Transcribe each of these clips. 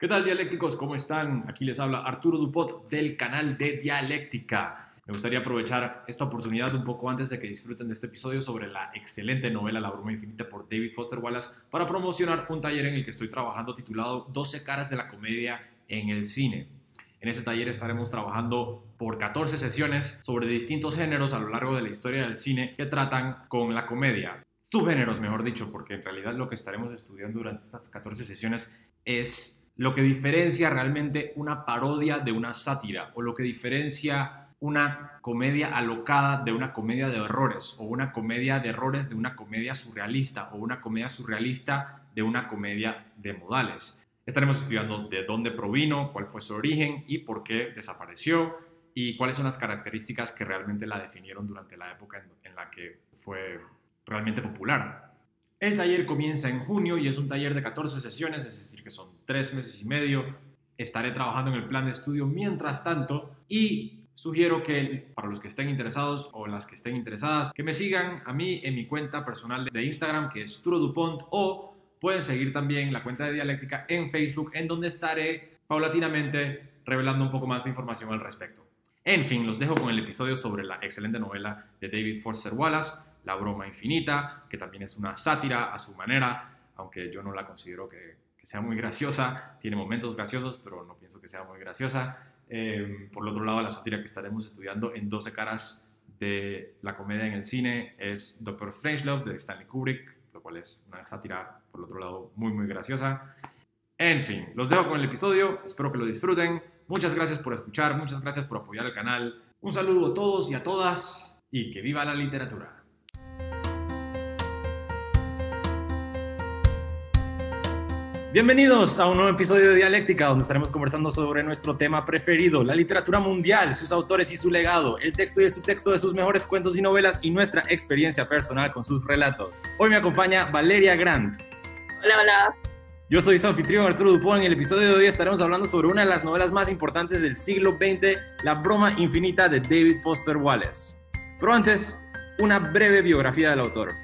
¿Qué tal dialécticos? ¿Cómo están? Aquí les habla Arturo Dupont del canal de Dialéctica. Me gustaría aprovechar esta oportunidad un poco antes de que disfruten de este episodio sobre la excelente novela La broma infinita por David Foster Wallace para promocionar un taller en el que estoy trabajando titulado 12 caras de la comedia en el cine. En este taller estaremos trabajando por 14 sesiones sobre distintos géneros a lo largo de la historia del cine que tratan con la comedia. Subgéneros, mejor dicho, porque en realidad lo que estaremos estudiando durante estas 14 sesiones es lo que diferencia realmente una parodia de una sátira o lo que diferencia una comedia alocada de una comedia de errores o una comedia de errores de una comedia surrealista o una comedia surrealista de una comedia de modales. Estaremos estudiando de dónde provino, cuál fue su origen y por qué desapareció y cuáles son las características que realmente la definieron durante la época en la que fue realmente popular. El taller comienza en junio y es un taller de 14 sesiones, es decir, que son tres meses y medio. Estaré trabajando en el plan de estudio mientras tanto y sugiero que para los que estén interesados o las que estén interesadas, que me sigan a mí en mi cuenta personal de Instagram, que es Turo Dupont, o pueden seguir también la cuenta de Dialéctica en Facebook, en donde estaré paulatinamente revelando un poco más de información al respecto. En fin, los dejo con el episodio sobre la excelente novela de David Foster Wallace la broma infinita, que también es una sátira a su manera, aunque yo no la considero que, sea muy graciosa, tiene momentos graciosos, pero no pienso que sea muy graciosa. Em, por el otro lado, la sátira que estaremos estudiando en 12 caras de la comedia en el cine es Doctor Strangelove de Stanley Kubrick, lo cual es una sátira, por otro lado, muy, muy graciosa. En fin, los dejo con el episodio, espero que lo disfruten. Muchas gracias por escuchar, muchas gracias por apoyar el canal. Un saludo a todos y a todas y que viva la literatura. Bienvenidos a un nuevo episodio de Dialéctica, donde estaremos conversando sobre nuestro tema preferido, la literatura mundial, sus autores y su legado, el texto y el subtexto de sus mejores cuentos y novelas y nuestra experiencia personal con sus relatos. Hoy me acompaña Valeria Grant. Hola, hola. Yo soy su anfitrión Arturo Dupont. En el episodio de hoy estaremos hablando sobre una de las novelas más importantes del siglo XX, La broma infinita de David Foster Wallace. Pero antes, una breve biografía del autor.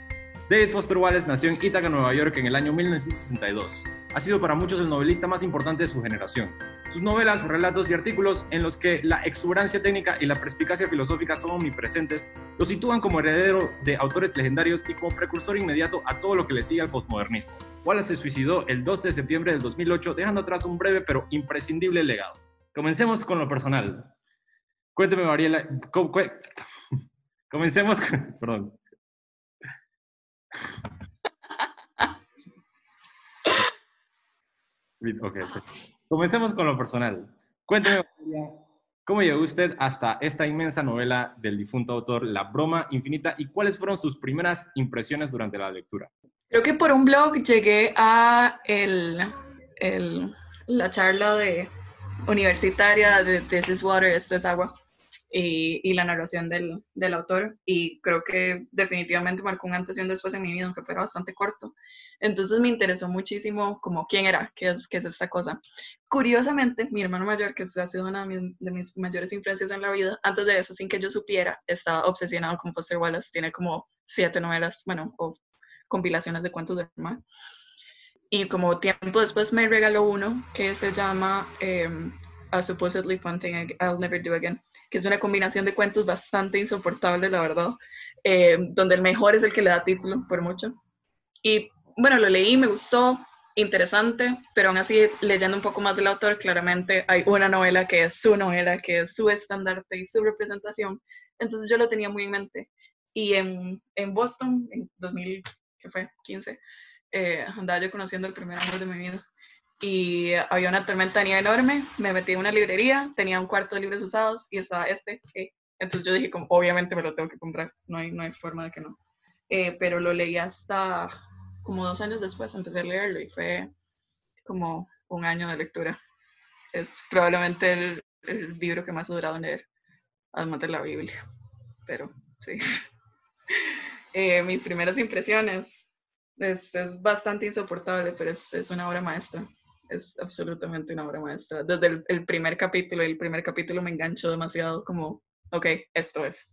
David Foster Wallace nació en Ithaca, Nueva York en el año 1962. Ha sido para muchos el novelista más importante de su generación. Sus novelas, relatos y artículos en los que la exuberancia técnica y la perspicacia filosófica son omnipresentes lo sitúan como heredero de autores legendarios y como precursor inmediato a todo lo que le sigue al postmodernismo. Wallace se suicidó el 12 de septiembre del 2008 dejando atrás un breve pero imprescindible legado. Comencemos con lo personal. Cuénteme, Mariela. Comencemos con. Perdón. Comencemos con lo personal. Cuénteme, ¿cómo llegó usted hasta esta inmensa novela del difunto autor La Broma Infinita y cuáles fueron sus primeras impresiones durante la lectura? Creo que por un blog llegué a el, la charla de universitaria de This is Water, esto es agua y, la narración del, del, autor y creo que definitivamente marcó un antes y un después en mi vida, aunque fuera bastante corto. Entonces me interesó muchísimo como quién era, qué es, qué es esta cosa. Curiosamente, mi hermano mayor, que ha sido una de mis, mayores influencias en la vida, antes de eso, sin que yo supiera, estaba obsesionado con Foster Wallace, tiene como siete novelas, bueno, o compilaciones de cuentos de mar. Y como tiempo después me regaló uno que se llama um, A Supposedly Fun Thing I'll Never Do Again que es una combinación de cuentos bastante insoportable, la verdad, eh, donde el mejor es el que le da título, por mucho. Y bueno, lo leí, me gustó, interesante, pero aún así, leyendo un poco más del autor, claramente hay una novela que es su novela, que es su estandarte y su representación. Entonces yo lo tenía muy en mente. Y en, en Boston, en 2000, ¿qué fue? 15, eh, andaba yo conociendo el primer amor de mi vida y había una tormenta de nieve enorme, me metí en una librería, tenía un cuarto de libros usados y estaba este, entonces yo dije, como, obviamente me lo tengo que comprar, no hay, no hay forma de que no. Eh, pero lo leí hasta como dos años después, empecé a leerlo y fue como un año de lectura. Es probablemente el, el libro que más ha durado en leer, además de la Biblia, pero sí. Eh, mis primeras impresiones es, es, bastante insoportable, pero es, es una obra maestra es absolutamente una obra maestra. Desde el, primer capítulo, el primer capítulo me enganchó demasiado como, ok, esto es.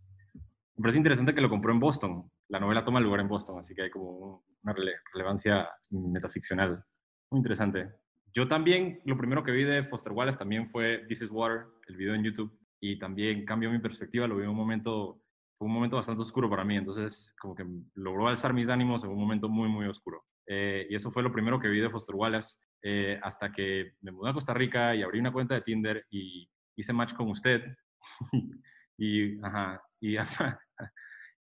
Me parece interesante que lo compró en Boston. La novela toma lugar en Boston, así que hay como una relevancia metaficcional. Muy interesante. yo también, lo primero que vi de Foster Wallace también fue This is Water, el video en YouTube, y también cambió mi perspectiva, lo vi en un momento, un momento bastante oscuro para mí, entonces como que logró alzar mis ánimos en un momento muy, muy oscuro. Eh, y eso fue lo primero que vi de Foster Wallace, eh, hasta que me mudé a Costa Rica y abrí una cuenta de Tinder y hice match con usted. y, ajá,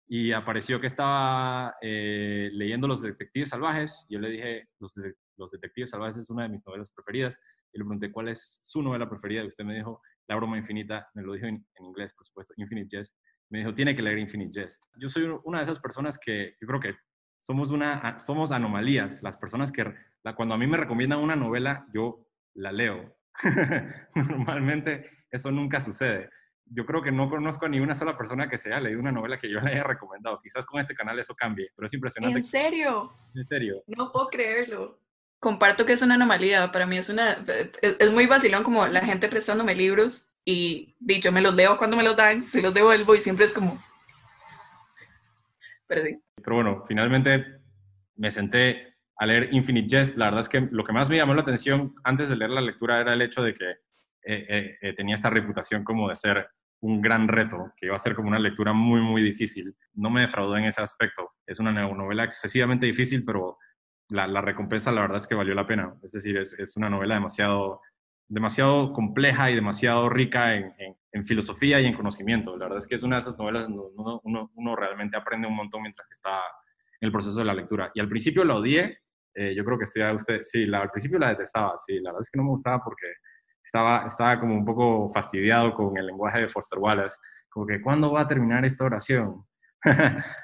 y, apareció que estaba eh, leyendo Los Detectives Salvajes. Yo le dije, Los, Los, Detectives Salvajes es una de mis novelas preferidas. Y le pregunté cuál es su novela preferida. Y usted me dijo, La broma infinita. Me lo dijo en, inglés, por supuesto, Infinite Jest. Me dijo, tiene que leer Infinite Jest. Yo soy una de esas personas que yo creo que somos, una, somos anomalías. Las personas que, la, cuando a mí me recomiendan una novela, yo la leo. Normalmente eso nunca sucede yo creo que no conozco a ni una sola persona que se haya leído una novela que yo le haya recomendado. Quizás con este canal eso cambie, pero es impresionante. ¿En serio? En serio. No puedo creerlo. Comparto que es una anomalía. Para mí es una. Es, muy vacilón como la gente prestándome libros y, yo me los leo cuando me los dan, se los devuelvo y siempre es como. Pero sí. Pero bueno, finalmente me senté a leer Infinite Jest. La verdad es que lo que más me llamó la atención antes de leer la lectura era el hecho de que eh, eh, eh, tenía esta reputación como de ser un gran reto, que iba a ser como una lectura muy, muy difícil. No me defraudó en ese aspecto. Es una novela excesivamente difícil, pero la, recompensa la verdad es que valió la pena. Es decir, es, una novela demasiado, demasiado compleja y demasiado rica en, filosofía y en conocimiento. La verdad es que es una de esas novelas donde uno, realmente aprende un montón mientras que está en el proceso de la lectura. Y al principio la odié. yo creo que estoy a usted, sí, al principio la detestaba, sí, la verdad es que no me gustaba porque estaba, estaba como un poco fastidiado con el lenguaje de Foster Wallace, como que ¿cuándo va a terminar esta oración?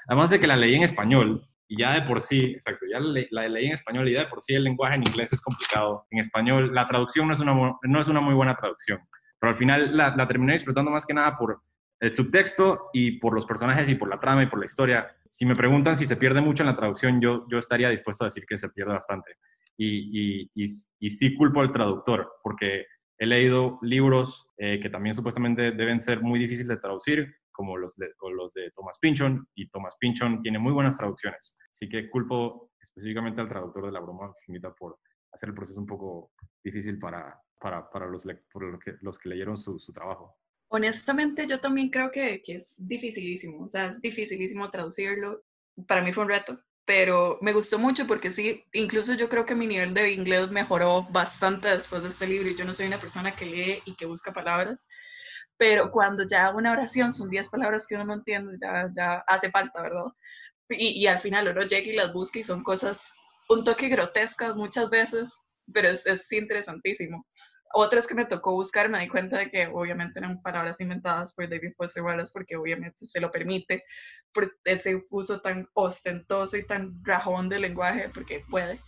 Además de que la leí en español, y ya de por sí, exacto, ya la, leí en español y ya de por sí el lenguaje en inglés es complicado. En español la traducción no es una, no es una muy buena traducción, pero al final la, la terminé disfrutando más que nada por el subtexto y por los personajes y por la trama y por la historia. Si me preguntan si se pierde mucho en la traducción, yo, yo estaría dispuesto a decir que se pierde bastante. Y, y, y, y sí culpo al traductor, porque He leído libros eh, que también supuestamente deben ser muy difíciles de traducir, como los de, los de Thomas Pynchon, y Thomas Pynchon tiene muy buenas traducciones. Así que culpo específicamente al traductor de La broma infinita por hacer el proceso un poco difícil para, para, para los, por que, los que leyeron su, su trabajo. Honestamente, yo también creo que, que, es dificilísimo, o sea, es dificilísimo traducirlo. Para mí fue un reto, pero me gustó mucho porque sí, incluso yo creo que mi nivel de inglés mejoró bastante después de este libro yo no soy una persona que lee y que busca palabras, pero cuando ya una oración son 10 palabras que uno no entiende, ya, ya hace falta, ¿verdad? Y, y, al final uno llega y las busca y son cosas un toque grotescas muchas veces, pero es, es interesantísimo. Otras que me tocó buscar, me di cuenta de que obviamente eran palabras inventadas por David Foster Wallace porque obviamente se lo permite, por ese uso tan ostentoso y tan rajón del lenguaje, porque puede.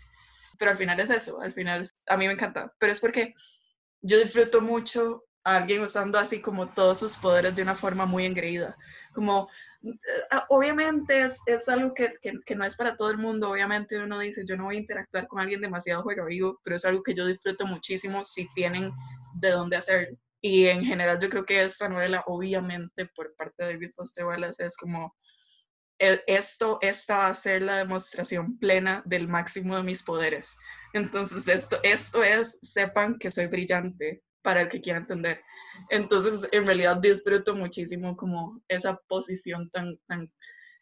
Pero al final es eso, al final a mí me encanta, pero es porque yo disfruto mucho alguien usando así como todos sus poderes de una forma muy engreída, como Ah, obviamente es, es algo que, que, no es para todo el mundo, obviamente uno dice, yo no voy a interactuar con alguien demasiado juego vivo, pero es algo que yo disfruto muchísimo si tienen de dónde hacerlo. Y en general yo creo que esta novela, obviamente por parte de David Foster Wallace, es como, e, esto, esta va a ser la demostración plena del máximo de mis poderes. Entonces esto, esto es, sepan que soy brillante para el que quiera entender. Entonces, en realidad disfruto muchísimo como esa posición tan, tan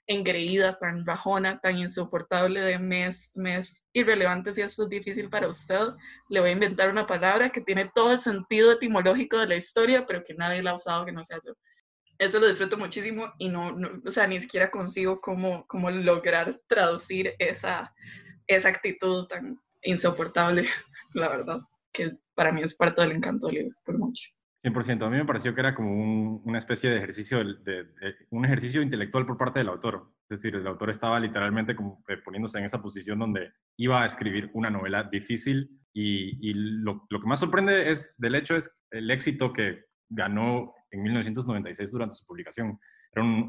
engreída, tan bajona, tan insoportable de mes, mes irrelevante si esto es difícil para usted. Le voy a inventar una palabra que tiene todo el sentido etimológico de la historia, pero que nadie la ha usado que no sea yo. Eso lo disfruto muchísimo y no, o sea, ni siquiera consigo cómo, cómo lograr traducir esa, esa actitud tan insoportable, la verdad, que para mí es parte del encanto del libro, por mucho. 100%. A mí me pareció que era como una especie de ejercicio, de, un ejercicio intelectual por parte del autor. Es decir, el autor estaba literalmente como eh, poniéndose en esa posición donde iba a escribir una novela difícil y, lo, que más sorprende es, del hecho es el éxito que ganó en 1996 durante su publicación.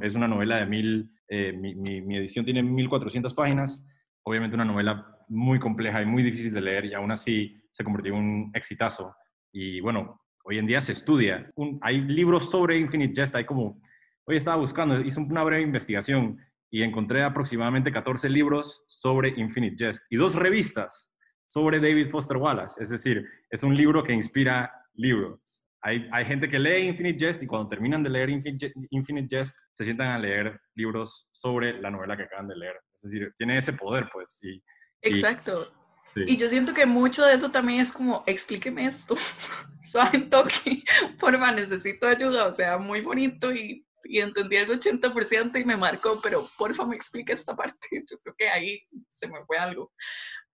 es una novela de mil, eh, mi, mi edición tiene 1400 páginas, obviamente una novela muy compleja y muy difícil de leer y aún así se convirtió en un exitazo. Y bueno, hoy en día se estudia. hay libros sobre Infinite Jest, hay como, hoy estaba buscando, hice una breve investigación y encontré aproximadamente 14 libros sobre Infinite Jest y dos revistas sobre David Foster Wallace. Es decir, es un libro que inspira libros. Hay, hay gente que lee Infinite Jest y cuando terminan de leer Infinite Jest se sientan a leer libros sobre la novela que acaban de leer. Es decir, tiene ese poder, pues. Y, Exacto. Y yo siento que mucho de eso también es como, explíqueme esto, suave toque, porfa, necesito ayuda, o sea, muy bonito y, y entendí el 80% y me marcó, pero porfa me explique esta parte, yo creo que ahí se me fue algo,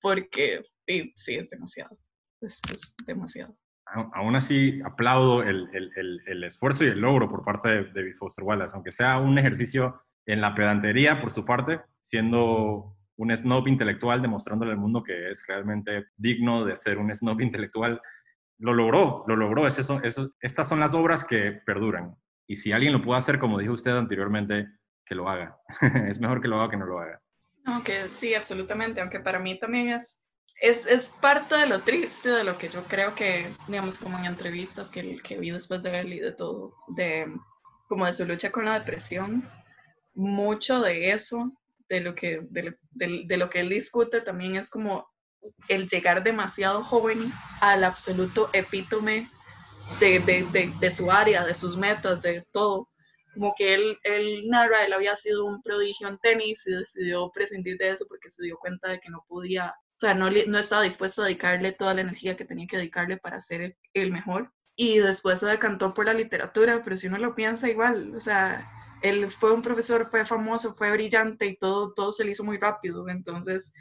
porque sí, sí es demasiado, es, demasiado. Aún así, aplaudo el, el, el, esfuerzo y el logro por parte de David Foster Wallace, aunque sea un ejercicio en la pedantería por su parte, siendo un snob intelectual, demostrándole al mundo que es realmente digno de ser un snob intelectual. Lo logró, lo logró. Es eso, estas son las obras que perduran. Y si alguien lo puede hacer, como dijo usted anteriormente, que lo haga. es mejor que lo haga que no lo haga. Aunque sí, absolutamente. Aunque para mí también es, es, es, parte de lo triste, de lo que yo creo que, digamos, como en entrevistas que, que vi después de él y de todo, de como de su lucha con la depresión, mucho de eso de lo que, de, lo que él discute también es como el llegar demasiado joven al absoluto epítome de, su área, de sus metas, de todo. Como que él, él narra, él había sido un prodigio en tenis y decidió prescindir de eso porque se dio cuenta de que no podía, o sea, no, no estaba dispuesto a dedicarle toda la energía que tenía que dedicarle para ser el mejor. Y después se decantó por la literatura, pero si uno lo piensa igual, o sea, él fue un profesor, fue famoso, fue brillante y todo, todo se le hizo muy rápido. Entonces,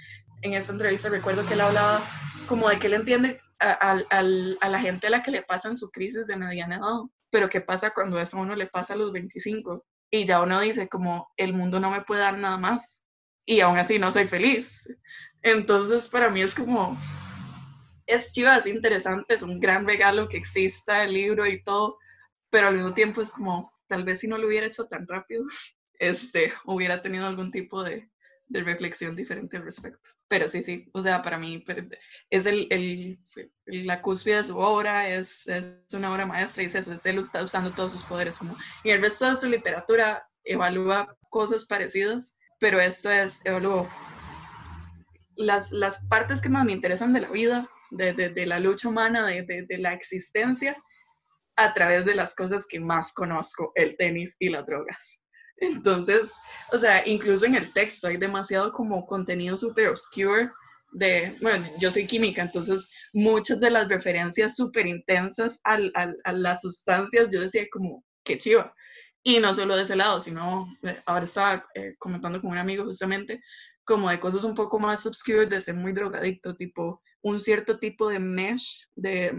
en esta entrevista recuerdo que él hablaba como de que él entiende a, la gente a la que le pasan su crisis de mediana edad, pero ¿qué pasa cuando eso a uno le pasa a los 25? Y ya uno dice como, el mundo no me puede dar nada más y aún así no soy feliz. Entonces, para mí es como, es chiva, es interesante, es un gran regalo que exista el libro y todo, pero al mismo tiempo es como, tal vez si no lo hubiera hecho tan rápido, este, hubiera tenido algún tipo de, de reflexión diferente al respecto. Pero sí, sí, o sea, para mí es el, el, la cúspide de su obra, es, es, una obra maestra y es eso, es él está usando todos sus poderes. Como, y el resto de su literatura evalúa cosas parecidas, pero esto es, evalúo las, las partes que más me interesan de la vida, de, de, de la lucha humana, de, de la existencia, a través de las cosas que más conozco, el tenis y las drogas. Entonces, o sea, incluso en el texto hay demasiado como contenido súper obscure de, bueno, yo soy química, entonces muchas de las referencias súper intensas a, las sustancias, yo decía como, qué chiva. Y no solo de ese lado, sino, eh, ahora estaba eh, comentando con un amigo justamente, como de cosas un poco más obscure de ser muy drogadicto, tipo un cierto tipo de mesh, de,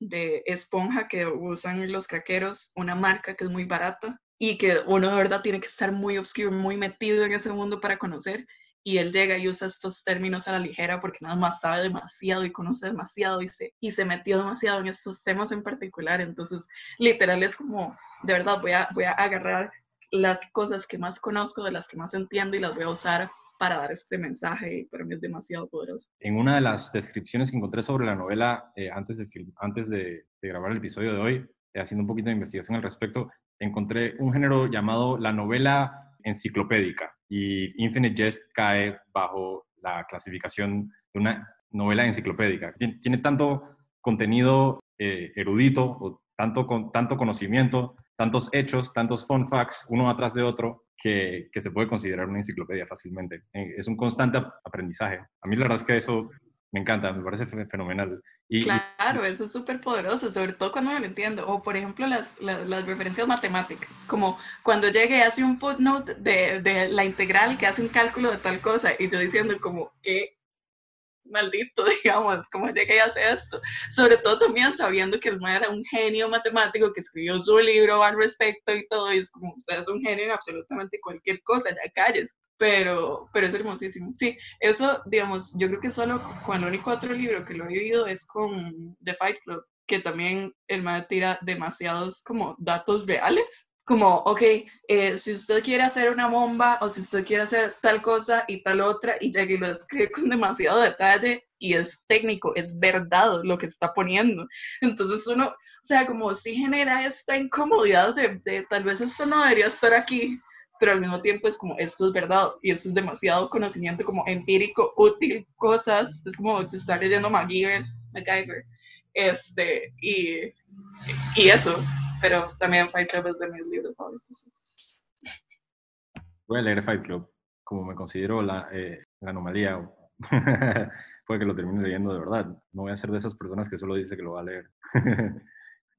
de esponja que usan los craqueros, una marca que es muy barata y que uno de verdad tiene que estar muy obscuro, muy metido en ese mundo para conocer. Y él llega y usa estos términos a la ligera porque nada más sabe demasiado y conoce demasiado y se, y se metió demasiado en estos temas en particular. Entonces, literal es como, de verdad, voy a, voy a agarrar las cosas que más conozco, de las que más entiendo y las voy a usar para dar este mensaje y para mí es demasiado poderoso. En una de las descripciones que encontré sobre la novela eh, antes, de, antes de, grabar el episodio de hoy, eh, haciendo un poquito de investigación al respecto, encontré un género llamado la novela enciclopédica y Infinite Jest cae bajo la clasificación de una novela enciclopédica. Tiene, tanto contenido eh, erudito o tanto, con, tanto conocimiento, tantos hechos, tantos fun facts, uno atrás de otro, que, se puede considerar una enciclopedia fácilmente. Eh, es un constante aprendizaje. A mí la verdad es que eso me encanta, me parece fenomenal. Y, claro, eso es súper poderoso, sobre todo cuando no lo entiendo. O por ejemplo las, las, referencias matemáticas, como cuando llegue y hace un footnote de, de, la integral que hace un cálculo de tal cosa y yo diciendo como, ¿qué maldito, digamos, ¿cómo llegué a hacer esto? Sobre todo también sabiendo que el man era un genio matemático que escribió su libro al respecto y todo, y es como, usted es un genio en absolutamente cualquier cosa, ya calles. Pero, pero es hermosísimo. Sí, eso, digamos, yo creo que solo con el único otro libro que lo he vivido es con The Fight Club, que también el man tira demasiados como datos reales como, ok, eh, si usted quiere hacer una bomba o si usted quiere hacer tal cosa y tal otra, y ya que lo escribe con demasiado detalle y es técnico, es verdad lo que está poniendo. Entonces uno, o sea, como si genera esta incomodidad de, de tal vez esto no debería estar aquí, pero al mismo tiempo es como, esto es verdad y esto es demasiado conocimiento como empírico, útil, cosas, es como te está leyendo MacGyver, MacGyver, este, y, y eso, pero también Fight Club es de mis libros favoritos. Voy a leer Fight Club, como me considero la, eh, la anomalía, puede que lo termine leyendo de verdad, no voy a ser de esas personas que solo dice que lo va a leer.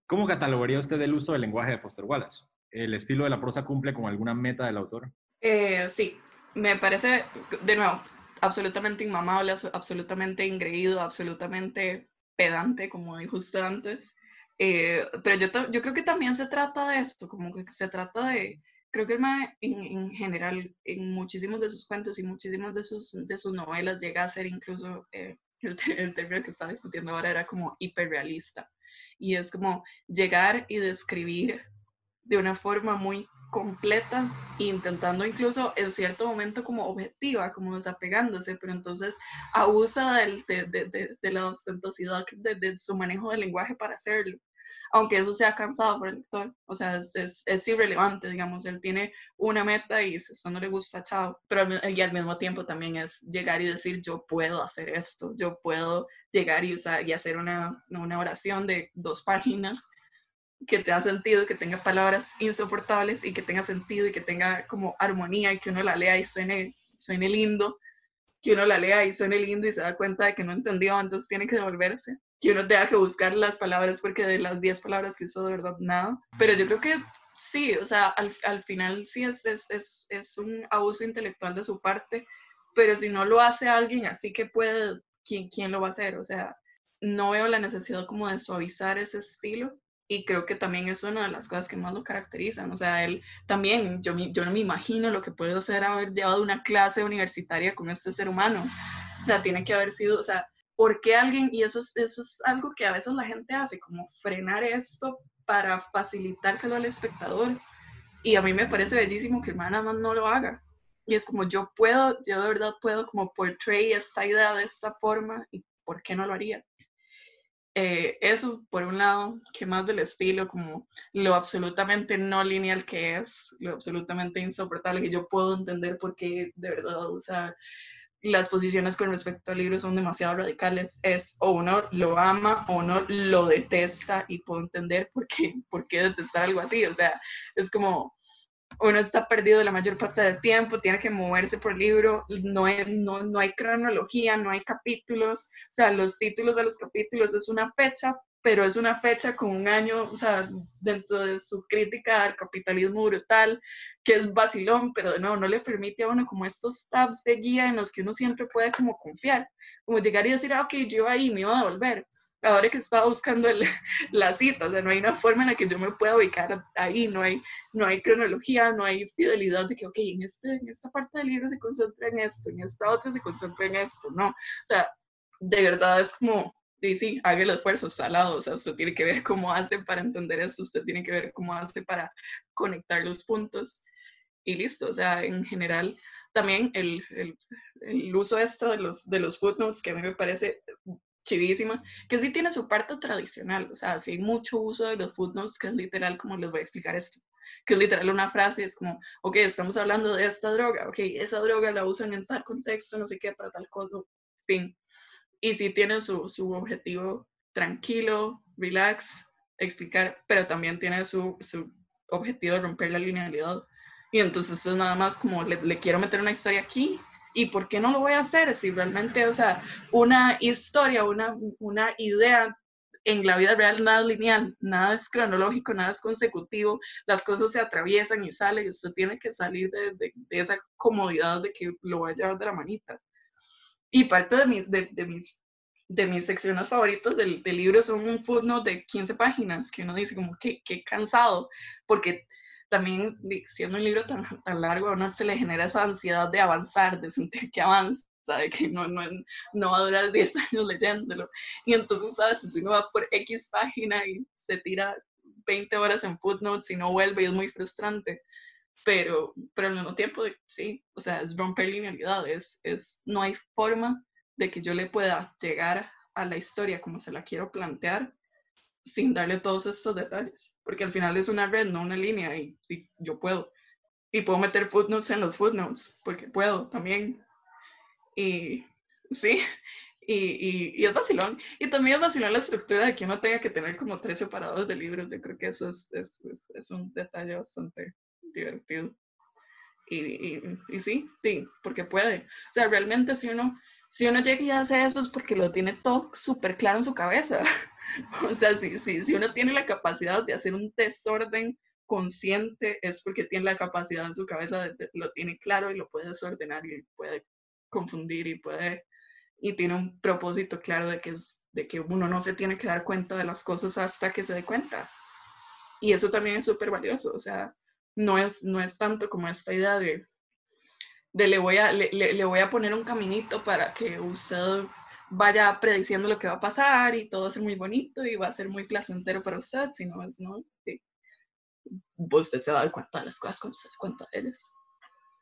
¿Cómo catalogaría usted el uso del lenguaje de Foster Wallace? ¿El estilo de la prosa cumple con alguna meta del autor? Eh, sí, me parece, de nuevo, absolutamente inmamable, absolutamente ingreído, absolutamente pedante, como dijo usted antes. Eh, pero yo, yo creo que también se trata de esto, como que se trata de, creo que el en, general, en muchísimos de sus cuentos y muchísimas de sus, de sus novelas llega a ser incluso, eh, el, el, término que estaba discutiendo ahora era como hiperrealista. Y es como llegar y describir de una forma muy completa intentando incluso en cierto momento como objetiva, como desapegándose, pero entonces abusa de, de, de, la ostentosidad de, su manejo del lenguaje para hacerlo aunque eso sea cansado por el lector, o sea, es, es, irrelevante, digamos, él tiene una meta y si a usted no le gusta, chao, pero al, y al mismo tiempo también es llegar y decir, yo puedo hacer esto, yo puedo llegar y, usar, y hacer una, una oración de dos páginas que tenga sentido, que tenga palabras insoportables y que tenga sentido y que tenga como armonía y que uno la lea y suene, suene lindo, que uno la lea y suene lindo y se da cuenta de que no entendió, entonces tiene que devolverse que uno tenga que buscar las palabras porque de las 10 palabras que usó de verdad nada. Pero yo creo que sí, o sea, al, al final sí es, es, es, es, un abuso intelectual de su parte, pero si no lo hace alguien así que puede, ¿quién, ¿quién lo va a hacer? O sea, no veo la necesidad como de suavizar ese estilo y creo que también es una de las cosas que más lo caracterizan. O sea, él también, yo, yo no me imagino lo que puede hacer haber llevado una clase universitaria con este ser humano. O sea, tiene que haber sido, o sea, ¿por qué alguien, y eso es, eso es algo que a veces la gente hace, como frenar esto para facilitárselo al espectador? Y a mí me parece bellísimo que nada más no lo haga. Y es como yo puedo, yo de verdad puedo como portray esta idea de esta forma y ¿por qué no lo haría? Eh, eso por un lado, que más del estilo, como lo absolutamente no lineal que es, lo absolutamente insoportable que yo puedo entender por qué de verdad, sea, las posiciones con respecto al libro son demasiado radicales. Es o uno lo ama o uno lo detesta y puedo entender por qué, detestar algo así. O sea, es como uno está perdido la mayor parte del tiempo, tiene que moverse por el libro, no hay, no, no hay cronología, no hay capítulos, o sea, los títulos de los capítulos es una fecha, pero es una fecha con un año, o sea, dentro de su crítica al capitalismo brutal, que es vacilón, pero de nuevo no le permite a uno como estos tabs de guía en los que uno siempre puede como confiar, como llegar y decir, ah, ok, yo ahí me iba a devolver, ahora que estaba buscando el, la cita, o sea, no hay una forma en la que yo me pueda ubicar ahí, no hay, no hay cronología, no hay fidelidad de que, ok, en, este, en esta parte del libro se concentra en esto, en esta otra se concentra en esto, no, o sea, de verdad es como, sí, sí, haga el esfuerzo, está al lado, o sea, usted tiene que ver cómo hace para entender esto, usted tiene que ver cómo hace para conectar los puntos y listo, o sea, en general también el, el, el uso esto de los, de los footnotes, que a mí me parece chivísima, que sí tiene su parte tradicional, o sea, sí hay mucho uso de los footnotes, que es literal como les voy a explicar esto, que es literal una frase, es como, ok, estamos hablando de esta droga, ok, esa droga la usan en tal contexto, no sé qué, para tal cosa, fin. Y sí tiene su, su objetivo tranquilo, relax, explicar, pero también tiene su, su objetivo de romper la linealidad. Y entonces es nada más como le, le, quiero meter una historia aquí y por qué no lo voy a hacer si realmente, o sea, una historia, una, una idea en la vida real nada lineal, nada es cronológico, nada es consecutivo, las cosas se atraviesan y salen y usted tiene que salir de, de, de esa comodidad de que lo va a llevar de la manita. Y parte de mis, de, de mis, de mis secciones favoritas del, del, libro son un footnote de 15 páginas, que uno dice como que, que cansado, porque también siendo un libro tan, tan largo, a uno se le genera esa ansiedad de avanzar, de sentir que avanza, de que no, no, no va a durar 10 años leyéndolo. Y entonces, ¿sabes? Si uno va por X página y se tira 20 horas en footnotes y no vuelve, y es muy frustrante. Pero, pero al mismo tiempo, sí, o sea, es romper linealidad, es, es, no hay forma de que yo le pueda llegar a la historia como se la quiero plantear sin darle todos estos detalles, porque al final es una red, no una línea, y, yo puedo. y puedo meter footnotes en los footnotes, porque puedo también. Y sí, y, y, y, es vacilón. Y también es vacilón la estructura de que uno tenga que tener como tres separados de libros. Yo creo que eso es, es, es, un detalle bastante divertido. Y, y, sí, sí, porque puede. O sea, realmente si uno, si uno llega y hace eso es porque lo tiene todo súper claro en su cabeza. o sea, si, si, si uno tiene la capacidad de hacer un desorden consciente es porque tiene la capacidad en su cabeza, de, lo tiene claro y lo puede desordenar y puede confundir y puede y tiene un propósito claro de que, de que uno no se tiene que dar cuenta de las cosas hasta que se dé cuenta. Y eso también es súper valioso, o sea, no es, no es tanto como esta idea de, de le, voy a, le, le, voy a poner un caminito para que usted vaya prediciendo lo que va a pasar y todo va a ser muy bonito y va a ser muy placentero para usted, sino es, ¿no? Usted se va a dar cuenta de las cosas cuando se da cuenta de ellas.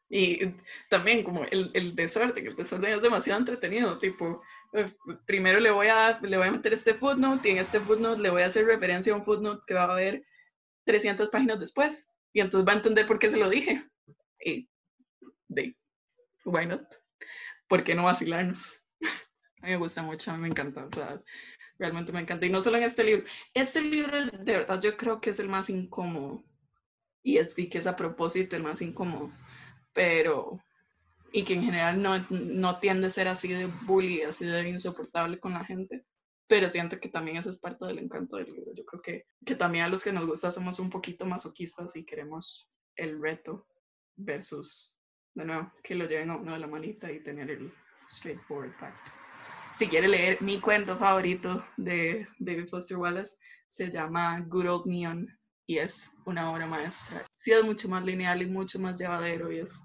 Y también como el, el desorden, el desorden es demasiado entretenido, tipo, eh, primero le voy, a, le voy a meter este footnote y en este footnote le voy a hacer referencia a un footnote que va a haber 300 páginas después y entonces va a entender por qué se lo dije. Y de, why not? ¿Por qué no vacilarnos? Me gusta mucho, me encanta. O sea, realmente me encanta. Y no solo en este libro. Este libro, de verdad, yo creo que es el más incómodo. Y es que es a propósito el más incómodo. Pero, y que en general no, no tiende a ser así de bully, así de insoportable con la gente. Pero siento que también eso es parte del encanto del libro. Yo creo que, que también a los que nos gusta somos un poquito masoquistas y queremos el reto versus, de nuevo, que lo lleven a uno de la manita y tener el straightforward fact si quiere leer mi cuento favorito de David Foster Wallace, se llama Good Old Neon y es una obra maestra. Sí es mucho más lineal y mucho más llevadero y es...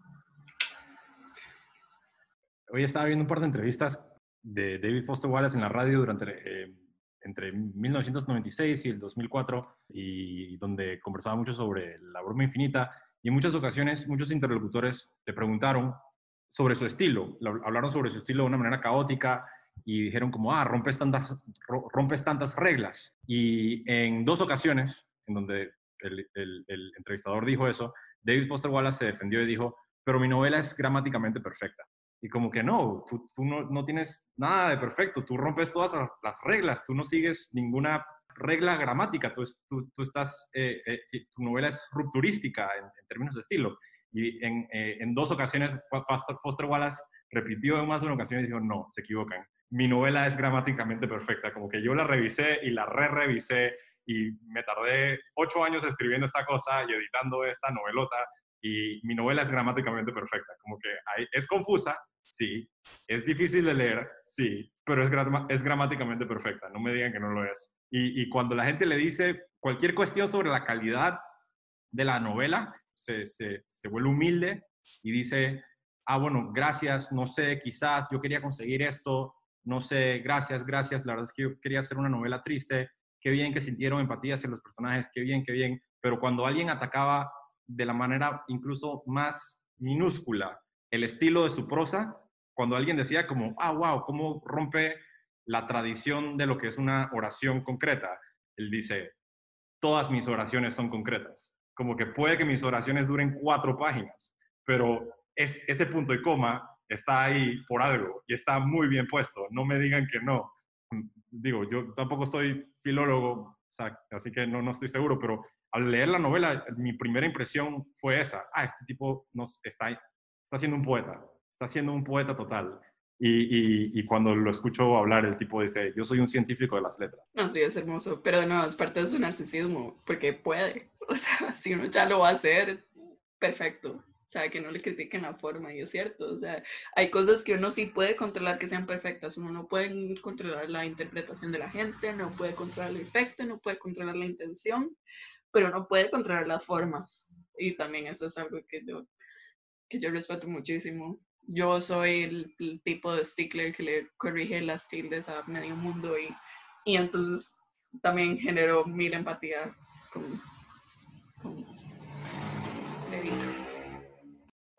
Hoy estaba viendo un par de entrevistas de David Foster Wallace en la radio durante eh, entre 1996 y el 2004 y donde conversaba mucho sobre la broma infinita y en muchas ocasiones muchos interlocutores le preguntaron sobre su estilo, hablaron sobre su estilo de una manera caótica, y dijeron como, ah, rompes tantas, rompes tantas reglas. Y en dos ocasiones, en donde el, el, entrevistador dijo eso, David Foster Wallace se defendió y dijo, pero mi novela es gramáticamente perfecta. Y como que no, tú, tú no, no, tienes nada de perfecto, tú rompes todas las reglas, tú no sigues ninguna regla gramática, tú, tú, tú estás, eh, eh, tu novela es rupturística en, términos de estilo. Y en, eh, en dos ocasiones Foster, Foster Wallace repitió en más de una ocasión y dijo, no, se equivocan mi novela es gramáticamente perfecta, como que yo la revisé y la re-revisé y me tardé ocho años escribiendo esta cosa y editando esta novelota y mi novela es gramáticamente perfecta, como que es confusa, sí, es difícil de leer, sí, pero es, es gramáticamente perfecta, no me digan que no lo es. Y, y, cuando la gente le dice cualquier cuestión sobre la calidad de la novela, se, se, se vuelve humilde y dice, ah, bueno, gracias, no sé, quizás yo quería conseguir esto, no sé, gracias, gracias, la verdad es que yo quería hacer una novela triste, qué bien que sintieron empatía hacia los personajes, qué bien, qué bien, pero cuando alguien atacaba de la manera incluso más minúscula el estilo de su prosa, cuando alguien decía como, ah, wow, cómo rompe la tradición de lo que es una oración concreta, él dice, todas mis oraciones son concretas, como que puede que mis oraciones duren cuatro páginas, pero es, ese punto y coma está ahí por algo y está muy bien puesto. No me digan que no. Digo, yo tampoco soy filólogo, así que no, no estoy seguro, pero al leer la novela, mi primera impresión fue esa. Ah, este tipo nos está, está siendo un poeta, está siendo un poeta total. Y, y, cuando lo escucho hablar, el tipo dice, yo soy un científico de las letras. No, sí, es hermoso, pero no, es parte de su narcisismo, porque puede. O sea, si uno ya lo va a hacer, perfecto. O sea, que no le critiquen la forma, y es cierto. O sea, hay cosas que uno sí puede controlar que sean perfectas. Uno no puede controlar la interpretación de la gente, no puede controlar el efecto, no puede controlar la intención, pero no puede controlar las formas. Y también eso es algo que yo, que yo respeto muchísimo. Yo soy el, tipo de stickler que le corrige las tildes a medio mundo y, y entonces también generó mil empatía con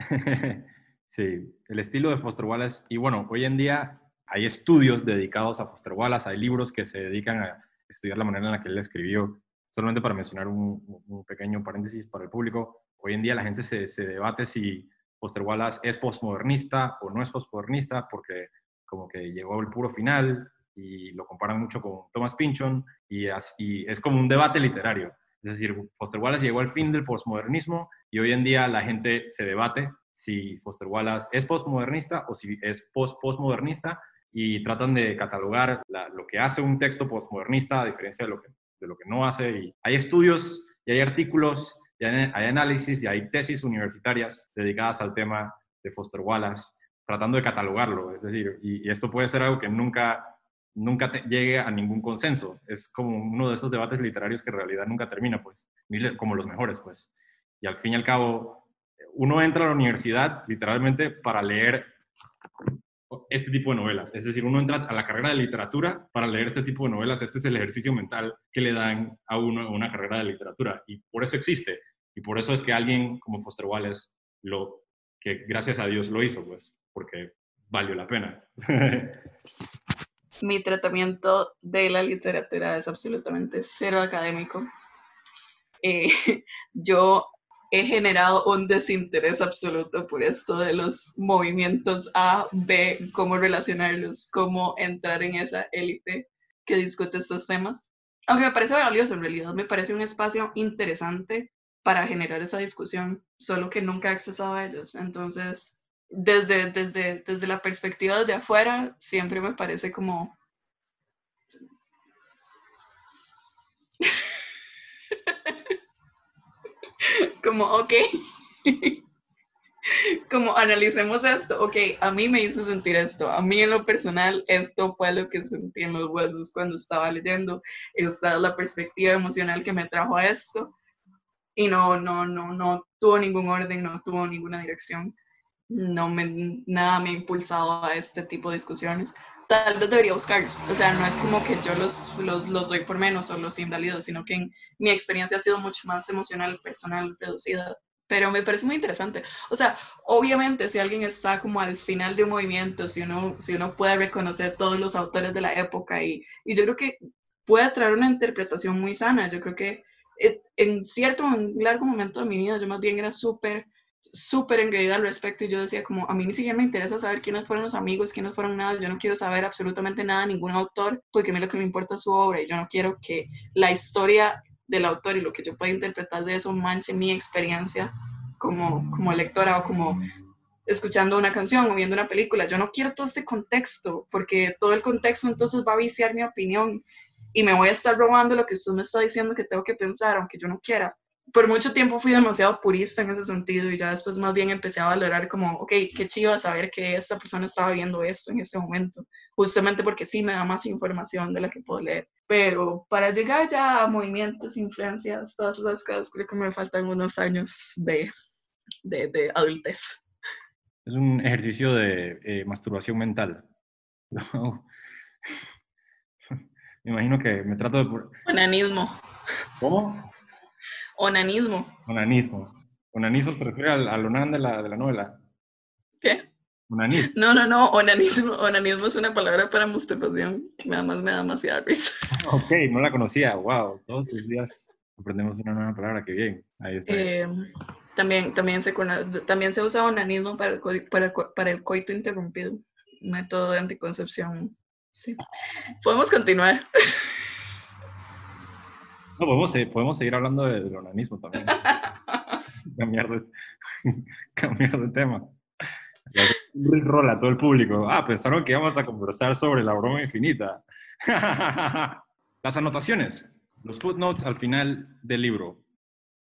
sí, el estilo de Foster Wallace. Y bueno, hoy en día hay estudios dedicados a Foster Wallace, hay libros que se dedican a estudiar la manera en la que él escribió. solamente para mencionar un, pequeño paréntesis para el público, hoy en día la gente se, debate si Foster Wallace es postmodernista o no es postmodernista, porque como que llegó al puro final y lo comparan mucho con Thomas Pynchon y es como un debate literario. Es decir, Foster Wallace llegó al fin del postmodernismo y hoy en día la gente se debate si Foster Wallace es postmodernista o si es post-postmodernista y tratan de catalogar lo que hace un texto postmodernista a diferencia de lo que, no hace. Hay estudios y hay artículos y hay, análisis y hay tesis universitarias dedicadas al tema de Foster Wallace, tratando de catalogarlo. Es decir, y, esto puede ser algo que nunca, nunca llegue a ningún consenso. Es como uno de estos debates literarios que en realidad nunca termina, pues, como los mejores, pues. Y al fin y al cabo, uno entra a la universidad literalmente para leer este tipo de novelas. Es decir, uno entra a la carrera de literatura para leer este tipo de novelas. Este es el ejercicio mental que le dan a uno una carrera de literatura. Y por eso existe. Y por eso es que alguien como Foster Wallace, lo, que gracias a Dios lo hizo, pues, porque valió la pena. Mi tratamiento de la literatura es absolutamente cero académico. Eh, yo he generado un desinterés absoluto por esto de los movimientos A, B, cómo relacionarlos, cómo entrar en esa élite que discute estos temas. Aunque me parece valioso, en realidad me parece un espacio interesante para generar esa discusión, solo que nunca he accesado a ellos. Entonces, desde, desde, desde la perspectiva de afuera, siempre me parece como como, ok, como analicemos esto, ok, a mí me hizo sentir esto, a mí en lo personal esto fue lo que sentí en los huesos cuando estaba leyendo, esta es la perspectiva emocional que me trajo a esto y no, no, no, no tuvo ningún orden, no tuvo ninguna dirección, no me, nada me ha impulsado a este tipo de discusiones tal vez debería buscarlos. O sea, no es como que yo los, los, los doy por menos o los invalido, sino que en, mi experiencia ha sido mucho más emocional, personal, reducida. Pero me parece muy interesante. O sea, obviamente si alguien está como al final de un movimiento, si uno, si uno puede reconocer todos los autores de la época y, y yo creo que puede traer una interpretación muy sana. Yo creo que eh, en cierto, en largo momento de mi vida, yo más bien era súper súper engreída al respecto y yo decía como a mí ni siquiera me interesa saber quiénes fueron los amigos, quiénes fueron nada, yo no quiero saber absolutamente nada ningún autor porque a mí lo que me importa es su obra y yo no quiero que la historia del autor y lo que yo pueda interpretar de eso manche mi experiencia como, como lectora o como escuchando una canción o viendo una película. Yo no quiero todo este contexto porque todo el contexto entonces va a viciar mi opinión y me voy a estar robando lo que usted me está diciendo que tengo que pensar, aunque yo no quiera por mucho tiempo fui demasiado purista en ese sentido y ya después más bien empecé a valorar como, ok, qué chido saber que esta persona estaba viendo esto en este momento, justamente porque sí me da más información de la que puedo leer. Pero para llegar ya a movimientos, influencias, todas esas cosas, creo que me faltan unos años de, de, de adultez. Es un ejercicio de eh, masturbación mental. me imagino que me trato de... Onanismo. ¿Cómo? Onanismo. Onanismo. Onanismo se refiere al, al onan de la, de la novela. ¿Qué? Onanismo. No, no, no, onanismo, onanismo es una palabra para masturbación nada más me da demasiada risa. Ok, no la conocía, wow, todos los días aprendemos una nueva palabra, qué bien. Ahí está. Eh, también, también, se también se usa onanismo para el, para, para el coito interrumpido, método de anticoncepción. Sí. Podemos continuar. No, podemos, podemos seguir hablando del onanismo también. cambiar, de, cambiar de tema. Rola todo el público. Ah, pensaron que íbamos a conversar sobre la broma infinita. Las anotaciones, los footnotes al final del libro.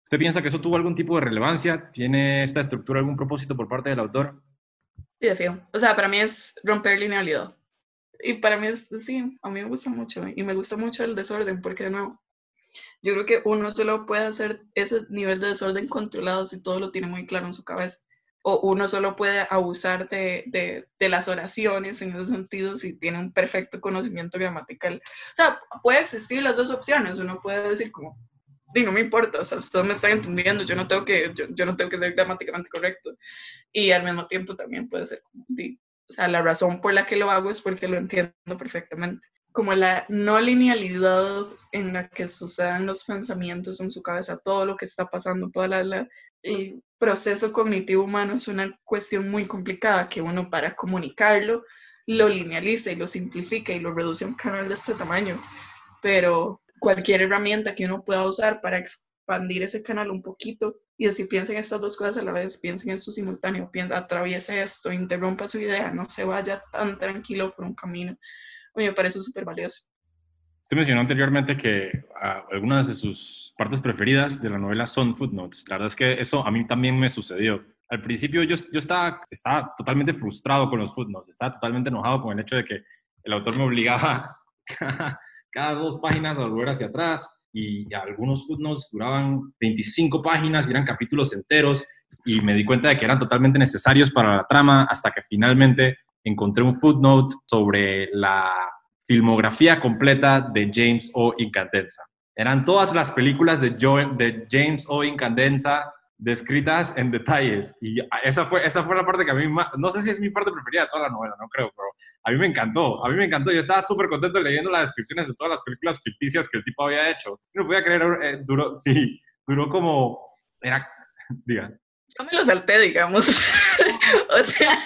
¿Usted piensa que eso tuvo algún tipo de relevancia? ¿Tiene esta estructura algún propósito por parte del autor? Sí, de O sea, para mí es romper linealidad. Y para mí es, sí, a mí me gusta mucho. Y me gusta mucho el desorden, porque de nuevo, yo creo que uno solo puede hacer ese nivel de desorden controlado si todo lo tiene muy claro en su cabeza. O uno solo puede abusar de, de, de las oraciones en ese sentido si tiene un perfecto conocimiento gramatical. O sea, puede existir las dos opciones. Uno puede decir como, y no me importa, o sea, usted me está entendiendo, yo no tengo que, yo, yo, no tengo que ser gramáticamente correcto. Y al mismo tiempo también puede ser o sea, la razón por la que lo hago es porque lo entiendo perfectamente como la no linealidad en la que suceden los pensamientos en su cabeza, todo lo que está pasando, toda la, el proceso cognitivo humano es una cuestión muy complicada que uno para comunicarlo lo linealiza y lo simplifica y lo reduce a un canal de este tamaño, pero cualquier herramienta que uno pueda usar para expandir ese canal un poquito y decir, piensen estas dos cosas a la vez, piensen esto simultáneo, piensa, atraviese esto, interrumpa su idea, no se vaya tan tranquilo por un camino. Me parece súper valioso. Usted mencionó anteriormente que ah, algunas de sus partes preferidas de la novela son footnotes. La verdad es que eso a mí también me sucedió. Al principio yo, yo estaba, estaba totalmente frustrado con los footnotes, estaba totalmente enojado con el hecho de que el autor me obligaba cada dos páginas a volver hacia atrás y algunos footnotes duraban 25 páginas y eran capítulos enteros y me di cuenta de que eran totalmente necesarios para la trama hasta que finalmente encontré un footnote sobre la filmografía completa de James O. Incandenza. Eran todas las películas de, de James O. Incandenza descritas en detalles. Y esa fue, esa fue la parte que a mí más, no sé si es mi parte preferida de toda la novela, no creo, pero a mí me encantó, a mí me encantó. Yo estaba súper contento leyendo las descripciones de todas las películas ficticias que el tipo había hecho. No podía creer, eh, duró, sí, duró como, era, diga. Yo me lo salté, digamos. o sea,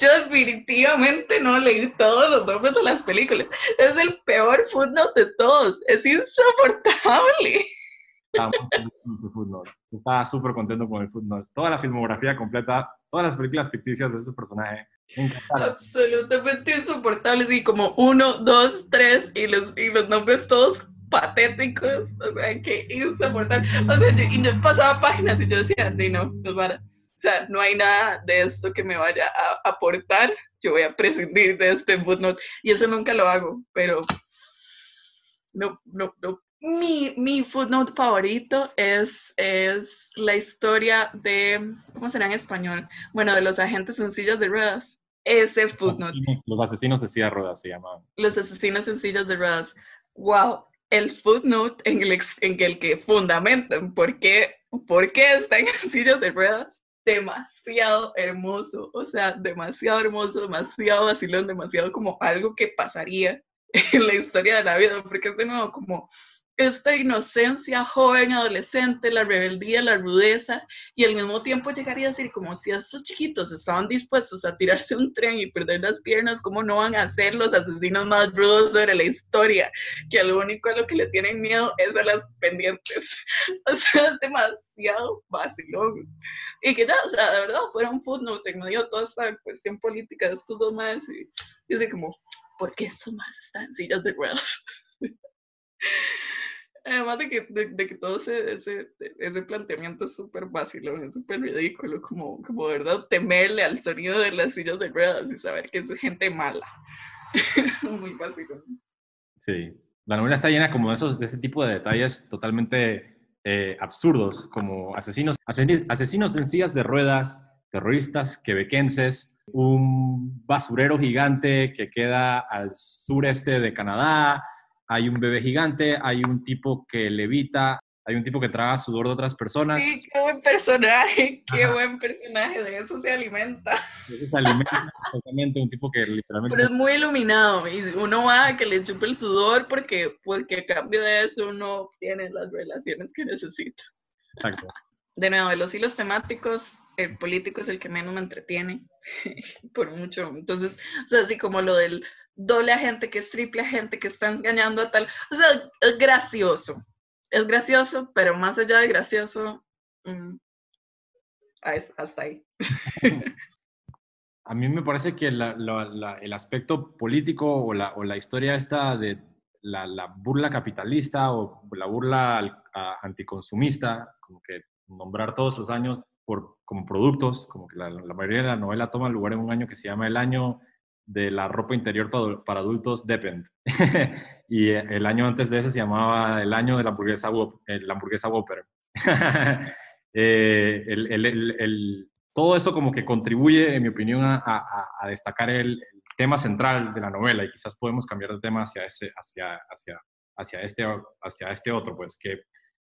yo definitivamente no leí todos los nombres de las películas. Es el peor footnote de todos. Es insoportable. Estaba súper contento con el footnote. Toda la filmografía completa, todas las películas ficticias de ese personaje. Absolutamente insoportables. Y como uno, dos, tres, y los, y los nombres todos patéticos. O sea, que insoportable. O sea, yo, y yo pasaba páginas y yo decía, no, no para. O sea, no hay nada de esto que me vaya a aportar. Yo voy a prescindir de este footnote. Y eso nunca lo hago, pero no, no, no mi, mi footnote favorito es, es la historia de, ¿cómo será en español? Bueno, de los agentes sencillos de ruedas. Ese footnote. Los asesinos, de silla de ruedas se llamaban. Los asesinos sencillos de ruedas. Wow, el footnote en el, en el que fundamentan por qué, por qué están en sillas de ruedas. Demasiado hermoso, o sea, demasiado hermoso, demasiado vacilón, demasiado como algo que pasaría en la historia de la vida, porque es de nuevo como esta inocencia joven, adolescente, la rebeldía, la rudeza, y al mismo tiempo llegaría a decir, como si estos chiquitos estaban dispuestos a tirarse un tren y perder las piernas, ¿cómo no van a ser los asesinos más rudos sobre la historia? Que lo único a lo que le tienen miedo es a las pendientes. O sea, es demasiado vacilón. Y que ya, o sea, de verdad, fuera un footnote en medio de toda esta cuestión política de estos dos más, y, y así como, ¿por qué estos más están en sillas de ruedas? Además de que, de, que todo ese, ese, ese planteamiento es súper básico, es súper ridículo, como, como verdad temerle al sonido de las sillas de ruedas y saber que es gente mala. Muy básico. Sí, la novela está llena como de, esos, de ese tipo de detalles totalmente eh, absurdos, como asesinos, asesinos, en sillas de ruedas, terroristas quebequenses, un basurero gigante que queda al sureste de Canadá, hay un bebé gigante, hay un tipo que levita, hay un tipo que traga sudor de otras personas. Sí, qué buen personaje, qué buen personaje, de eso se alimenta. De eso se alimenta, exactamente, un tipo que literalmente... Pero es muy iluminado y uno va a que le chupe el sudor porque, porque a cambio de eso uno obtiene las relaciones que necesita. Exacto. De nuevo, de los hilos temáticos, el político es el que menos me entretiene, por mucho. Entonces, o sea, así como lo del doble agente, que es triple agente, que está engañando a tal. O sea, es gracioso. Es gracioso, pero más allá de gracioso, mm, hasta ahí. A mí me parece que el aspecto político o la, o la historia esta de la, burla capitalista o la burla anticonsumista, como que nombrar todos los años por, como productos, como que la, la, mayoría de la novela toma lugar en un año que se llama el año de la ropa interior para, adultos Depend. y el año antes de ese se llamaba el año de la hamburguesa, eh, la hamburguesa Whopper. Eh, todo eso como que contribuye, en mi opinión, a, destacar el, tema central de la novela y quizás podemos cambiar de tema hacia, ese, hacia, hacia, hacia, este, hacia este otro, pues que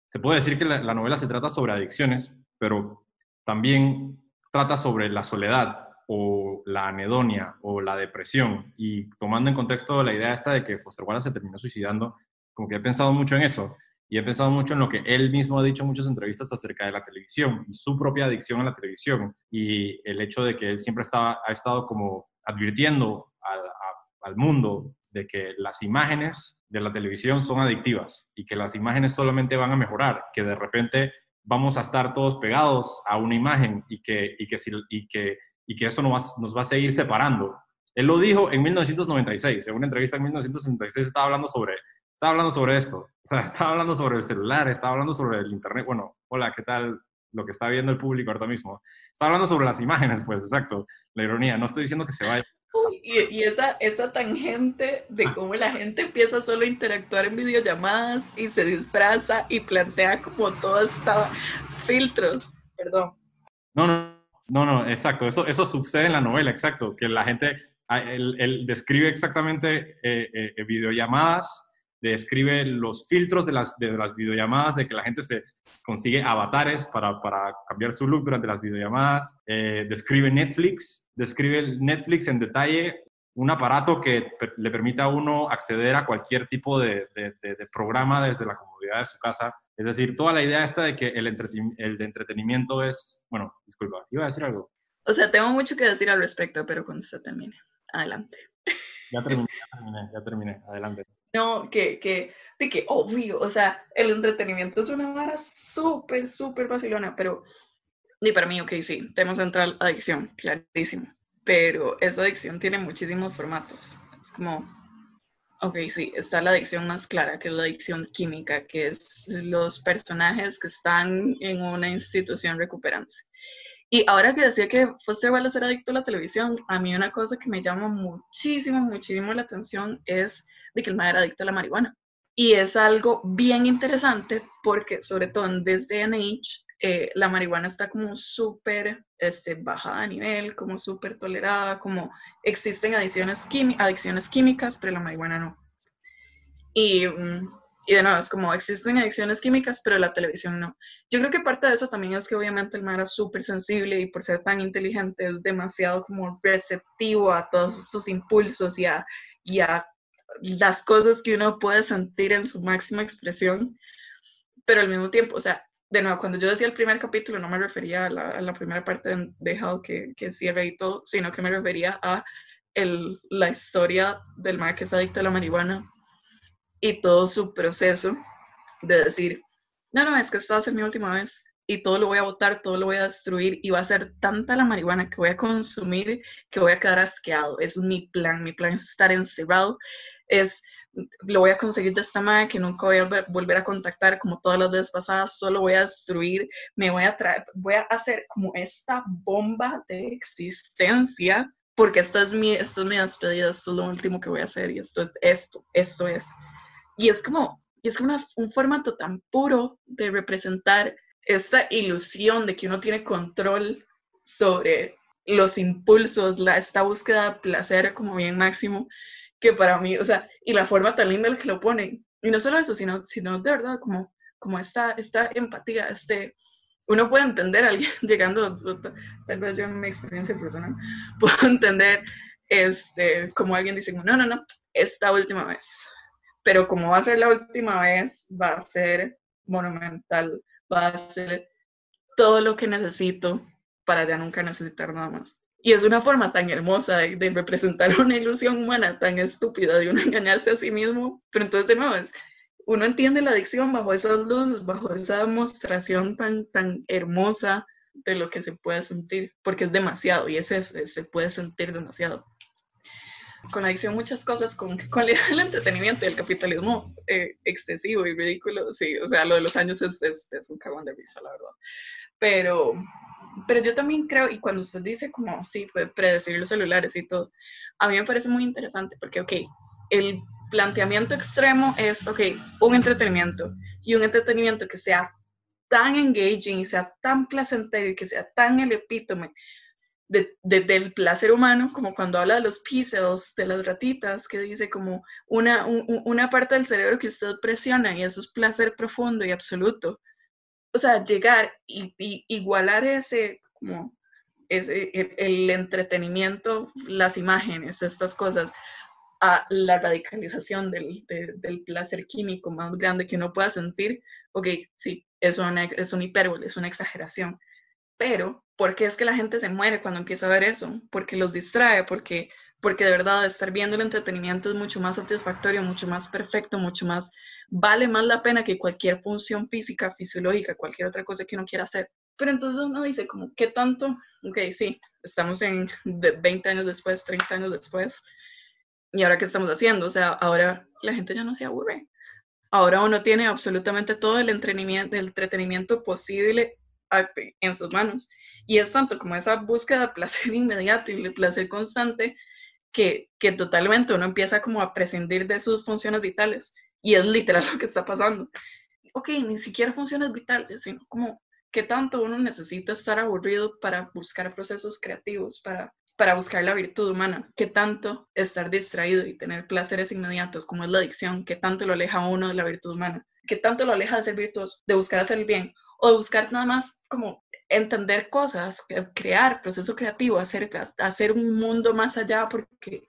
se puede decir que la novela se trata sobre adicciones, pero también trata sobre la soledad o la anedonia o la depresión. Y tomando en contexto la idea esta de que Foster Wallace se terminó suicidando, como que he pensado mucho en eso y he pensado mucho en lo que él mismo ha dicho en muchas entrevistas acerca de la televisión y su propia adicción a la televisión y el hecho de que él siempre estaba, ha estado como advirtiendo al, al mundo de que las imágenes de la televisión son adictivas y que las imágenes solamente van a mejorar, que de repente vamos a estar todos pegados a una imagen y que, y que, y que, y que eso nos va, nos va a seguir separando. Él lo dijo en 1996, en una entrevista en 1966 estaba hablando sobre estaba hablando sobre esto. O sea, estaba hablando sobre el celular, estaba hablando sobre el internet. Bueno, hola, ¿qué tal? Lo que está viendo el público ahorita mismo. Estaba hablando sobre las imágenes, pues, exacto. La ironía. No estoy diciendo que se vaya. y, esa, esa tangente de ah. cómo la gente empieza solo a interactuar en videollamadas y se disfraza y plantea como todo está filtros. Perdón. No, no, no, no, exacto. Eso, eso sucede en la novela, exacto. Que la gente, ah, él, describe exactamente eh, eh, videollamadas describe los filtros de las, de las videollamadas, de que la gente se consigue avatares para, para cambiar su look durante las videollamadas, eh, describe Netflix, describe Netflix en detalle, un aparato que le permite a uno acceder a cualquier tipo de, de, programa desde la comodidad de su casa. Es decir, toda la idea esta de que el, el de entretenimiento es, bueno, disculpa, iba a decir algo. O sea, tengo mucho que decir al respecto, pero cuando se termine, adelante. Ya terminé, ya terminé, ya terminé, adelante. No, que, que, de que obvio, o sea, el entretenimiento es una vara súper, súper vacilona, pero, ni para mí, ok, sí, tema central, adicción, clarísimo, pero esa adicción tiene muchísimos formatos. Es como, ok, sí, está la adicción más clara, que es la adicción química, que es los personajes que están en una institución recuperándose. Y ahora que decía que Foster Wallace era adicto a la televisión, a mí una cosa que me llama muchísimo, muchísimo la atención es de que el madre era adicto a la marihuana. Y es algo bien interesante porque, sobre todo en desde NH, eh, la marihuana está como súper este, bajada a nivel, como súper tolerada, como existen adicciones, adicciones químicas, pero la marihuana no. Y, mm, y, de nuevo, es como existen adicciones químicas, pero la televisión no. Yo creo que parte de eso también es que obviamente el mar es súper sensible y por ser tan inteligente es demasiado como receptivo a todos esos impulsos y a, y a las cosas que uno puede sentir en su máxima expresión, pero al mismo tiempo, o sea, de nuevo, cuando yo decía el primer capítulo, no me refería a la, primera parte de Hal que, que cierra y todo, sino que me refería a la historia del mar que es adicto a la marihuana y todo su proceso de decir, no, no, es que esta va a ser mi última vez y todo lo voy a botar, todo lo voy a destruir y va a ser tanta la marihuana que voy a consumir que voy a quedar asqueado. Es mi plan, mi plan es estar encerrado es lo voy a conseguir de esta manera que nunca voy a volver a contactar como todas las veces pasadas, solo voy a destruir, me voy a traer, voy a hacer como esta bomba de existencia, porque esto es mi, esto es mi despedida, esto es lo último que voy a hacer y esto es esto, esto es. Y es como, y es como un formato tan puro de representar esta ilusión de que uno tiene control sobre los impulsos, la, esta búsqueda de placer como bien máximo, que para mí, o sea, y la forma tan linda en la que lo ponen. Y no solo eso, sino, sino de verdad, como, como esta, esta empatía, este, uno puede entender a alguien llegando, tal vez yo en mi experiencia personal, puedo entender este, como alguien dice, no, no, no, esta última vez. Pero como va a ser la última vez, va a ser monumental, va a ser todo lo que necesito para ya nunca necesitar nada más. Y es una forma tan hermosa de, representar una ilusión humana tan estúpida de uno engañarse a sí mismo. Pero entonces, de nuevo, es, uno entiende la adicción bajo esas luces, bajo esa demostración tan, tan hermosa de lo que se puede sentir, porque es demasiado y es se puede sentir demasiado. Con la adicción muchas cosas, con, con el entretenimiento y el capitalismo eh, excesivo y ridículo, sí, o sea, lo de los años es, es, es un cagón de risa, la verdad. Pero, pero yo también creo, y cuando usted dice como, sí, puede predecir los celulares y todo, a mí me parece muy interesante porque, ok, el planteamiento extremo es, ok, un entretenimiento y un entretenimiento que sea tan engaging y sea tan placentero y que sea tan el epítome de, del placer humano, como cuando habla de los pixels, de las ratitas, que dice como una, una parte del cerebro que usted presiona y eso es placer profundo y absoluto o sea, llegar y, igualar ese, como, es el, entretenimiento, las imágenes, estas cosas, a la radicalización del, del, placer químico más grande que uno pueda sentir, ok, sí, es una, es un hipérbole, es una exageración, pero ¿por qué es que la gente se muere cuando empieza a ver eso? Porque los distrae, porque, porque de verdad estar viendo el entretenimiento es mucho más satisfactorio, mucho más perfecto, mucho más, vale más la pena que cualquier función física, fisiológica, cualquier otra cosa que uno quiera hacer. Pero entonces uno dice como, ¿qué tanto? Ok, sí, estamos en 20 años después, 30 años después, ¿Y ahora qué estamos haciendo? O sea, ahora la gente ya no se aburre. Ahora uno tiene absolutamente todo el entretenimiento, el entretenimiento posible en sus manos. Y es tanto como esa búsqueda de placer inmediato y de placer constante que, que totalmente uno empieza como a prescindir de sus funciones vitales. Y es literal lo que está pasando. Ok, ni siquiera funciones vitales, sino como qué tanto uno necesita estar aburrido para buscar procesos creativos, para para buscar la virtud humana, qué tanto estar distraído y tener placeres inmediatos, como es la adicción, qué tanto lo aleja a uno de la virtud humana, qué tanto lo aleja de ser virtuoso, de buscar hacer el bien, o de buscar nada más como entender cosas, crear proceso creativo, hacer, hacer un mundo más allá, porque,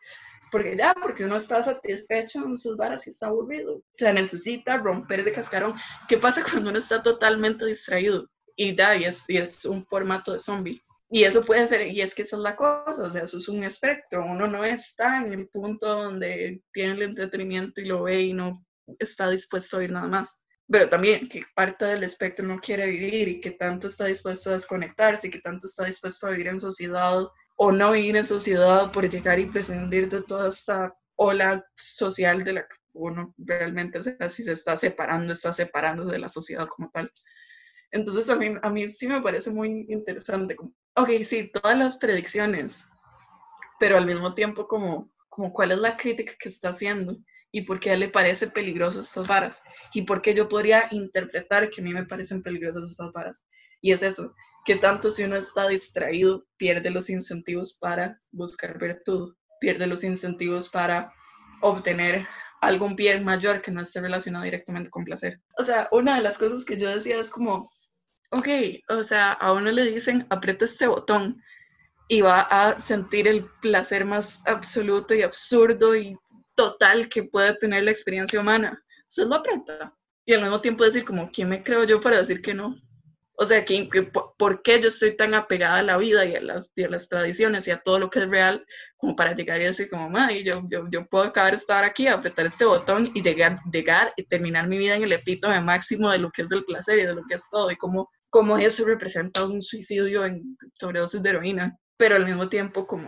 porque ya, porque uno está satisfecho en sus varas y está aburrido. O sea, necesita romper ese cascarón. ¿Qué pasa cuando uno está totalmente distraído? Y ya, y es, y es un formato de zombie. Y eso puede ser, y es que esa es la cosa, o sea, eso es un espectro, uno no está en el punto donde tiene el entretenimiento y lo ve y no está dispuesto a oír nada más. Pero también que parte del espectro no quiere vivir y que tanto está dispuesto a desconectarse y que tanto está dispuesto a vivir en sociedad o no vivir en sociedad por llegar y prescindir de toda esta ola social de la que uno realmente, o sea, si se está separando, está separándose de la sociedad como tal. Entonces a mí, a mí sí me parece muy interesante ok, sí, todas las predicciones, pero al mismo tiempo como, como cuál es la crítica que está haciendo y por qué le parece peligroso estas varas y por qué yo podría interpretar que a mí me parecen peligrosas estas varas. Y es eso, que tanto si uno está distraído, pierde los incentivos para buscar virtud, pierde los incentivos para obtener algún bien mayor que no esté relacionado directamente con placer. O sea, una de las cosas que yo decía es como, ok, o sea, a uno le dicen, aprieta este botón y va a sentir el placer más absoluto y absurdo y total que pueda tener la experiencia humana. Usted lo aprieta. Y al mismo tiempo decir como, ¿quién me creo yo para decir que no? O sea, ¿quién, por, qué yo estoy tan apegada a la vida y a, las, tradiciones y a todo lo que es real como para llegar y decir como, madre, yo, yo, yo puedo acabar de estar aquí, apretar este botón y llegar, llegar y terminar mi vida en el epítome máximo de lo que es el placer y de lo que es todo y como cómo eso representa un suicidio en sobredosis de heroína, pero al mismo tiempo como,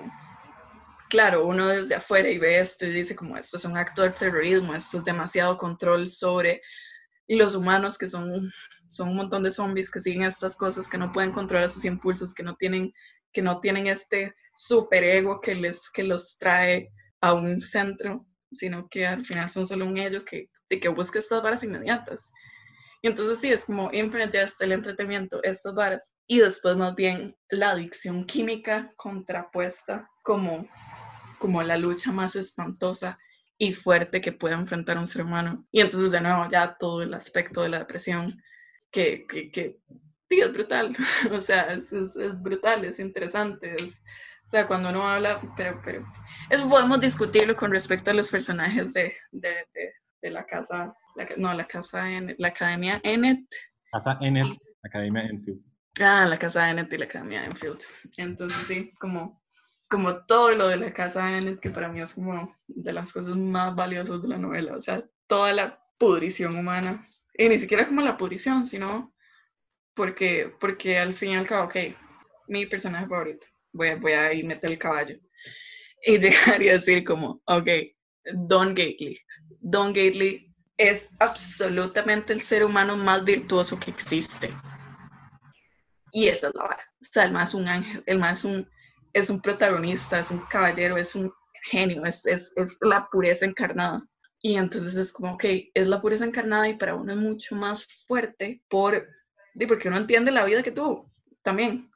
claro, uno desde afuera y ve esto y dice como esto es un acto de terrorismo, esto es demasiado control sobre los humanos que son, son un montón de zombies que siguen estas cosas, que no pueden controlar sus impulsos, que no tienen, que no tienen este superego que, les, que los trae a un centro, sino que al final son solo un ello que, que busca estas varas inmediatas. Y entonces sí, es como está el entretenimiento, estas varas. Y después más bien la adicción química contrapuesta como, como la lucha más espantosa y fuerte que puede enfrentar un ser humano. Y entonces de nuevo ya todo el aspecto de la depresión que, que, que es brutal, o sea, es, es, es, brutal, es interesante, es, o sea, cuando uno habla, pero, pero, eso podemos discutirlo con respecto a los personajes de, de, de la casa, no, la casa, en, la academia Ennet. Casa Ennet, academia Enfield. Ah, la casa Ennet y la academia Enfield. Entonces, sí, como, como todo lo de la casa Ennet, que para mí es como de las cosas más valiosas de la novela, o sea, toda la pudrición humana. Y ni siquiera como la pudrición, sino porque, porque al fin y al cabo, ok, mi personaje favorito, voy voy a ir meter el caballo. Y llegar y decir como, ok, Don Gately. Don Gately es absolutamente el ser humano más virtuoso que existe. Y esa es la vara. O sea, el más un ángel, el más un, es un protagonista, es un caballero, es un genio, es, es, es la pureza encarnada. Y entonces es como, ok, es la pureza encarnada y para uno es mucho más fuerte por, porque uno entiende la vida que tuvo también.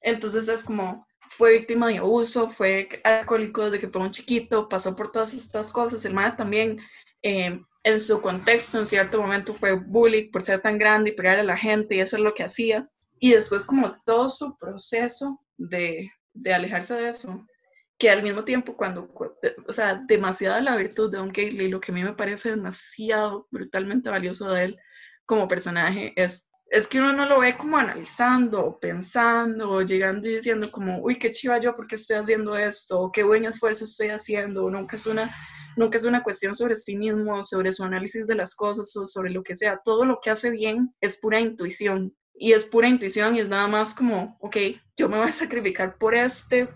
Entonces es como, fue víctima de abuso, fue alcohólico desde que fue un chiquito, pasó por todas estas cosas. Madre también, eh, en su contexto, en cierto momento fue bully por ser tan grande y pegar a la gente, y eso es lo que hacía. Y después, como todo su proceso de, de alejarse de eso, que al mismo tiempo cuando, o sea, demasiada la virtud de Don Gately, lo que a mí me parece demasiado brutalmente valioso de él como personaje es, es que uno no lo ve como analizando pensando o llegando y diciendo como, uy, qué chiva yo porque estoy haciendo esto, qué buen esfuerzo estoy haciendo, nunca es una nunca es una cuestión sobre sí mismo, sobre su análisis de las cosas o sobre lo que sea. Todo lo que hace bien es pura intuición. Y es pura intuición y es nada más como, ok, yo me voy a sacrificar por este.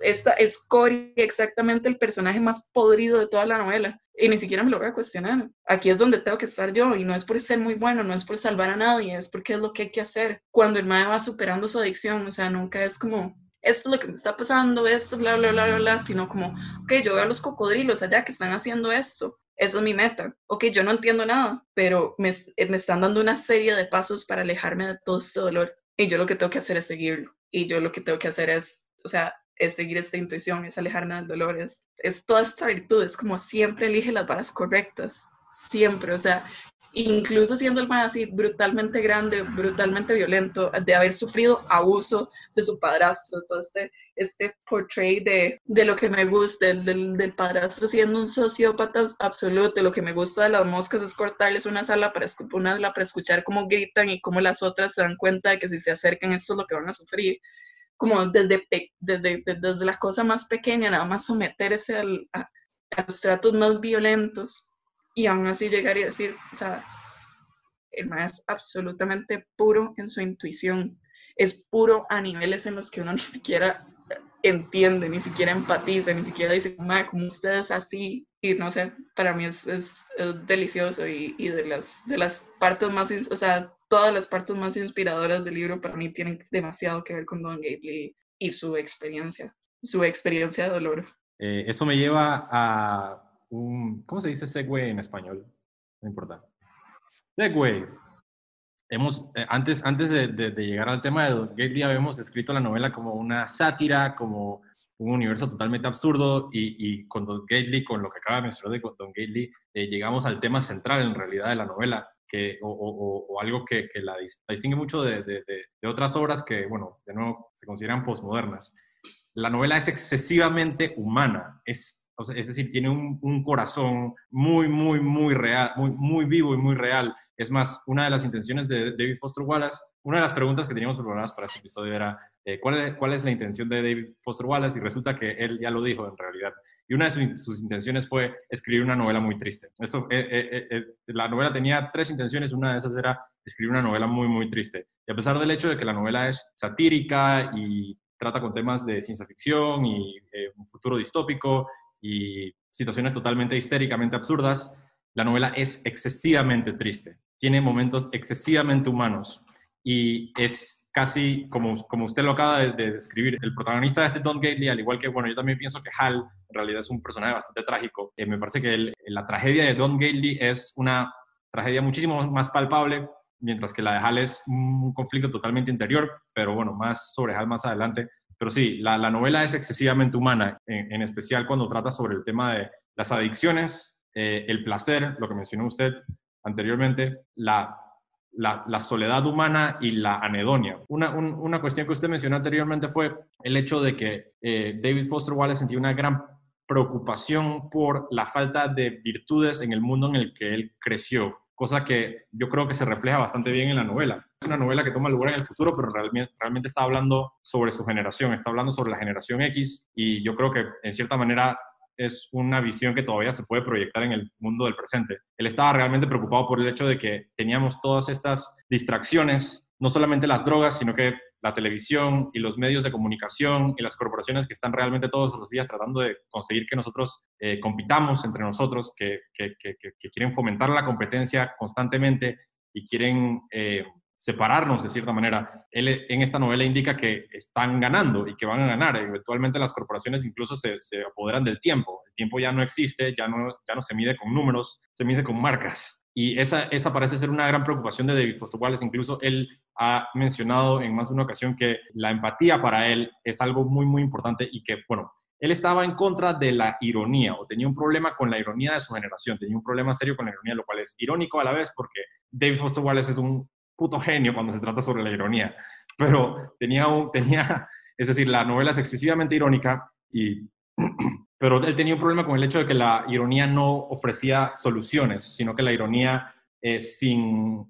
Esta es Cory, exactamente el personaje más podrido de toda la novela. Y ni siquiera me lo voy a cuestionar. Aquí es donde tengo que estar yo. Y no es por ser muy bueno, no es por salvar a nadie, es porque es lo que hay que hacer. Cuando el mae va superando su adicción, o sea, nunca es como, esto es lo que me está pasando, esto, bla, bla, bla, bla, bla, sino como, ok, yo veo a los cocodrilos allá que están haciendo esto, eso es mi meta. Ok, yo no entiendo nada, pero me, me, están dando una serie de pasos para alejarme de todo este dolor. Y yo lo que tengo que hacer es seguirlo. Y yo lo que tengo que hacer es, o sea, es seguir esta intuición, es alejarme del dolor, es, es toda esta virtud, es como siempre elige las varas correctas, siempre, o sea, incluso siendo el más así brutalmente grande, brutalmente violento, de haber sufrido abuso de su padrastro, todo este, este portray de, de lo que me gusta, del, del, padrastro siendo un sociópata absoluto, lo que me gusta de las moscas es cortarles una sala para, una sala para escuchar cómo gritan y cómo las otras se dan cuenta de que si se acercan esto es lo que van a sufrir. Como desde, desde, desde, la cosa más pequeña, nada más someterse a, a los tratos más violentos y aún así llegar y decir, o sea, el más absolutamente puro en su intuición, es puro a niveles en los que uno ni siquiera entiende, ni siquiera empatiza, ni siquiera dice, como ustedes así, y no sé, para mí es, es, delicioso y, y, de, las, de las partes más, o sea, todas las partes más inspiradoras del libro para mí tienen demasiado que ver con Don Gately y su experiencia, su experiencia de dolor. Eh, eso me lleva a un, ¿cómo se dice segue en español? No importa. Segue. Hemos, eh, antes, antes de, llegar al tema de Gately, habíamos escrito la novela como una sátira, como un universo totalmente absurdo y, con Don Gately, con lo que acaba de mencionar de Don Gately, eh, llegamos al tema central en realidad de la novela, que, o, algo que, la, distingue mucho de, de, otras obras que, bueno, de nuevo se consideran posmodernas. La novela es excesivamente humana, es es decir, tiene un, corazón muy, muy, muy real, muy, muy vivo y muy real. Es más, una de las intenciones de David Foster Wallace, una de las preguntas que teníamos preparadas para este episodio era, eh, ¿cuál, es, ¿cuál es la intención de David Foster Wallace? Y resulta que él ya lo dijo en realidad. Y una de sus, intenciones fue escribir una novela muy triste. Eso, eh, eh, la novela tenía tres intenciones, una de esas era escribir una novela muy, muy triste. Y a pesar del hecho de que la novela es satírica y trata con temas de ciencia ficción y un futuro distópico y situaciones totalmente histéricamente absurdas, la novela es excesivamente triste, tiene momentos excesivamente humanos y es casi como, como usted lo acaba de, describir. El protagonista de este Don Gately, al igual que, bueno, yo también pienso que Hal en realidad es un personaje bastante trágico. Eh, me parece que la tragedia de Don Gately es una tragedia muchísimo más palpable, mientras que la de Hal es un conflicto totalmente interior, pero bueno, más sobre Hal más adelante. Pero sí, la, novela es excesivamente humana, en, especial cuando trata sobre el tema de las adicciones, eh, el placer, lo que mencionó usted anteriormente, la, la, soledad humana y la anedonia. Una, una, cuestión que usted mencionó anteriormente fue el hecho de que eh, David Foster Wallace sentía una gran preocupación por la falta de virtudes en el mundo en el que él creció cosa que yo creo que se refleja bastante bien en la novela. Es una novela que toma lugar en el futuro, pero realmente, está hablando sobre su generación, está hablando sobre la generación X y yo creo que en cierta manera es una visión que todavía se puede proyectar en el mundo del presente. Él estaba realmente preocupado por el hecho de que teníamos todas estas distracciones, no solamente las drogas, sino que la televisión y los medios de comunicación y las corporaciones que están realmente todos los días tratando de conseguir que nosotros eh, compitamos entre nosotros, que, que, quieren fomentar la competencia constantemente y quieren eh, separarnos de cierta manera. Él en esta novela indica que están ganando y que van a ganar. Eventualmente las corporaciones incluso se, se apoderan del tiempo. El tiempo ya no existe, ya no, ya no se mide con números, se mide con marcas. Y esa, esa parece ser una gran preocupación de David Foster Wallace. Incluso él ha mencionado en más de una ocasión que la empatía para él es algo muy, muy importante y que, bueno, él estaba en contra de la ironía o tenía un problema con la ironía de su generación, tenía un problema serio con la ironía, lo cual es irónico a la vez porque David Foster Wallace es un puto genio cuando se trata sobre la ironía, pero tenía, un, tenía Es decir, la novela es excesivamente irónica, y, pero él tenía un problema con el hecho de que la ironía no ofrecía soluciones, sino que la ironía eh, sin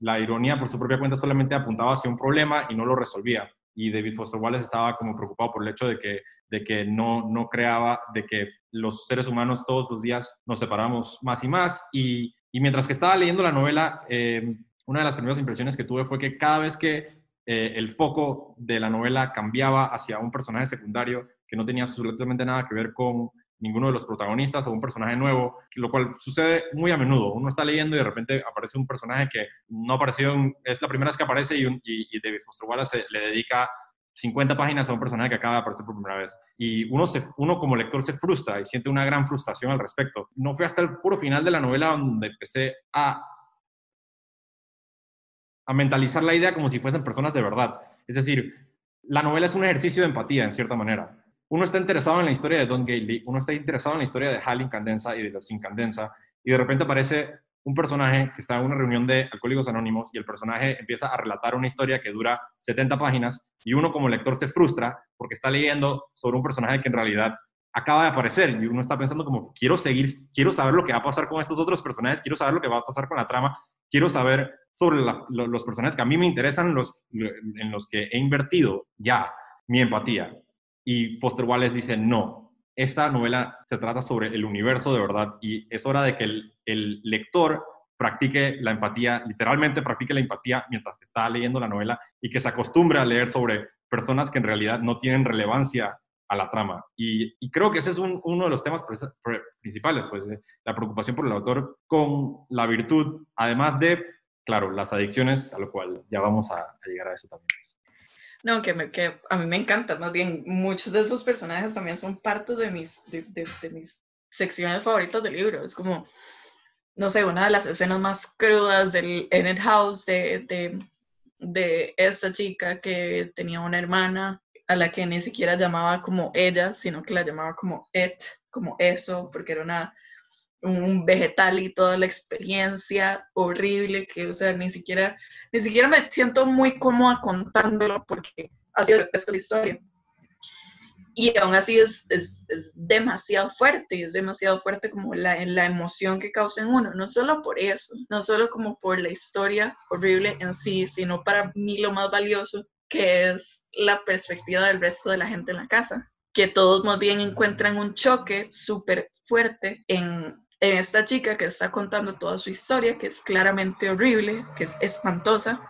la ironía por su propia cuenta solamente apuntaba hacia un problema y no lo resolvía. Y David Foster Wallace estaba como preocupado por el hecho de que, de que no, no creaba, de que los seres humanos todos los días nos separamos más y más. Y, y mientras que estaba leyendo la novela, eh, una de las primeras impresiones que tuve fue que cada vez que eh, el foco de la novela cambiaba hacia un personaje secundario que no tenía absolutamente nada que ver con ninguno de los protagonistas o un personaje nuevo, lo cual sucede muy a menudo. Uno está leyendo y de repente aparece un personaje que no apareció, es la primera vez que aparece y, y, David Foster Wallace le dedica 50 páginas a un personaje que acaba de aparecer por primera vez. Y uno, se, uno como lector se frustra y siente una gran frustración al respecto. No fue hasta el puro final de la novela donde empecé a, a mentalizar la idea como si fuesen personas de verdad. Es decir, la novela es un ejercicio de empatía, en cierta manera uno está interesado en la historia de Don Gately, uno está interesado en la historia de Hal Incandenza y de los Incandenza, y de repente aparece un personaje que está en una reunión de Alcohólicos Anónimos y el personaje empieza a relatar una historia que dura 70 páginas y uno como lector se frustra porque está leyendo sobre un personaje que en realidad acaba de aparecer y uno está pensando como quiero seguir, quiero saber lo que va a pasar con estos otros personajes, quiero saber lo que va a pasar con la trama, quiero saber sobre los personajes que a mí me interesan, los, en los que he invertido ya mi empatía. Y Foster Wallace dice, no, esta novela se trata sobre el universo de verdad y es hora de que el, lector practique la empatía, literalmente practique la empatía mientras está leyendo la novela y que se acostumbre a leer sobre personas que en realidad no tienen relevancia a la trama. Y, creo que ese es uno de los temas principales, pues la preocupación por el autor con la virtud, además de, claro, las adicciones, a lo cual ya vamos a, a llegar a eso también. No, que, me, que a mí me encanta, más bien muchos de esos personajes también son parte de mis, de, de, mis secciones favoritas del libro. Es como, no sé, una de las escenas más crudas del Enid House de, de, de esta chica que tenía una hermana a la que ni siquiera llamaba como ella, sino que la llamaba como it, como eso, porque era una un vegetal y toda la experiencia horrible que, o sea, ni siquiera, ni siquiera me siento muy cómoda contándolo porque así es la historia. Y aún así es, es, es, demasiado fuerte, es demasiado fuerte como la, la emoción que causa en uno, no solo por eso, no solo como por la historia horrible en sí, sino para mí lo más valioso, que es la perspectiva del resto de la gente en la casa, que todos más bien encuentran un choque súper fuerte en en esta chica que está contando toda su historia, que es claramente horrible, que es espantosa,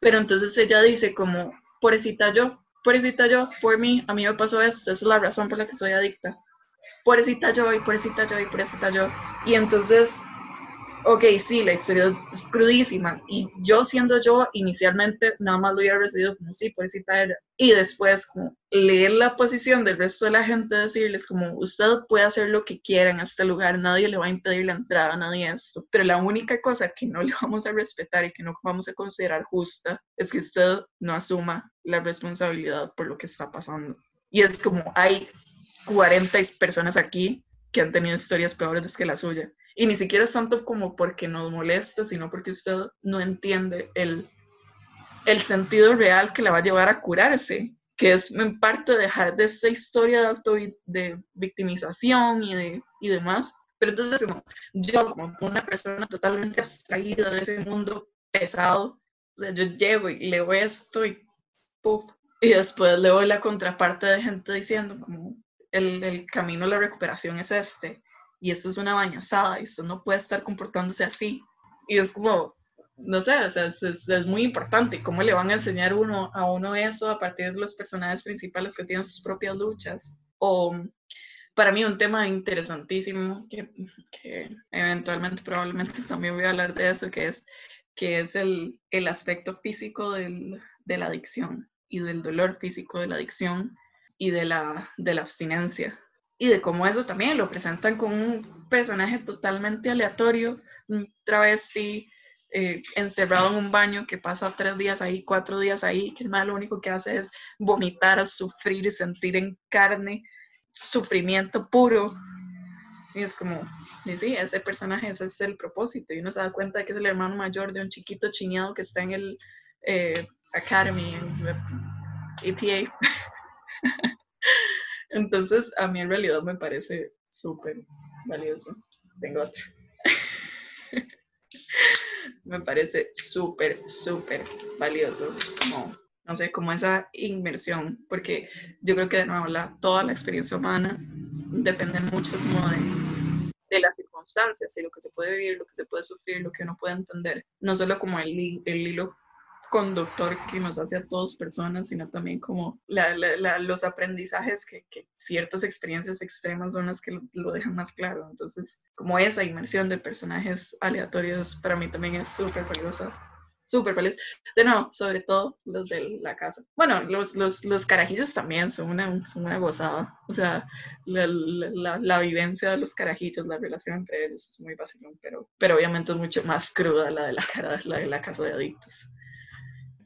pero entonces ella dice como, pobrecita yo, pobrecita yo, por mí, a mí me pasó esto, esa es la razón por la que soy adicta. Pobrecita yo, y pobrecita yo, y pobrecita yo. Y entonces ok, sí, la historia es crudísima. Y yo siendo yo, inicialmente nada más lo hubiera recibido como, sí, pobrecita ella. Y después, como leer la posición del resto de la gente, decirles como, usted puede hacer lo que quiera en este lugar, nadie le va a impedir la entrada, nadie esto. Pero la única cosa que no le vamos a respetar y que no vamos a considerar justa es que usted no asuma la responsabilidad por lo que está pasando. Y es como, hay 40 personas aquí que han tenido historias peores que la suya y ni siquiera es tanto como porque nos molesta, sino porque usted no entiende el, el sentido real que la va a llevar a curarse, que es en parte dejar de esta historia de auto de victimización y, de, y demás. Pero entonces, como yo, como una persona totalmente abstraída de ese mundo pesado, o sea, yo llego y leo esto y puff, y después leo la contraparte de gente diciendo como el, el camino a la recuperación es este y esto es una bañazada y esto no puede estar comportándose así. Y es como, no sé, o sea, es, muy importante cómo le van a enseñar uno a uno eso a partir de los personajes principales que tienen sus propias luchas. O para mí un tema interesantísimo que, que eventualmente probablemente también voy a hablar de eso, que es, que es el, el aspecto físico del, de la adicción y del dolor físico de la adicción y de la, de la abstinencia y de cómo eso también lo presentan con un personaje totalmente aleatorio, un travesti eh, encerrado en un baño que pasa tres días ahí, cuatro días ahí, que el mal lo único que hace es vomitar, sufrir sentir en carne sufrimiento puro. Y es como, y sí, ese personaje, ese es el propósito. Y uno se da cuenta de que es el hermano mayor de un chiquito chineado que está en el eh, Academy, ETA. Entonces, a mí en realidad me parece súper valioso. Tengo otra. me parece súper, súper valioso, como, no sé, como esa inmersión, porque yo creo que de nuevo la, toda la experiencia humana depende mucho como de, las circunstancias y lo que se puede vivir, lo que se puede sufrir, lo que uno puede entender, no solo como el hilo conductor que nos hace a todos personas, sino también como los aprendizajes que, ciertas experiencias extremas son las que lo, dejan más claro. Entonces, como esa inmersión de personajes aleatorios para mí también es súper valiosa. Súper valiosa. De nuevo, sobre todo los de la casa. Bueno, los, los, los carajillos también son una, son una gozada. O sea, la, vivencia de los carajillos, la relación entre ellos es muy fácil, pero, pero obviamente es mucho más cruda la de la, cara, la de la casa de adictos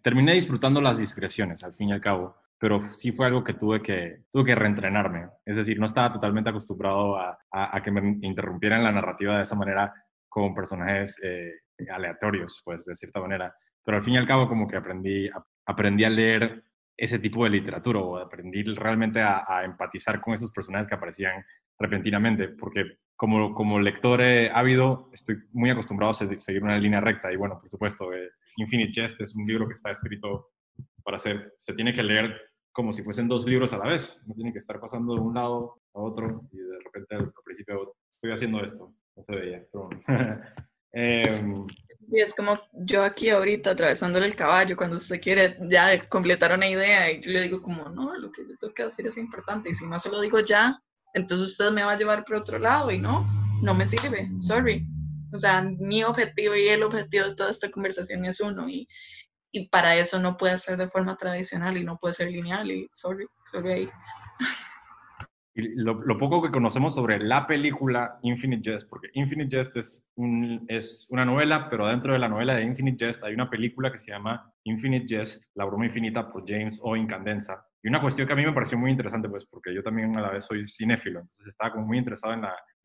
terminé disfrutando las discreciones, al fin y al cabo, pero sí fue algo que tuve que, tuve que reentrenarme. Es decir, no estaba totalmente acostumbrado a, a, que me interrumpieran la narrativa de esa manera con personajes eh, aleatorios, pues, de cierta manera. Pero al fin y al cabo, como que aprendí, aprendí a leer ese tipo de literatura o aprendí realmente a, a empatizar con esos personajes que aparecían repentinamente, porque como, como lector ávido estoy muy acostumbrado a seguir una línea recta y bueno, por supuesto, eh, Infinite Jest es un libro que está escrito para ser, se tiene que leer como si fuesen dos libros a la vez, no tiene que estar pasando de un lado a otro y de repente al, principio estoy haciendo esto, no se veía, pero em, y es como yo aquí ahorita atravesándole el caballo cuando usted quiere ya completar una idea y yo le digo como, no, lo que yo tengo que decir es importante y si no se lo digo ya, entonces usted me va a llevar por otro lado y no, no me sirve, sorry. O sea, mi objetivo y el objetivo de toda esta conversación es uno y, y para eso no puede ser de forma tradicional y no puede ser lineal y sorry, sorry ahí. Lo, lo, poco que conocemos sobre la película Infinite Jest, porque Infinite Jest es, una novela, pero dentro de la novela de Infinite Jest hay una película que se llama Infinite Jest, La broma infinita por James O. Incandenza, y una cuestión que a mí me pareció muy interesante, pues porque yo también a la vez soy cinéfilo, entonces estaba como muy interesado en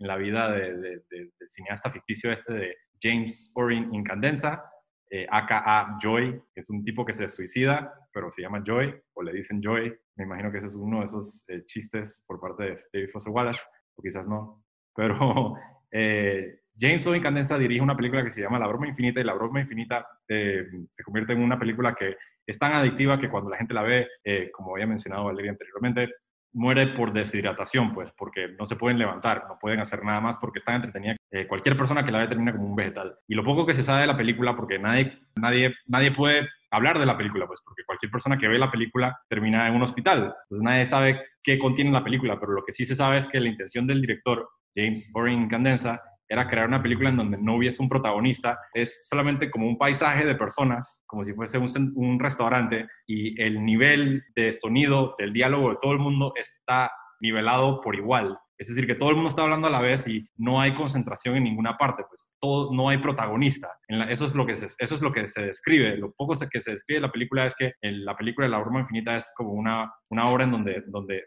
la, vida de, del cineasta ficticio este de James Orin Incandenza, eh, aka Joy, que es un tipo que se suicida, pero se llama Joy, o le dicen Joy. Me imagino que ese es uno de esos eh, chistes por parte de David Foster Wallace, o quizás no. Pero eh, James O. Incandenza dirige una película que se llama La Broma Infinita, y La Broma Infinita eh, se convierte en una película que es tan adictiva que cuando la gente la ve, como había mencionado Valeria anteriormente, muere por deshidratación, pues, porque no se pueden levantar, no pueden hacer nada más porque están entretenidas. Eh, cualquier persona que la ve termina como un vegetal. Y lo poco que se sabe de la película, porque nadie, nadie, nadie puede hablar de la película, pues, porque cualquier persona que ve la película termina en un hospital. Entonces nadie sabe qué contiene la película, pero lo que sí se sabe es que la intención del director, James Boring Candenza, era crear una película en donde no hubiese un protagonista, es solamente como un paisaje de personas, como si fuese un, un restaurante, y el nivel de sonido del diálogo de todo el mundo está nivelado por igual. Es decir, que todo el mundo está hablando a la vez y no hay concentración en ninguna parte, pues todo, no hay protagonista. eso, es lo que se, eso es lo que se describe. Lo poco que se describe en la película es que en la película de La Broma Infinita es como una, una obra en donde, donde,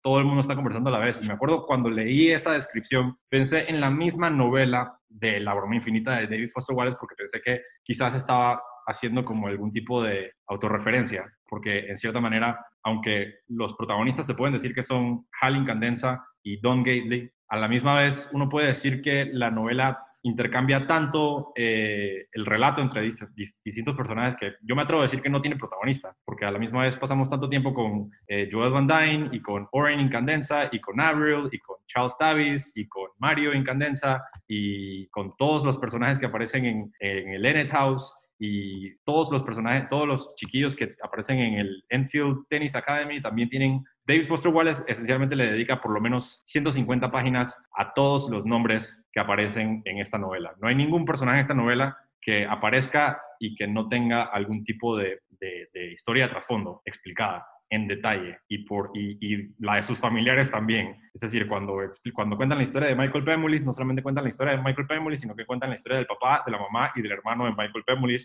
todo el mundo está conversando a la vez. Y me acuerdo cuando leí esa descripción, pensé en la misma novela de La Broma Infinita de David Foster Wallace porque pensé que quizás estaba haciendo como algún tipo de autorreferencia, porque en cierta manera, aunque los protagonistas se pueden decir que son Hal Incandenza y Don Gately, a la misma vez uno puede decir que la novela intercambia tanto eh, el relato entre distintos personajes que yo me atrevo a decir que no tiene protagonista, porque a la misma vez pasamos tanto tiempo con eh, Joel Van Dyne y con Oren Incandenza y con Avril y con Charles Davis y con Mario Incandenza y con todos los personajes que aparecen en, en el Ennet House y todos los personajes, todos los chiquillos que aparecen en el Enfield Tennis Academy también tienen, David Foster Wallace esencialmente le dedica por lo menos 150 páginas a todos los nombres que aparecen en esta novela. No hay ningún personaje en esta novela que aparezca y que no tenga algún tipo de, de historia de trasfondo explicada en detalle y, por, y, la de sus familiares también. Es decir, cuando, cuando cuentan la historia de Michael Pemulis, no solamente cuentan la historia de Michael Pemulis, sino que cuentan la historia del papá, de la mamá y del hermano de Michael Pemulis.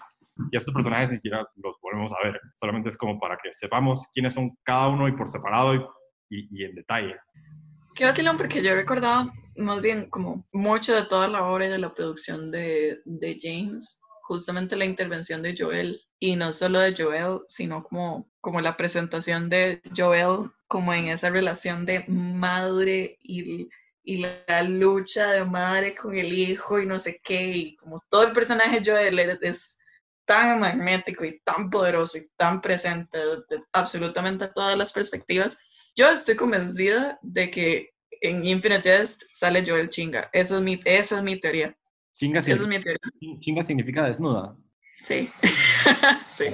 Y estos personajes ni siquiera los volvemos a ver. Solamente es como para que sepamos quiénes son cada uno y por separado y, y, en detalle. Qué vacilón, porque yo recordaba más bien como mucho de toda la obra y de la producción de, de James justamente la intervención de Joel y no solo de Joel, sino como, como la presentación de Joel como en esa relación de madre y, y la lucha de madre con el hijo y no sé qué, y como todo el personaje de Joel es tan magnético y tan poderoso y tan presente de, absolutamente todas las perspectivas. Yo estoy convencida de que en Infinite Jest sale Joel Chinga. Esa es mi, esa es mi teoría. Chinga, Chinga significa desnuda. Sí. sí.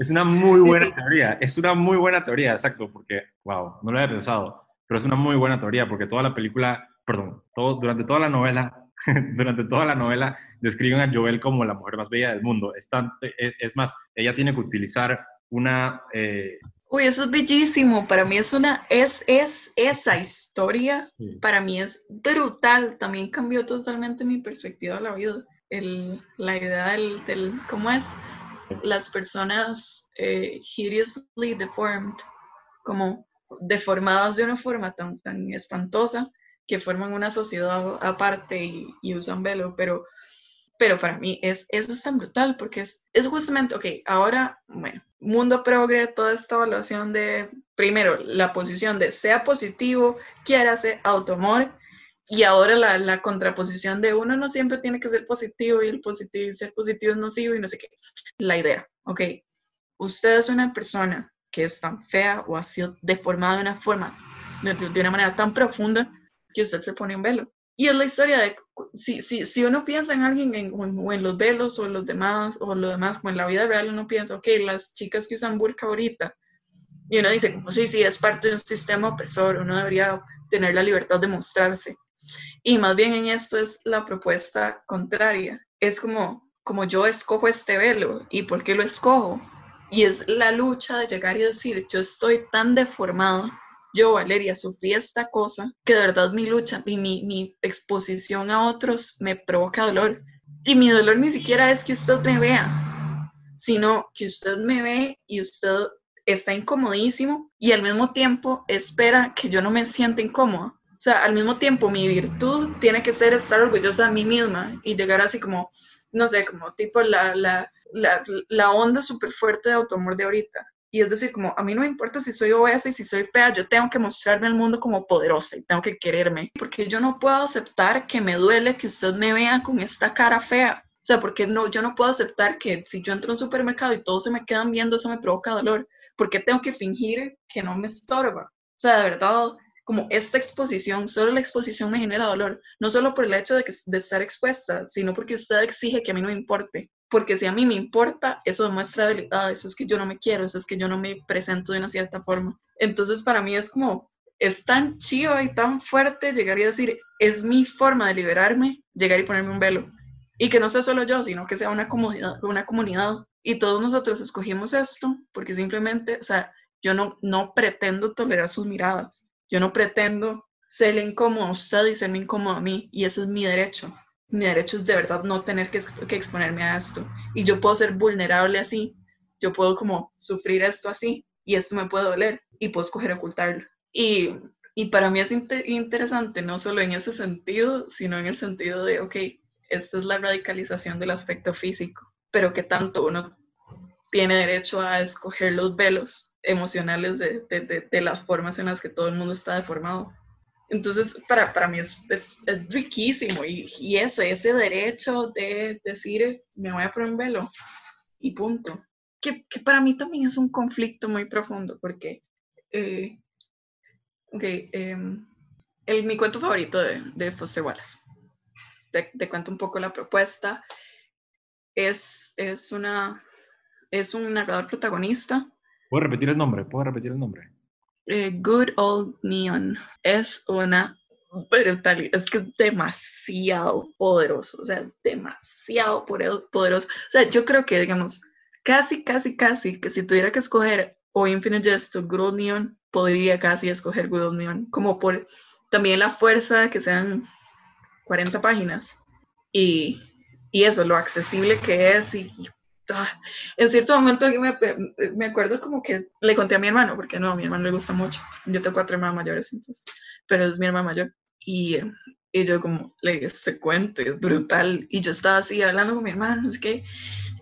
Es una muy buena teoría, es una muy buena teoría, exacto, porque, wow, no lo había pensado, pero es una muy buena teoría porque toda la película, perdón, todo, durante toda la novela, durante toda la novela describen a Joel como la mujer más bella del mundo. Es, e, es, más, ella tiene que utilizar una... Eh, Uy, eso es bellísimo. Para mí es una, es, es esa historia, para mí es brutal. También cambió totalmente mi perspectiva de la vida. El, la idea del, del, ¿cómo es? Las personas eh, hideously deformed, como deformadas de una forma tan, tan espantosa que forman una sociedad aparte y, y usan velo, pero pero para mí es, eso es tan brutal porque es, es justamente, ok, ahora, bueno, mundo progre, toda esta evaluación de, primero, la posición de sea positivo, quiera ser automor, y ahora la, la, contraposición de uno no siempre tiene que ser positivo y el positivo, ser positivo es nocivo y no sé qué. La idea, ok, usted es una persona que es tan fea o ha sido deformada de una forma, de, de una manera tan profunda que usted se pone un velo. Y es la historia de, si, si, si uno piensa en alguien en, o en los velos o los demás, o lo demás, como en la vida real uno piensa, ok, las chicas que usan burka ahorita, y uno dice, como sí, sí, es parte de un sistema opresor, uno debería tener la libertad de mostrarse. Y más bien en esto es la propuesta contraria. Es como, como yo escojo este velo, ¿y por qué lo escojo? Y es la lucha de llegar y decir, yo estoy tan deformado yo, Valeria, sufrí esta cosa que de verdad mi lucha y mi, mi exposición a otros me provoca dolor. Y mi dolor ni siquiera es que usted me vea, sino que usted me ve y usted está incomodísimo y al mismo tiempo espera que yo no me sienta incómoda. O sea, al mismo tiempo mi virtud tiene que ser estar orgullosa de mí misma y llegar así como, no sé, como tipo la, la, la, la onda súper fuerte de automor de ahorita. Y es decir, como a mí no me importa si soy obesa y si soy fea, yo tengo que mostrarme al mundo como poderosa y tengo que quererme, porque yo no puedo aceptar que me duele que usted me vea con esta cara fea. O sea, porque no, yo no puedo aceptar que si yo entro a un supermercado y todos se me quedan viendo, eso me provoca dolor. porque tengo que fingir que no me estorba? O sea, de verdad, como esta exposición, solo la exposición me genera dolor, no solo por el hecho de, que, de estar expuesta, sino porque usted exige que a mí no me importe porque si a mí me importa, eso demuestra debilidad, eso es que yo no me quiero, eso es que yo no me presento de una cierta forma. Entonces para mí es como, es tan chido y tan fuerte llegar y decir, es mi forma de liberarme, llegar y ponerme un velo. Y que no sea solo yo, sino que sea una comunidad, una comunidad. Y todos nosotros escogimos esto porque simplemente, o sea, yo no, no pretendo tolerar sus miradas, yo no pretendo serle incómodo a usted y serme incómodo a mí, y ese es mi derecho mi derecho es de verdad no tener que, exponerme a esto. Y yo puedo ser vulnerable así, yo puedo como sufrir esto así, y esto me puede doler, y puedo escoger ocultarlo. Y, y para mí es interesante, no solo en ese sentido, sino en el sentido de, ok, esta es la radicalización del aspecto físico, pero que tanto uno tiene derecho a escoger los velos emocionales de, de, de las formas en las que todo el mundo está deformado. Entonces, para, para mí es, es, riquísimo y, y, eso, ese derecho de decir, me voy a poner un velo y punto. Que, que para mí también es un conflicto muy profundo porque, eh, em, el, mi cuento favorito de, de Foster Wallace, te, cuento un poco la propuesta, es, es, una, es un narrador protagonista. ¿Puedo repetir el nombre? ¿Puedo repetir el nombre? Eh, Good Old Neon es una brutalidad, es que es demasiado poderoso, o sea, demasiado poderoso. O sea, yo creo que, digamos, casi, casi, casi, que si tuviera que escoger o Infinite Jest o Good Old Neon, podría casi escoger Good Old Neon, como por también la fuerza que sean 40 páginas y, y eso, lo accesible que es y, en cierto momento me, me, acuerdo como que le conté a mi hermano, porque no, a mi hermano le gusta mucho. Yo tengo cuatro hermanos mayores, entonces, pero es mi hermano mayor. Y, Y yo como, le este cuento es brutal. Y yo estaba así hablando con mi hermano, no sé qué.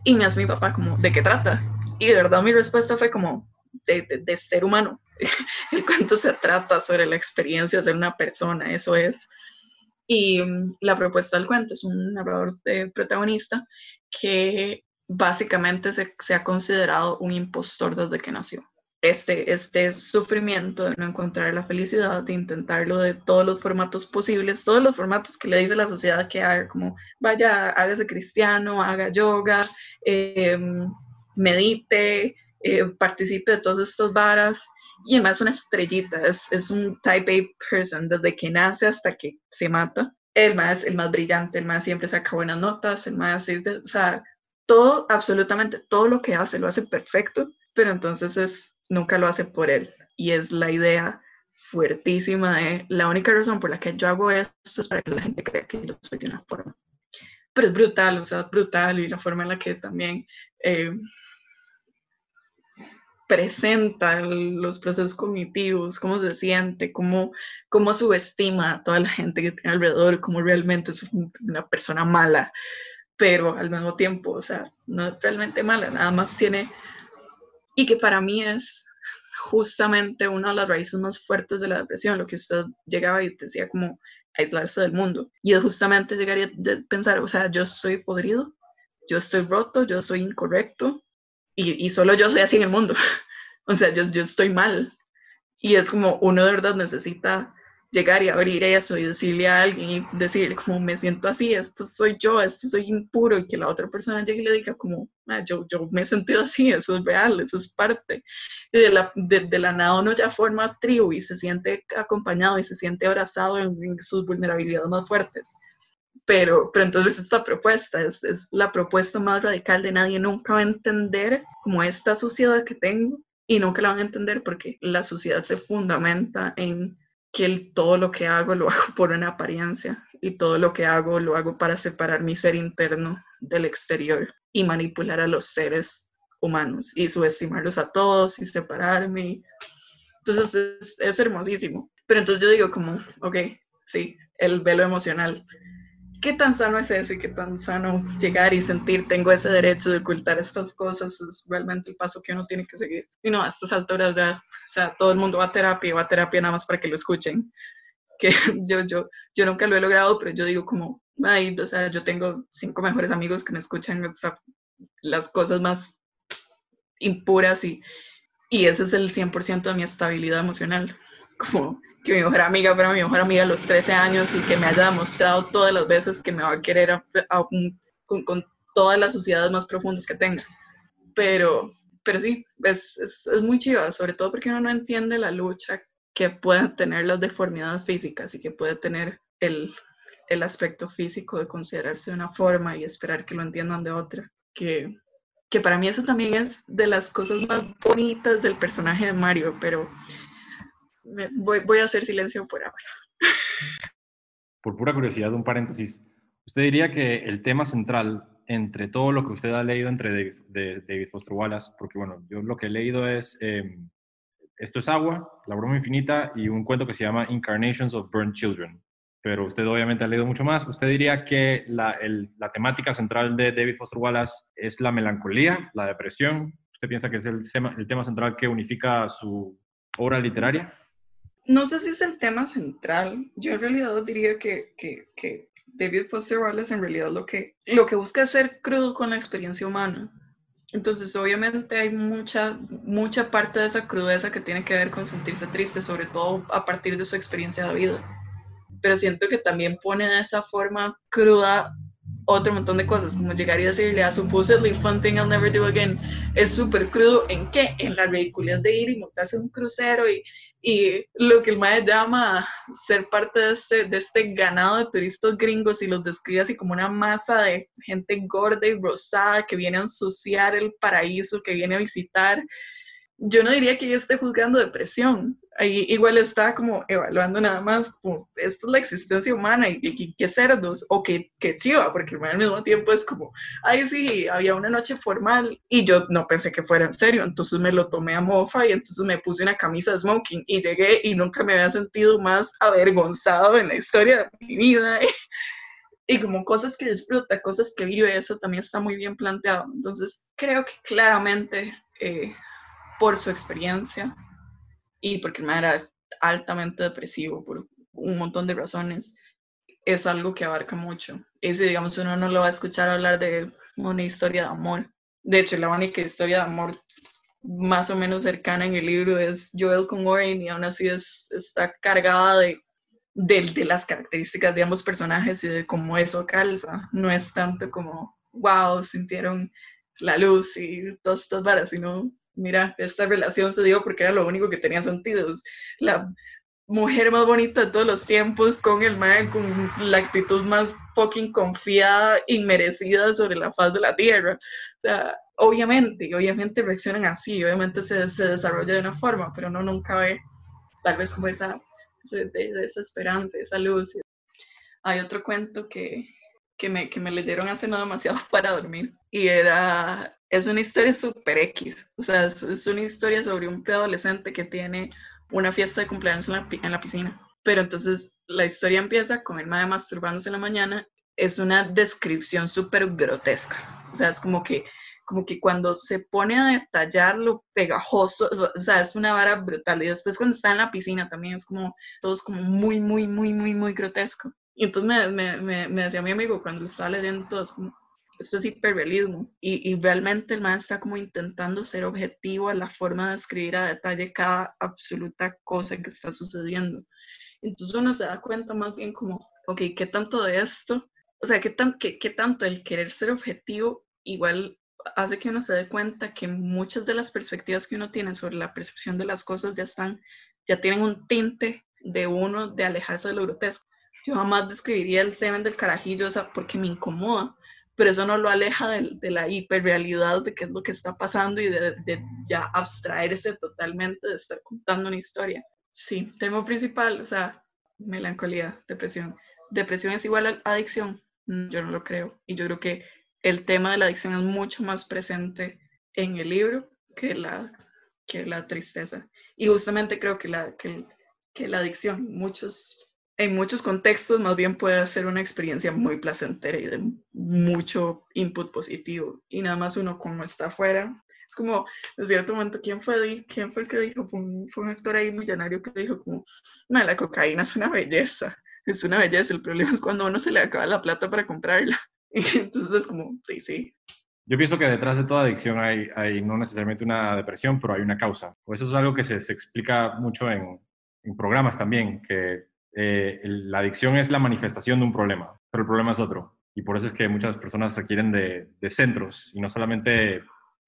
Y me hace mi papá como, ¿de qué trata? Y de verdad mi respuesta fue como, de, de, ser humano. El cuento se trata sobre la experiencia de ser una persona, eso es. Y mm, la propuesta del cuento es un narrador de protagonista que básicamente se, ha considerado un impostor desde que nació. Este, este sufrimiento de no encontrar la felicidad, de intentarlo de todos los formatos posibles, todos los formatos que le dice la sociedad que haga, como vaya, hágase cristiano, haga yoga, em, medite, eh, participe de todas estas varas. Y además es una estrellita, es, es un type A person desde que nace hasta que se mata. El más, el más brillante, el más siempre saca buenas notas, el más, o sea, todo, absolutamente todo lo que hace lo hace perfecto, pero entonces es, nunca lo hace por él. Y es la idea fuertísima de la única razón por la que yo hago esto es para que la gente crea que yo soy de una forma. Pero es brutal, o sea, brutal y la forma en la que también eh, presenta los procesos cognitivos, cómo se siente, cómo, cómo subestima a toda la gente que tiene alrededor, cómo realmente es una persona mala, pero al mismo tiempo, o sea, no es realmente mala, nada más tiene, y que para mí es justamente una de las raíces más fuertes de la depresión, lo que usted llegaba y decía como aislarse del mundo, y es justamente llegaría a pensar, o sea, yo estoy podrido, yo estoy roto, yo soy incorrecto, y, solo yo soy así en el mundo. o sea, yo, yo estoy mal. Y es como uno de verdad necesita llegar y abrir eso y decirle a alguien y decirle como me siento así, esto soy yo, esto soy impuro y que la otra persona llegue y le diga como ah, yo, yo me he sentido así, eso es real, eso es parte. Y de la, de, la nada uno ya forma tribu y se siente acompañado y se siente abrazado en, en sus vulnerabilidades más fuertes. Pero, pero entonces esta propuesta es, es, la propuesta más radical de nadie nunca va a entender como esta sociedad que tengo y nunca la van a entender porque la sociedad se fundamenta en que todo lo que hago lo hago por una apariencia y todo lo que hago lo hago para separar mi ser interno del exterior y manipular a los seres humanos y subestimarlos a todos y separarme. Entonces es, es hermosísimo. Pero entonces yo digo como, ok, sí, el velo emocional qué tan sano es eso y qué tan sano llegar y sentir tengo ese derecho de ocultar estas cosas es realmente el paso que uno tiene que seguir. Y no, a estas alturas ya, o sea, todo el mundo va a terapia, va a terapia nada más para que lo escuchen. Que yo, yo, yo nunca lo he logrado, pero yo digo como, ay, o sea, yo tengo cinco mejores amigos que me escuchan las cosas más impuras y, y ese es el 100% de mi estabilidad emocional. Como que mi mejor amiga fuera mi mejor amiga a los 13 años y que me haya demostrado todas las veces que me va a querer con, todas las sociedades más profundas que tenga. Pero, pero sí, es, es, es, muy chiva, sobre todo porque uno no entiende la lucha que pueden tener las deformidades físicas y que puede tener el, el aspecto físico de considerarse de una forma y esperar que lo entiendan de otra. Que, que para mí eso también es de las cosas más bonitas del personaje de Mario, pero voy, a hacer silencio por ahora. Por pura curiosidad, un paréntesis. ¿Usted diría que el tema central entre todo lo que usted ha leído entre David, de, David Foster Wallace, porque bueno, yo lo que he leído es em, Esto es agua, La broma infinita y un cuento que se llama Incarnations of Burned Children. Pero usted obviamente ha leído mucho más. ¿Usted diría que la, la temática central de David Foster Wallace es la melancolía, la depresión? ¿Usted piensa que es el el tema central que unifica su obra literaria? No sé si es el tema central. Yo en realidad diría que, que, David Foster Wallace en realidad lo que, lo que busca es ser crudo con la experiencia humana. Entonces, obviamente hay mucha, mucha parte de esa crudeza que tiene que ver con sentirse triste, sobre todo a partir de su experiencia de vida. Pero siento que también pone de esa forma cruda otro montón de cosas, como llegar y decirle a supposedly fun thing I'll never do again, es súper crudo en qué? En la ridiculez de ir y montarse un crucero y, y lo que el maestro llama ser parte de este, de este ganado de turistas gringos y los describe así como una masa de gente gorda y rosada que viene a ensuciar el paraíso, que viene a visitar. Yo no diría que ella esté juzgando depresión, ahí igual está como evaluando nada más, como, esto es la existencia humana y, que qué cerdos, o que, que chiva, porque al mismo tiempo es como, ay sí, había una noche formal y yo no pensé que fuera en serio, entonces me lo tomé a mofa y entonces me puse una camisa de smoking y llegué y nunca me había sentido más avergonzado en la historia de mi vida. y como cosas que disfruta, cosas que vive, eso también está muy bien planteado. Entonces, creo que claramente eh, por su experiencia y porque me era altamente depresivo por un montón de razones, es algo que abarca mucho. Si, digamos, uno no lo va a escuchar hablar de una historia de amor. De hecho, la única historia de amor más o menos cercana en el libro es Joel con Warren y aún así es, está cargada de, de, de, las características de ambos personajes y de cómo eso calza. No es tanto como, wow, sintieron la luz y todas estas varas, sino mira, esta relación se dio porque era lo único que tenía sentido. La mujer más bonita de todos los tiempos con el man con la actitud más fucking confiada y merecida sobre la faz de la tierra. O sea, obviamente, obviamente reaccionan así, obviamente se, se desarrolla de una forma, pero no nunca ve tal vez como esa, esa esperanza, esa luz. Hay otro cuento que, que, me, que me leyeron hace no demasiado para dormir y era es una historia súper X. O sea, es, una historia sobre un preadolescente que tiene una fiesta de cumpleaños en la, piscina. Pero entonces la historia empieza con el madre masturbándose en la mañana. Es una descripción súper grotesca. O sea, es como que, como que cuando se pone a detallar lo pegajoso, o sea, es una vara brutal. Y después cuando está en la piscina también es como, todo es como muy, muy, muy, muy, muy grotesco. Y entonces me, me, me, me decía mi amigo cuando lo estaba leyendo todo, es como, esto es hiperrealismo y, y, realmente el man está como intentando ser objetivo a la forma de escribir a detalle cada absoluta cosa que está sucediendo. Entonces uno se da cuenta más bien como, ok, ¿qué tanto de esto? O sea, ¿qué, tan, qué, qué tanto el querer ser objetivo igual hace que uno se dé cuenta que muchas de las perspectivas que uno tiene sobre la percepción de las cosas ya están, ya tienen un tinte de uno de alejarse de lo grotesco. Yo jamás describiría el semen del carajillo o sea, porque me incomoda, pero eso no lo aleja de, la hiperrealidad de qué es lo que está pasando y de, ya abstraerse totalmente de estar contando una historia. Sí, tema principal, o sea, melancolía, depresión. ¿Depresión es igual a adicción? Mm, yo no lo creo. Y yo creo que el tema de la adicción es mucho más presente en el libro que la, que la tristeza. Y justamente creo que la, que, que la adicción, muchos en muchos contextos más bien puede ser una experiencia muy placentera y de mucho input positivo. Y nada más uno como está afuera, es como, en cierto momento, ¿quién fue, quién fue el que dijo? Fue un, actor ahí millonario que dijo como, no, la cocaína es una belleza, es una belleza, el problema es cuando a uno se le acaba la plata para comprarla. Y entonces es como, sí, sí. Yo pienso que detrás de toda adicción hay, hay no necesariamente una depresión, pero hay una causa. O eso es algo que se, se explica mucho en, en programas también, que eh, la adicción es la manifestación de un problema, pero el problema es otro. Y por eso es que muchas personas requieren de, centros y no solamente,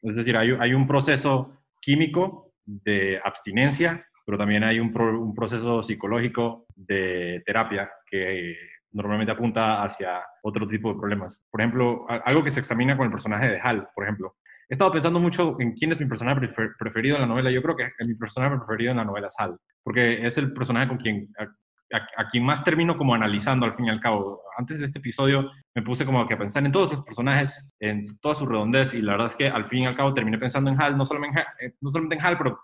es decir, hay, hay, un proceso químico de abstinencia, pero también hay un, un proceso psicológico de terapia que normalmente apunta hacia otro tipo de problemas. Por ejemplo, algo que se examina con el personaje de Hal, por ejemplo. He estado pensando mucho en quién es mi personaje preferido en la novela. Yo creo que mi personaje preferido en la novela es Hal, porque es el personaje con quien a, quien más termino como analizando al fin y al cabo. Antes de este episodio me puse como que a pensar en todos los personajes, en toda su redondez y la verdad es que al fin y al cabo terminé pensando en Hal, no solamente en, eh, no solamente en Hal, pero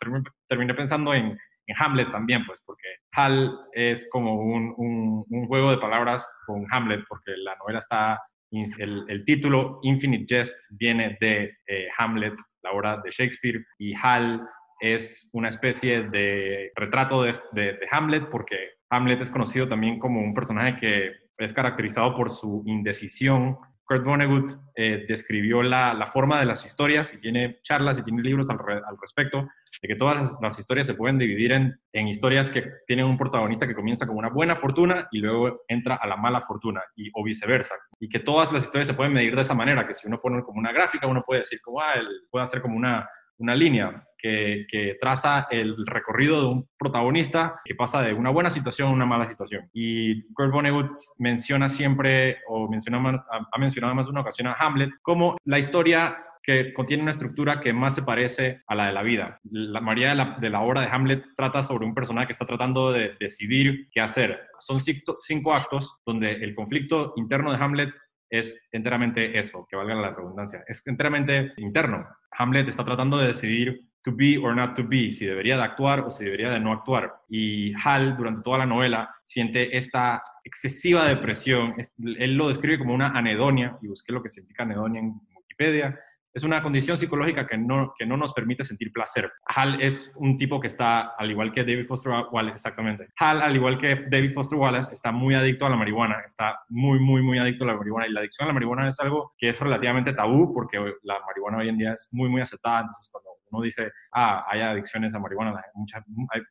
terminé, pensando en, en, Hamlet también, pues porque Hal es como un, un, juego de palabras con Hamlet, porque la novela está, el, el título Infinite Jest viene de eh, Hamlet, la obra de Shakespeare, y Hal es una especie de retrato de, de Hamlet porque Hamlet es conocido también como un personaje que es caracterizado por su indecisión. Kurt Vonnegut eh, describió la, forma de las historias y tiene charlas y tiene libros al, respecto de que todas las, historias se pueden dividir en, en, historias que tienen un protagonista que comienza con una buena fortuna y luego entra a la mala fortuna y, o viceversa. Y que todas las historias se pueden medir de esa manera, que si uno pone como una gráfica, uno puede decir como, ah, puede hacer como una, una línea que, traza el recorrido de un protagonista que pasa de una buena situación a una mala situación. Y Kurt Vonnegut menciona siempre, o menciona, ha mencionado más de una ocasión a Hamlet, como la historia que contiene una estructura que más se parece a la de la vida. La mayoría de la, obra de Hamlet trata sobre un personaje que está tratando de decidir qué hacer. Son cinco actos donde el conflicto interno de Hamlet es enteramente eso, que valga la redundancia, es enteramente interno. Hamlet está tratando de decidir to be or not to be, si debería de actuar o si debería de no actuar. Y Hal, durante toda la novela, siente esta excesiva depresión. Él lo describe como una anedonia, y busqué lo que significa anedonia en Wikipedia, es una condición psicológica que no, que no nos permite sentir placer. Hal es un tipo que está, al igual que David Foster Wallace, exactamente. Hal, al igual que David Foster Wallace, está muy adicto a la marihuana, está muy, muy, muy adicto a la marihuana. Y la adicción a la marihuana es algo que es relativamente tabú porque la marihuana hoy en día es muy, muy aceptada. Entonces, cuando uno dice, ah, hay adicciones a marihuana,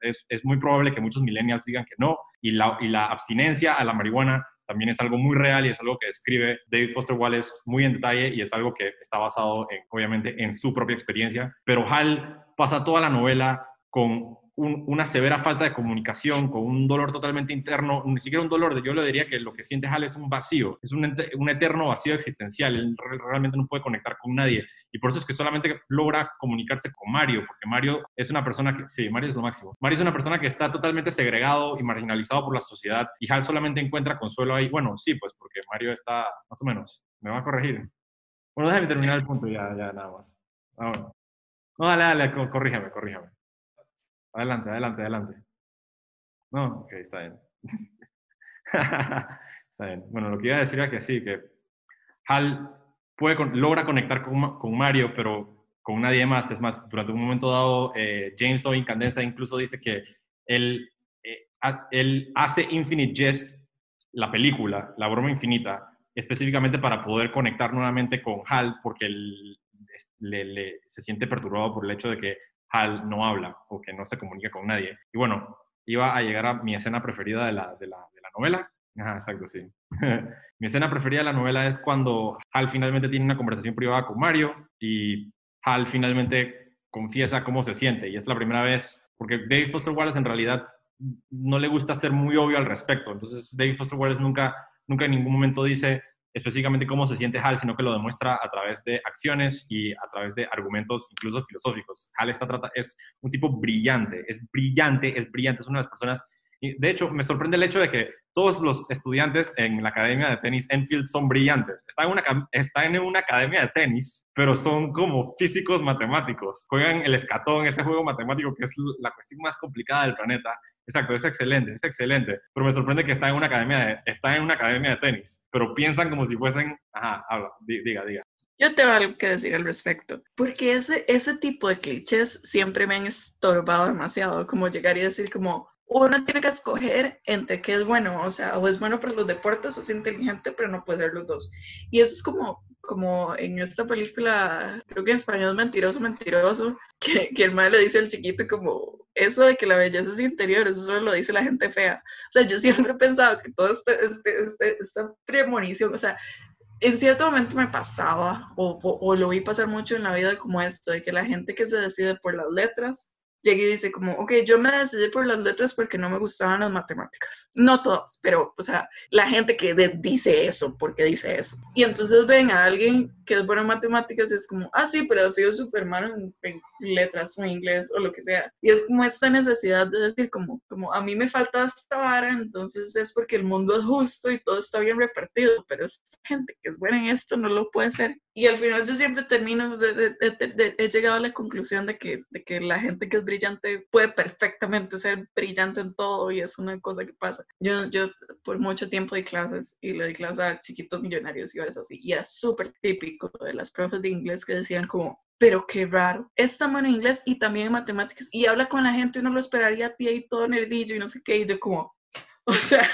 es, es muy probable que muchos millennials digan que no. Y la, y la abstinencia a la marihuana también es algo muy real y es algo que describe David Foster Wallace muy en detalle y es algo que está basado, en, obviamente, en su propia experiencia. Pero Hal pasa toda la novela con una severa falta de comunicación, con un dolor totalmente interno, ni siquiera un dolor, yo le diría que lo que siente Hal es un vacío, es un, un, eterno vacío existencial, él realmente no puede conectar con nadie y por eso es que solamente logra comunicarse con Mario, porque Mario es una persona que, sí, Mario es lo máximo, Mario es una persona que está totalmente segregado y marginalizado por la sociedad y Hal solamente encuentra consuelo ahí, bueno, sí, pues porque Mario está, más o menos, me va a corregir. Bueno, déjame terminar el punto ya, ya nada más. Ah, no, dale, dale, corríjame, corríjame. Adelante, adelante, adelante. No, ok, está bien. está bien. Bueno, lo que iba a decir era que sí, que Hal logra conectar con, con, Mario, pero con nadie más. Es más, durante un momento dado, eh, James O. Incandenza incluso dice que él, eh, él hace Infinite Jest, la película, la broma infinita, específicamente para poder conectar nuevamente con Hal, porque él se siente perturbado por el hecho de que Hal no habla o que no se comunica con nadie. Y bueno, iba a llegar a mi escena preferida de la, de la, de la novela. Exacto, sí. mi escena preferida de la novela es cuando Hal finalmente tiene una conversación privada con Mario y Hal finalmente confiesa cómo se siente. Y es la primera vez, porque David Foster Wallace en realidad no le gusta ser muy obvio al respecto. Entonces David Foster Wallace nunca, nunca en ningún momento dice, específicamente cómo se siente Hal, sino que lo demuestra a través de acciones y a través de argumentos incluso filosóficos. Hal está es un tipo brillante, es brillante, es brillante, es una de las personas de hecho, me sorprende el hecho de que todos los estudiantes en la academia de tenis Enfield son brillantes. Están en, una, están en una academia de tenis, pero son como físicos matemáticos. Juegan el escatón, ese juego matemático que es la cuestión más complicada del planeta. Exacto, es excelente, es excelente. Pero me sorprende que están en una academia de, en una academia de tenis, pero piensan como si fuesen... Ajá, habla, diga, diga. Yo tengo algo que decir al respecto, porque ese, ese tipo de clichés siempre me han estorbado demasiado, como llegar y decir como, uno tiene que escoger entre qué es bueno, o sea, o es bueno para los deportes o es inteligente, pero no puede ser los dos. Y eso es como, como en esta película, creo que en español es mentiroso, mentiroso, que, que el madre le dice al chiquito como, eso de que la belleza es interior, eso solo lo dice la gente fea. O sea, yo siempre he pensado que todo este, este, este esta premonición, o sea, en cierto momento me pasaba, o, o, o, lo vi pasar mucho en la vida como esto, de que la gente que se decide por las letras llega y dice como, ok, yo me decidí por las letras porque no me gustaban las matemáticas. No todas, pero, o sea, la gente que dice eso, porque dice eso. Y entonces ven a alguien que es bueno en matemáticas y es como, ah, sí, pero fui súper malo en, letras o inglés o lo que sea. Y es como esta necesidad de decir como, como a mí me falta esta vara, entonces es porque el mundo es justo y todo está bien repartido, pero esta gente que es buena en esto no lo puede ser. Y al final yo siempre termino, de, he llegado a la conclusión de que, de que la gente que es brillante puede perfectamente ser brillante en todo y es una cosa que pasa. Yo, yo por mucho tiempo di clases y le di clases a chiquitos millonarios y cosas así. Y era súper típico de las profes de inglés que decían como, pero qué raro, es tan bueno en inglés y también en matemáticas y habla con la gente, uno lo esperaría a ti ahí todo nerdillo y no sé qué. Y yo como, O sea,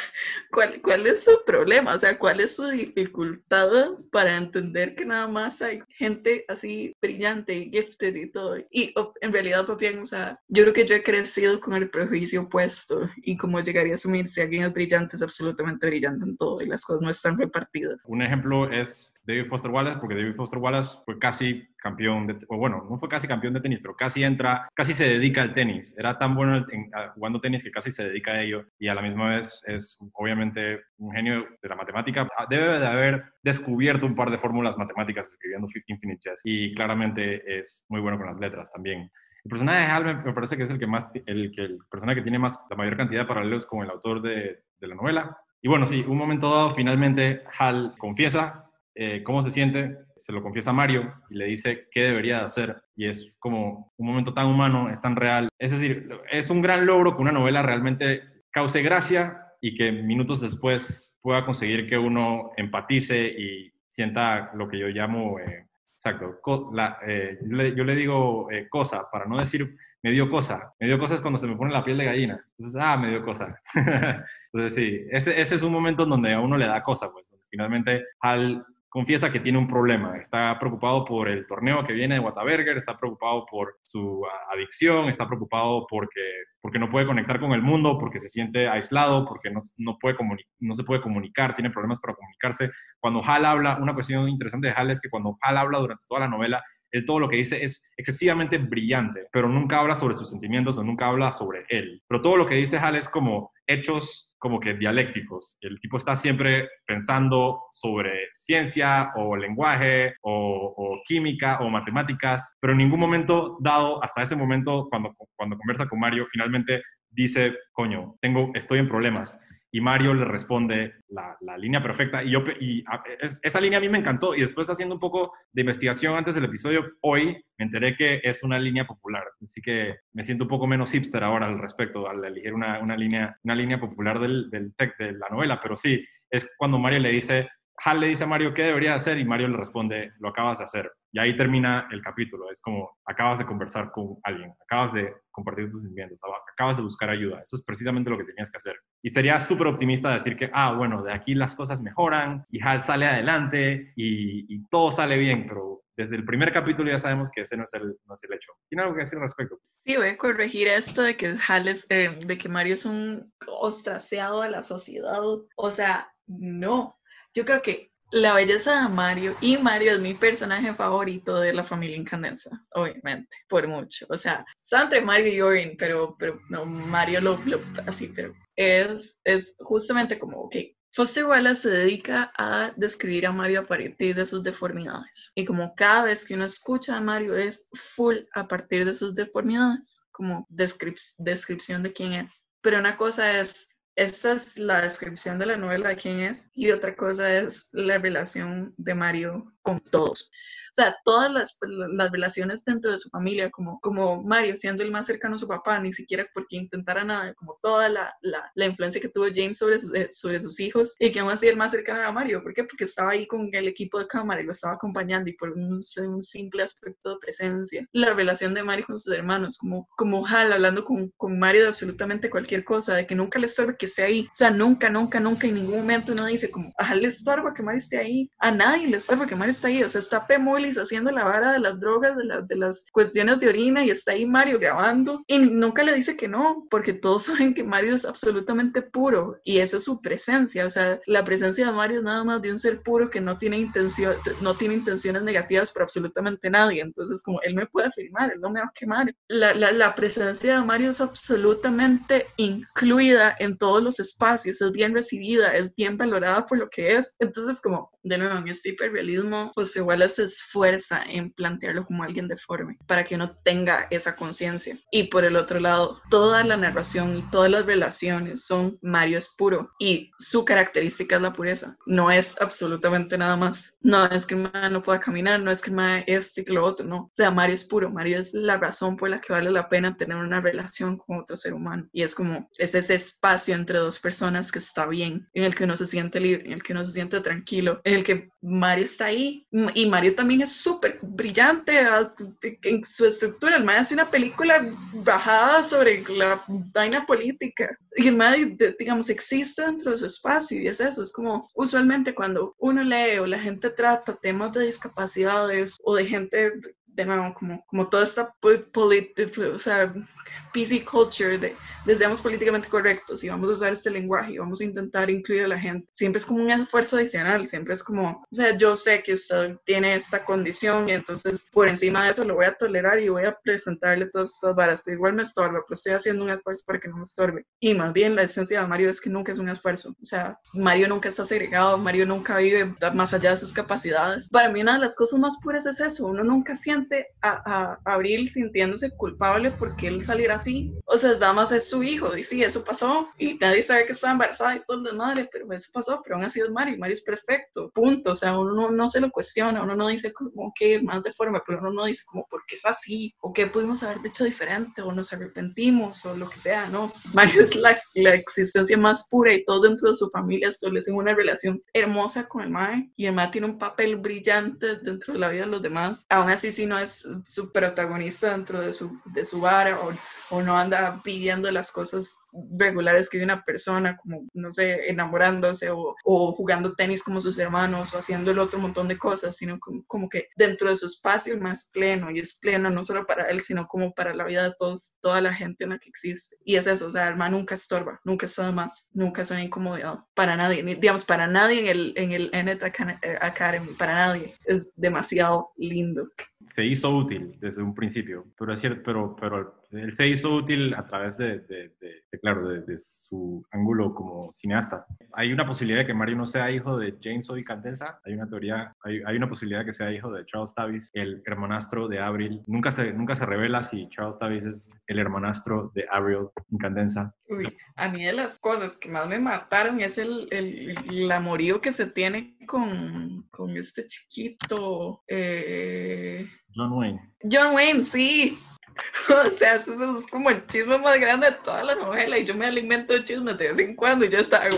¿cuál, ¿cuál es su problema? O sea, ¿cuál es su dificultad para entender que nada más hay gente así brillante y gifted y todo? Y en realidad, pues o sea, yo creo que yo he crecido con el prejuicio opuesto y como llegaría a asumir si alguien es brillante, es absolutamente brillante en todo y las cosas no están repartidas. Un ejemplo es David Foster Wallace, porque David Foster Wallace fue casi campeón, de, o bueno, no fue casi campeón de tenis, pero casi entra, casi se dedica al tenis. Era tan bueno en, jugando tenis que casi se dedica a ello y a la misma vez es, obviamente un genio de la matemática. Ah, debe de haber descubierto un par de fórmulas matemáticas escribiendo Infinite Chess y claramente es muy bueno con las letras también. El personaje de Hal me, parece que es el que más, el, que el personaje que tiene más, la mayor cantidad de paralelos con el autor de, de la novela. Y bueno, sí, un momento dado, finalmente Hal confiesa eh, cómo se siente, se lo confiesa a Mario y le dice qué debería hacer. Y es como un momento tan humano, es tan real. Es decir, es un gran logro que una novela realmente cause gracia y que minutos después pueda conseguir que uno empatice y sienta lo que yo llamo, eh, exacto, la, eh, yo, le, digo cosa, para no decir me dio cosa. Me dio cosa es cuando se me pone la piel de gallina. Entonces, ah, me dio cosa. Entonces, sí, ese, ese, es un momento en donde a uno le da cosa, pues. Finalmente, al confiesa que tiene un problema. Está preocupado por el torneo que viene de Whataburger, está preocupado por su adicción, está preocupado porque, porque no puede conectar con el mundo, porque se siente aislado, porque no, no, puede no se puede comunicar, tiene problemas para comunicarse. Cuando Hal habla, una cuestión interesante de Hal es que cuando Hal habla durante toda la novela, él todo lo que dice es excesivamente brillante, pero nunca habla sobre sus sentimientos o nunca habla sobre él. Pero todo lo que dice Hal es como hechos como que dialécticos. El tipo está siempre pensando sobre ciencia o lenguaje o, química o matemáticas, pero en ningún momento dado, hasta ese momento, cuando, cuando conversa con Mario, finalmente dice, coño, tengo, estoy en problemas y Mario le responde la, línea perfecta. Y, yo, y esa línea a mí me encantó. Y después haciendo un poco de investigación antes del episodio, hoy me enteré que es una línea popular. Así que me siento un poco menos hipster ahora al respecto, al elegir una, una línea, una línea popular del, del tech, de la novela. Pero sí, es cuando Mario le dice, Hal le dice a Mario, ¿qué debería hacer? Y Mario le responde, lo acabas de hacer. Y ahí termina el capítulo. Es como, acabas de conversar con alguien, acabas de compartir tus sentimientos, acabas de buscar ayuda. Eso es precisamente lo que tenías que hacer. Y sería súper optimista decir que, ah, bueno, de aquí las cosas mejoran y Hal sale adelante y, todo sale bien, pero desde el primer capítulo ya sabemos que ese no es el, no es el hecho. ¿Tiene algo que decir al respecto? Sí, voy a corregir esto de que Hal es, eh, de que Mario es un ostraceado de la sociedad. O sea, no. Yo creo que la belleza de Mario, y Mario es mi personaje favorito de la familia Incandenza, obviamente, por mucho. O sea, está entre Mario y Orin, pero, pero no, Mario lo, así, pero es, es justamente como, que Foster Wallace se dedica a describir a Mario a partir de sus deformidades. Y como cada vez que uno escucha a Mario es full a partir de sus deformidades, como descripción de quién es. Pero una cosa es esta es la descripción de la novela de quién es y otra cosa es la relación de Mario con todos. O sea, todas las, las, relaciones dentro de su familia, como, como Mario siendo el más cercano a su papá, ni siquiera porque intentara nada, como toda la, la, la influencia que tuvo James sobre, eh, sobre sus hijos y que aún así el más cercano a Mario. ¿Por qué? Porque estaba ahí con el equipo de cámara y lo estaba acompañando y por un, un simple aspecto de presencia. La relación de Mario con sus hermanos, como, como Hal hablando con, con Mario de absolutamente cualquier cosa, de que nunca le estorba que esté ahí. O sea, nunca, nunca, nunca en ningún momento uno dice como, a Hal le estorba que Mario esté ahí. A nadie le estorba que Mario esté ahí. O sea, está P haciendo la vara de las drogas, de, de las cuestiones de orina y está ahí Mario grabando. Y nunca le dice que no, porque todos saben que Mario es absolutamente puro y esa es su presencia, o sea, la presencia de Mario es nada más de un ser puro que no tiene intención, no tiene intenciones negativas por absolutamente nadie, entonces como él me puede afirmar, él no me va a quemar. La, la, la presencia de Mario es absolutamente incluida en todos los espacios, es bien recibida, es bien valorada por lo que es, entonces como de nuevo en este hiperrealismo, pues igual se esfuerza en plantearlo como alguien deforme, para que uno tenga esa conciencia. Y por el otro lado, toda la narración y todas las relaciones son Mario es puro y su característica es la pureza. No es absolutamente nada más. No es que el no pueda caminar, no es que el es este y lo otro, no. O sea, Mario es puro. Mario es la razón por la que vale la pena tener una relación con otro ser humano. Y es como, es ese espacio entre dos personas que está bien, en el que uno se siente libre, en el que uno se siente tranquilo, el que Mario está ahí. Y Mario también es súper brillante en su estructura. El MAE hace una película bajada sobre la vaina política. Y el MAE, digamos, existe dentro de su espacio y es eso. Es como usualmente cuando uno lee o la gente trata temas de discapacidades o de gente de nuevo, como, como toda esta o sea, PC culture de, de seamos políticamente correctos y vamos a usar este lenguaje y vamos a intentar incluir a la gente, siempre es como un esfuerzo adicional, siempre es como, o sea, yo sé que usted tiene esta condición y entonces por encima de eso lo voy a tolerar y voy a presentarle todas estas varas, pero igual me estorba, pero estoy haciendo un esfuerzo para que no me estorbe. Y más bien la esencia de Mario es que nunca es un esfuerzo, o sea, Mario nunca está segregado, Mario nunca vive más allá de sus capacidades. Para mí una de las cosas más puras es eso, uno nunca siente a, a Abril sintiéndose culpable porque él saliera así. O sea, Damas es su hijo, y sí, eso pasó, y nadie sabe que estaba embarazada y todo lo madre, pero eso pasó, pero aún así es Mario, Mario es perfecto, punto. O sea, uno no, no se lo cuestiona, uno no dice como que más de forma, pero uno no dice como por qué es así, o qué pudimos haber hecho diferente, o nos arrepentimos, o lo que sea, ¿no? Mario es la, la existencia más pura y todos dentro de su familia establecen una relación hermosa con el Mae, y el Mae tiene un papel brillante dentro de la vida de los demás. Aún así, si no es su protagonista dentro de su, de su bar o, o no anda pidiendo las cosas regulares que una persona, como, no sé, enamorándose o, o, jugando tenis como sus hermanos o haciendo el otro montón de cosas, sino como, que dentro de su espacio más pleno y es pleno no solo para él, sino como para la vida de todos, toda la gente en la que existe. Y es eso, o sea, el nunca estorba, nunca está de más, nunca es una incomodidad para nadie, ni, digamos, para nadie en el, en el Nnet Academy, para nadie, es demasiado lindo se hizo útil desde un principio, pero es cierto, pero, pero él se hizo útil a través de, de, de, claro, de, su ángulo como cineasta. Hay una posibilidad de que Mario no sea hijo de James O. Candensa, hay una teoría, hay, hay, una posibilidad de que sea hijo de Charles Tavis, el hermanastro de Avril. Nunca se, nunca se revela si Charles Tavis es el hermanastro de Avril Candensa. Uy, a mí de las cosas que más me mataron es el, el, el amorío que se tiene con, con este chiquito. Eh... John Wayne. John Wayne, sí. O sea, eso es como el chisme más grande de toda la novela y yo me alimento de chismes de vez en cuando y yo estaba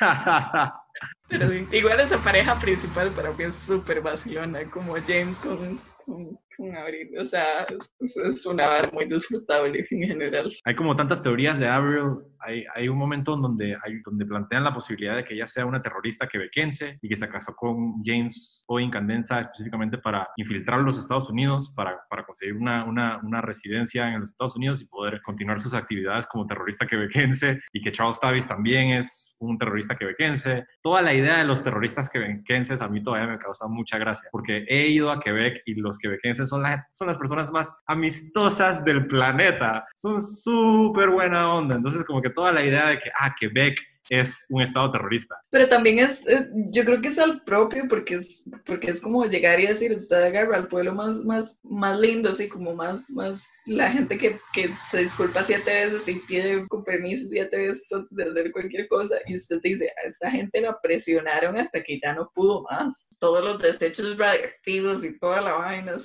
Pero igual esa pareja principal para mí es súper vacilona, como James con, con, Abril. O sea, es, una bar muy disfrutable en general. Hay como tantas teorías de Abril. Hay, hay un momento en donde, hay, donde plantean la posibilidad de que ella sea una terrorista quebequense y que se casó con James o Incandenza específicamente para infiltrar los Estados Unidos, para, para conseguir una, una, una, residencia en los Estados Unidos y poder continuar sus actividades como terrorista quebequense y que Charles Tavis también es un terrorista quebequense. Toda la idea de los terroristas quebequenses a mí todavía me causa mucha gracia porque he ido a Quebec y los quebequenses son, son las personas más amistosas del planeta. Son súper buena onda. Entonces, como que toda la idea de que, ah, Quebec es un estado terrorista. Pero también es, yo creo que es al propio, porque es, porque es como llegar y decir, usted agarra al pueblo más, más, más lindo, así como más, más, la gente que, que se disculpa siete veces y pide con permiso siete veces antes de hacer cualquier cosa, y usted dice, a esta gente la presionaron hasta que ya no pudo más. Todos los desechos radioactivos y toda la vaina,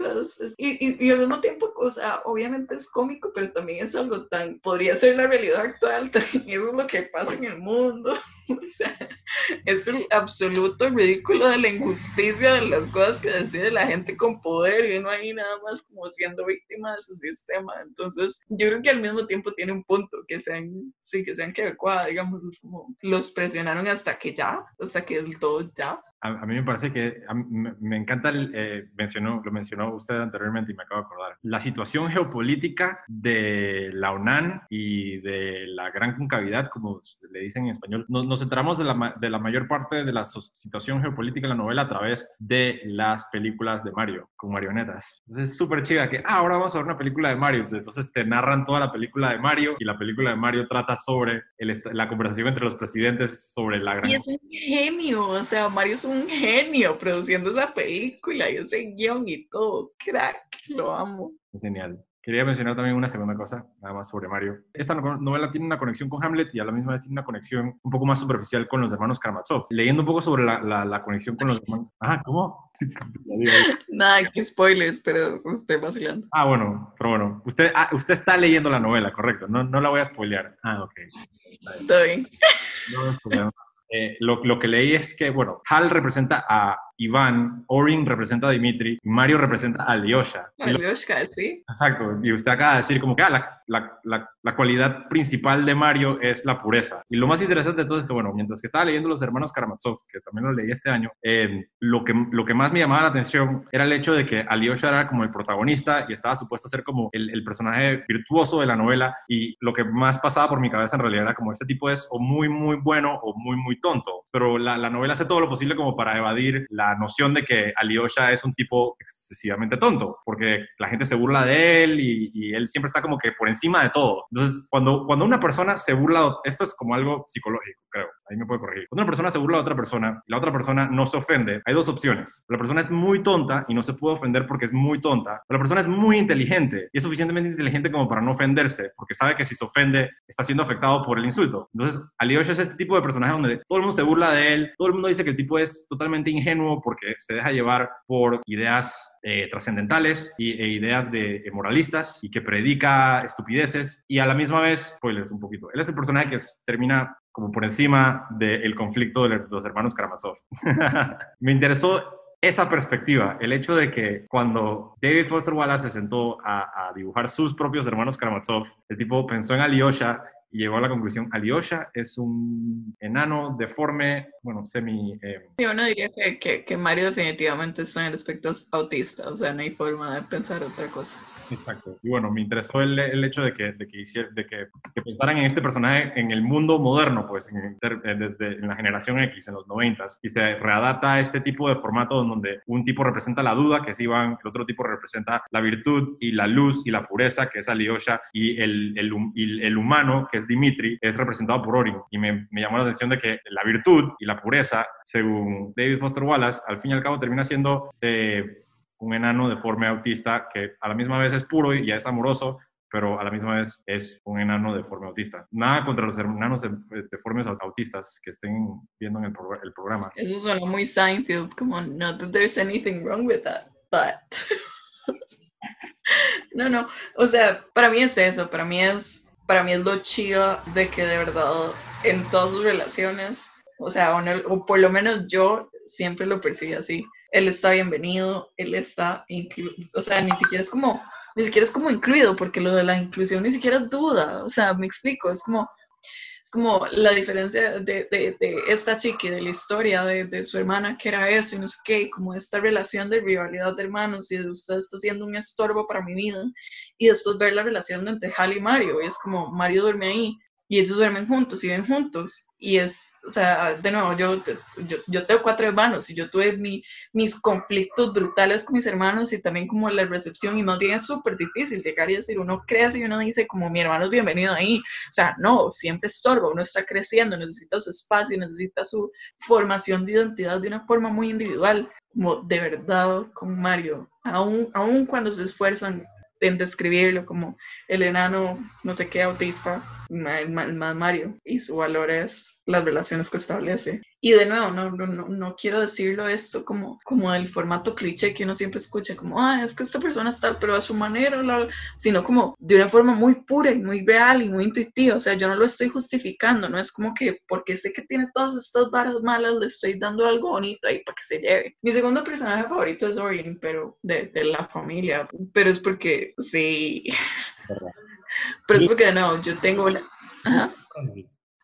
y, y, y, al mismo tiempo, o sea, obviamente es cómico, pero también es algo tan, podría ser la realidad actual, también eso es lo que pasa en el mundo O sea, es el absoluto ridículo de la injusticia de las cosas que decide la gente con poder y no hay nada más como siendo víctima de su sistema. Entonces, yo creo que al mismo tiempo tiene un punto que sean, sí, que sean que digamos, es como los presionaron hasta que ya, hasta que el todo ya a, mí me parece que me, encanta, el, eh, mencionó, lo mencionó usted anteriormente y me acabo de acordar, la situación geopolítica de la UNAM y de la gran concavidad, como le dicen en español. Nos, nos centramos de la, de la, mayor parte de la situación geopolítica en la novela a través de las películas de Mario, con marionetas. Entonces es súper chida que, ah, ahora vamos a ver una película de Mario. Entonces te narran toda la película de Mario y la película de Mario trata sobre el, la conversación entre los presidentes sobre la gran... Y es un genio, o sea, Mario es un un genio produciendo esa película y ese guion y todo. Crack, lo amo. Genial. Quería mencionar también una segunda cosa, nada más sobre Mario. Esta novela tiene una conexión con Hamlet y a la misma vez tiene una conexión un poco más superficial con los hermanos Karamazov. Leyendo un poco sobre la, la, conexión con los hermanos... Ah, ¿cómo? Nada, que spoilers, pero estoy vacilando. Ah, bueno, pero bueno. Usted, ah, usted está leyendo la novela, correcto. No, no la voy a spoilear. Ah, ok. Está bien. No, eh, lo, lo, que leí es que, bueno, Hal representa a Iván, Orin representa a Dimitri, Mario representa a Alyosha. Alyosha, sí. Exacto, y usted acaba de decir como que ah, la, la, la, la, cualidad principal de Mario es la pureza. Y lo más interesante de todo es que, bueno, mientras que estaba leyendo Los Hermanos Karamazov, que también lo leí este año, eh, lo, que, lo que más me llamaba la atención era el hecho de que Alyosha era como el protagonista y estaba supuesto a ser como el, el personaje virtuoso de la novela y lo que más pasaba por mi cabeza en realidad era como este tipo es o muy, muy bueno o muy, muy tonto. Pero la, la novela hace todo lo posible como para evadir la noción de que Alyosha es un tipo excesivamente tonto, porque la gente se burla de él y, y, él siempre está como que por encima de todo. Entonces, cuando, cuando una persona se burla, esto es como algo psicológico, creo, ahí me puede corregir. Cuando una persona se burla de otra persona y la otra persona no se ofende, hay dos opciones. La persona es muy tonta y no se puede ofender porque es muy tonta, o la persona es muy inteligente y es suficientemente inteligente como para no ofenderse, porque sabe que si se ofende está siendo afectado por el insulto. Entonces, Alyosha es este tipo de personaje donde todo el mundo se burla de él, todo el mundo dice que el tipo es totalmente ingenuo porque se deja llevar por ideas eh, trascendentales y, e ideas de eh, moralistas y que predica estupideces y a la misma vez, spoilers un poquito, él es el personaje que termina como por encima del conflicto de los hermanos Karamazov. Me interesó esa perspectiva, el hecho de que cuando David Foster Wallace se sentó a, dibujar sus propios hermanos Karamazov, el tipo pensó en Alyosha y llegó a la conclusión, Alyosha es un enano deforme, bueno, semi... Eh... Sí, diría que, que, Mario definitivamente está en el espectro autista, o sea, no hay forma de pensar otra cosa. Exacto. Y bueno, me interesó el, el hecho de que, de, que, hiciera, de que, que, pensaran en este personaje en el mundo moderno, pues, en, desde en la generación X, en los 90, y se readapta a este tipo de formato donde un tipo representa la duda, que es Iván, el otro tipo representa la virtud y la luz y la pureza, que es Alyosha, y el, el, y el humano, que es Dimitri, es representado por Orin. Y me, me llamó la atención de que la virtud y la pureza, según David Foster Wallace, al fin y al cabo termina siendo... Eh, un enano deforme autista que a la misma vez es puro y ya es amoroso, pero a la misma vez es un enano deforme autista. Nada contra los enanos deformes autistas que estén viendo en el, pro el programa. Eso suena muy Seinfeld, como not that there's anything wrong with that, but... no, no, o sea, para mí es eso, para mí es, para mí es lo chido de que de verdad en todas sus relaciones, o sea, o, o por lo menos yo siempre lo percibo así él está bienvenido, él está incluido, o sea, ni siquiera es como, ni siquiera es como incluido, porque lo de la inclusión ni siquiera es duda, o sea, me explico, es como, es como la diferencia de, de, de esta chica y de la historia de, de, su hermana, que era eso y no sé qué, como esta relación de rivalidad de hermanos y usted está siendo un estorbo para mi vida, y después ver la relación entre Hal y Mario, y es como Mario duerme ahí, y ellos duermen juntos y viven juntos. Y es, o sea, de nuevo, yo, yo, yo tengo cuatro hermanos y yo tuve mi, mis conflictos brutales con mis hermanos y también como la recepción y más bien es súper difícil llegar y decir, uno crece y uno dice como mi hermano es bienvenido ahí. O sea, no, siempre estorba, uno está creciendo, necesita su espacio, necesita su formación de identidad de una forma muy individual, como de verdad con Mario, aún, aún cuando se esfuerzan en describirlo como el enano, no sé qué, autista, más Mario, y su valor es las relaciones que establece. Y de nuevo, no, no, no quiero decirlo esto como, como el formato cliché que uno siempre escucha, como, ah, es que esta persona está, pero a su manera, sino como de una forma muy pura y muy real y muy intuitiva. O sea, yo no lo estoy justificando, no es como que porque sé que tiene todas estas varas malas, le estoy dando algo bonito ahí para que se lleve. Mi segundo personaje favorito es Orion, pero de, de la familia, pero es porque, sí. pero es porque, no, yo tengo la... Ajá.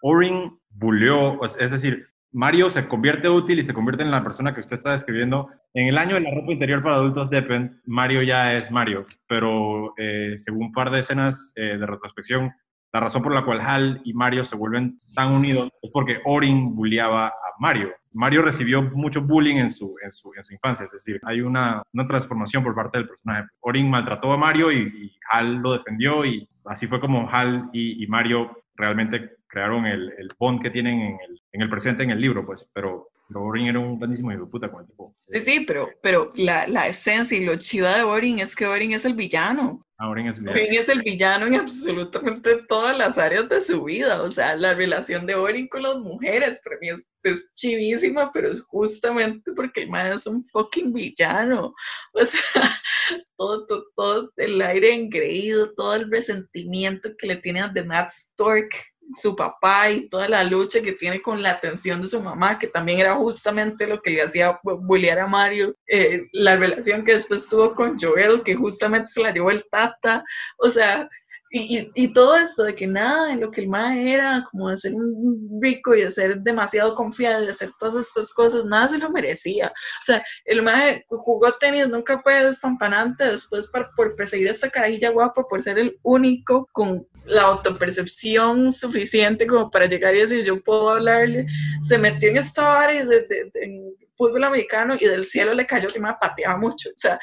Orin buleó, es decir, Mario se convierte útil y se convierte en la persona que usted está describiendo. En el año de la ropa interior para adultos Depend, Mario ya es Mario, pero eh, según un par de escenas eh, de retrospección, la razón por la cual Hal y Mario se vuelven tan unidos es porque Orin bulleaba a Mario. Mario recibió mucho bullying en su, en su, en su infancia, es decir, hay una, una, transformación por parte del personaje. Orin maltrató a Mario y, y Hal lo defendió y así fue como Hal y Mario realmente crearon el, el, bond que tienen en el, en el presente en el libro, pues, pero Boring era un grandísimo hijo puta con el tipo. Sí, sí, pero, pero la, la esencia y lo chiva de Boring es que Boring es el villano. Ah, Boring es el villano. Boring es el villano en absolutamente todas las áreas de su vida. O sea, la relación de Boring con las mujeres para mí es, es chivísima, pero es justamente porque el man es un fucking villano. O sea, todo, todo, todo el aire engreído, todo el resentimiento que le tiene a The Matt Stork su papá y toda la lucha que tiene con la atención de su mamá, que también era justamente lo que le hacía bullear a Mario, eh, la relación que después tuvo con Joel, que justamente se la llevó el tata, o sea, y, y, todo esto de que nada en lo que el mae era, como de ser un rico y de ser demasiado confiado de hacer todas estas cosas, nada se lo merecía. O sea, el mae jugó tenis, nunca fue despampanante después por perseguir esta carajilla guapa, por ser el único con la autopercepción suficiente como para llegar y decir yo puedo hablarle, se metió en esta área de, de, de, fútbol americano y del cielo le cayó que me pateaba mucho. O sea,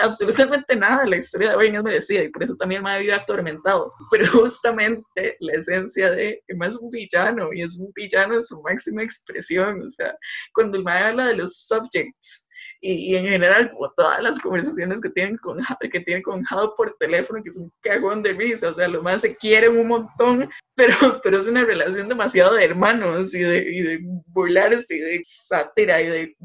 absolutamente nada de la historia de Owen es merecida y por eso también me había atormentado. Pero justamente la esencia de Emma es un villano y es un villano en su máxima expresión. O sea, cuando el mae habla de los subjects, y, en general como todas las conversaciones que tienen con que tienen con Hal por teléfono que es un cagón de risa o sea los más se quieren un montón pero pero es una relación demasiado de hermanos y de, y de burlarse y de sátira y de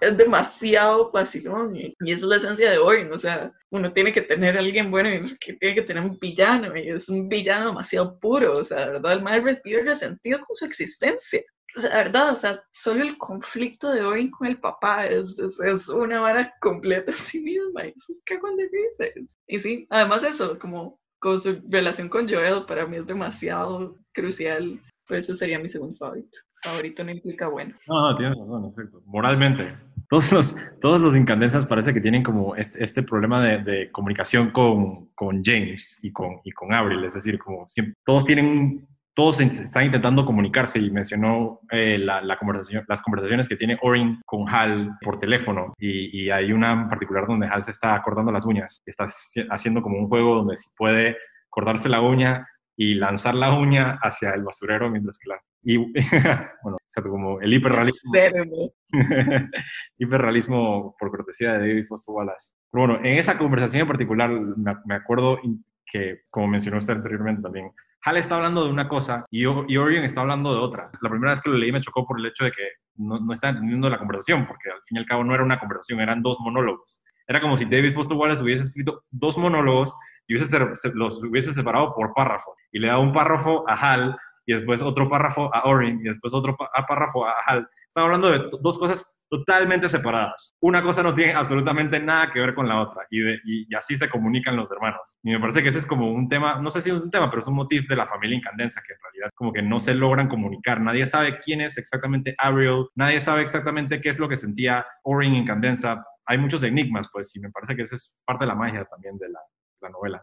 es demasiado vacilón y, y, esa es la esencia de hoy, o sea, uno tiene que tener alguien bueno y que tiene que tener un villano y es un villano demasiado puro, o sea, de verdad el Marvel pierde sentido con su existencia o sea, verdad, o sea, solo el conflicto de hoy con el papá es, es, una vara completa a sí misma, es un cagón de risa. Y sí, además eso, como con su relación con Joel, para mí es demasiado crucial, por eso sería mi segundo favorito. Favorito no implica bueno. No, no, tienes razón, efecto. Moralmente, todos los, todos los incandescentes parece que tienen como este, este problema de, de, comunicación con, con James y con, y con Avril, es decir, como siempre, todos tienen todos están intentando comunicarse y mencionó eh, la, conversación, las conversaciones que tiene Orin con Hal por teléfono y, hay una en particular donde Hal se está cortando las uñas, está haciendo como un juego donde se puede cortarse la uña y lanzar la uña hacia el basurero mientras que la... Y, bueno, o sea, como el hiperrealismo. hiperrealismo por cortesía de David Foster Wallace. Pero bueno, en esa conversación en particular me acuerdo que, como mencionó usted anteriormente también, Hal está hablando de una cosa y, Orion está hablando de otra. La primera vez que lo leí me chocó por el hecho de que no, no estaba entendiendo la conversación, porque al fin y al cabo no era una conversación, eran dos monólogos. Era como si David Foster Wallace hubiese escrito dos monólogos y hubiese, los hubiese separado por párrafos. Y le daba un párrafo a Hal y después otro párrafo a Orion y después otro párrafo a Hal. Estaba hablando de dos cosas totalmente separadas. Una cosa no tiene absolutamente nada que ver con la otra y, así se comunican los hermanos. Y me parece que ese es como un tema, no sé si es un tema, pero es un motivo de la familia incandensa que en realidad como que no se logran comunicar. Nadie sabe quién es exactamente Ariel, nadie sabe exactamente qué es lo que sentía Orin Incandensa. Hay muchos enigmas, pues, y me parece que esa es parte de la magia también de la, la novela.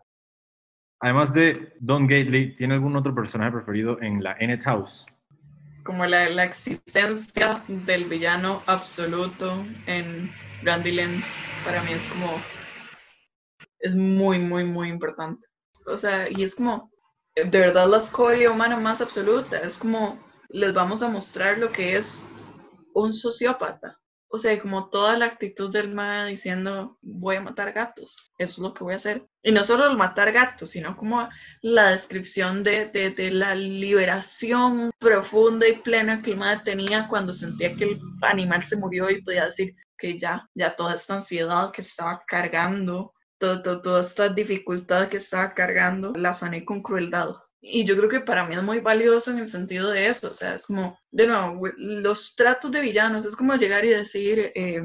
Además de Don Gately, ¿tiene algún otro personaje preferido en la Ennet House? Como la, la, existencia del villano absoluto en Randy Lenz para mí es como es muy muy muy importante. O sea y es como de verdad la escoria humana más absoluta. Es como les vamos a mostrar lo que es un sociópata o sea, como toda la actitud del ma diciendo, voy a matar gatos, eso es lo que voy a hacer. Y no solo el matar gatos, sino como la descripción de, de, de la liberación profunda y plena que el ma tenía cuando sentía que el animal se murió y podía decir que ya, ya toda esta ansiedad que estaba cargando, todo, toda esta dificultad que estaba cargando, la sané con crueldad. Y yo creo que para mí es muy valioso en el sentido de eso, o sea, es como, de nuevo, los tratos de villanos, es como llegar y decir, eh,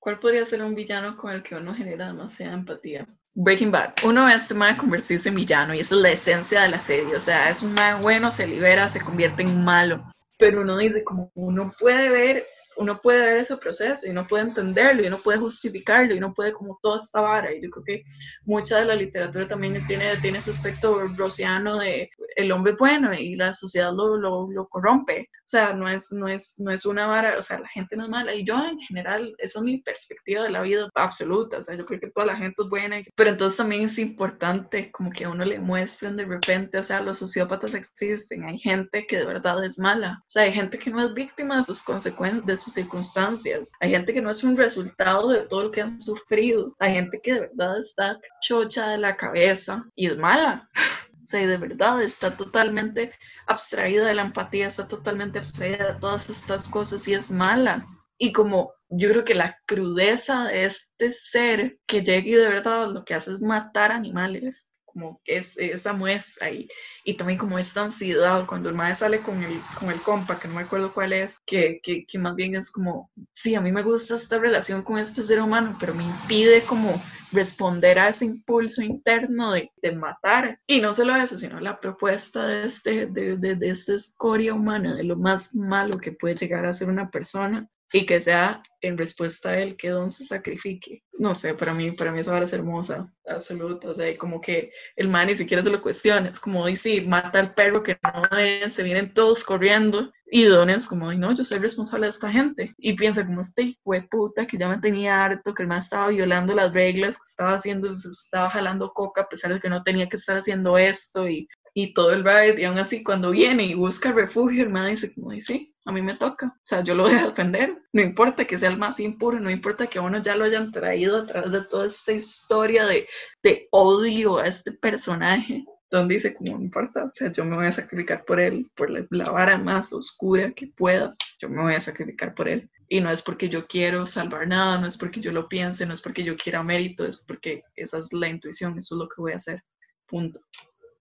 ¿cuál podría ser un villano con el que uno genera demasiada empatía? Breaking Bad, uno ve a este man convertirse en villano y esa es la esencia de la serie, o sea, es un man bueno, se libera, se convierte en malo, pero uno dice, como uno puede ver uno puede ver ese proceso y uno puede entenderlo y uno puede justificarlo y uno puede como toda esta vara y yo creo que mucha de la literatura también tiene, tiene ese aspecto rociano de el hombre bueno y la sociedad lo, lo, lo, corrompe. O sea, no es, no, es, no es una vara, o sea, la gente no es mala. Y yo en general, esa es mi perspectiva de la vida absoluta. O sea, yo creo que toda la gente es buena. Pero entonces también es importante como que a uno le muestren de repente, o sea, los sociópatas existen. Hay gente que de verdad es mala. O sea, hay gente que no es víctima de sus consecuencias, circunstancias. Hay gente que no es un resultado de todo lo que han sufrido. Hay gente que de verdad está chocha de la cabeza y es mala. O sea, de verdad está totalmente abstraída de la empatía, está totalmente abstraída de todas estas cosas y es mala. Y como yo creo que la crudeza de este ser que llega y de verdad lo que hace es matar animales, como es, esa muestra y, y también como esta ansiedad cuando el maestro sale con el, con el compa, que no me acuerdo cuál es, que, que, que más bien es como, sí, a mí me gusta esta relación con este ser humano, pero me impide como responder a ese impulso interno de, de, matar. Y no solo eso, sino la propuesta de, este, de, de, de esta escoria humana, de lo más malo que puede llegar a ser una persona, y que sea en respuesta a él que Don se sacrifique. No sé, para mí, para mí esa vara es hermosa, absoluta. O sea, como que el man ni siquiera se lo cuestiona. Es como dice, mata al perro que no ven, se vienen todos corriendo. Y Don es como, no, yo soy responsable de esta gente. Y piensa como este hijo de puta que ya me tenía harto, que el man estaba violando las reglas, que estaba haciendo, estaba jalando coca a pesar de que no tenía que estar haciendo esto y, y todo el ride. Y aún así, cuando viene y busca refugio, el man dice como, sí, a mí me toca. O sea, yo lo voy a defender. No importa que sea el más impuro, no importa que a uno ya lo hayan traído a través de toda esta historia de, de odio a este personaje. Donde dice, como no importa, o sea, yo me voy a sacrificar por él, por la, la vara más oscura que pueda, yo me voy a sacrificar por él. Y no es porque yo quiero salvar nada, no es porque yo lo piense, no es porque yo quiera mérito, es porque esa es la intuición, eso es lo que voy a hacer. Punto.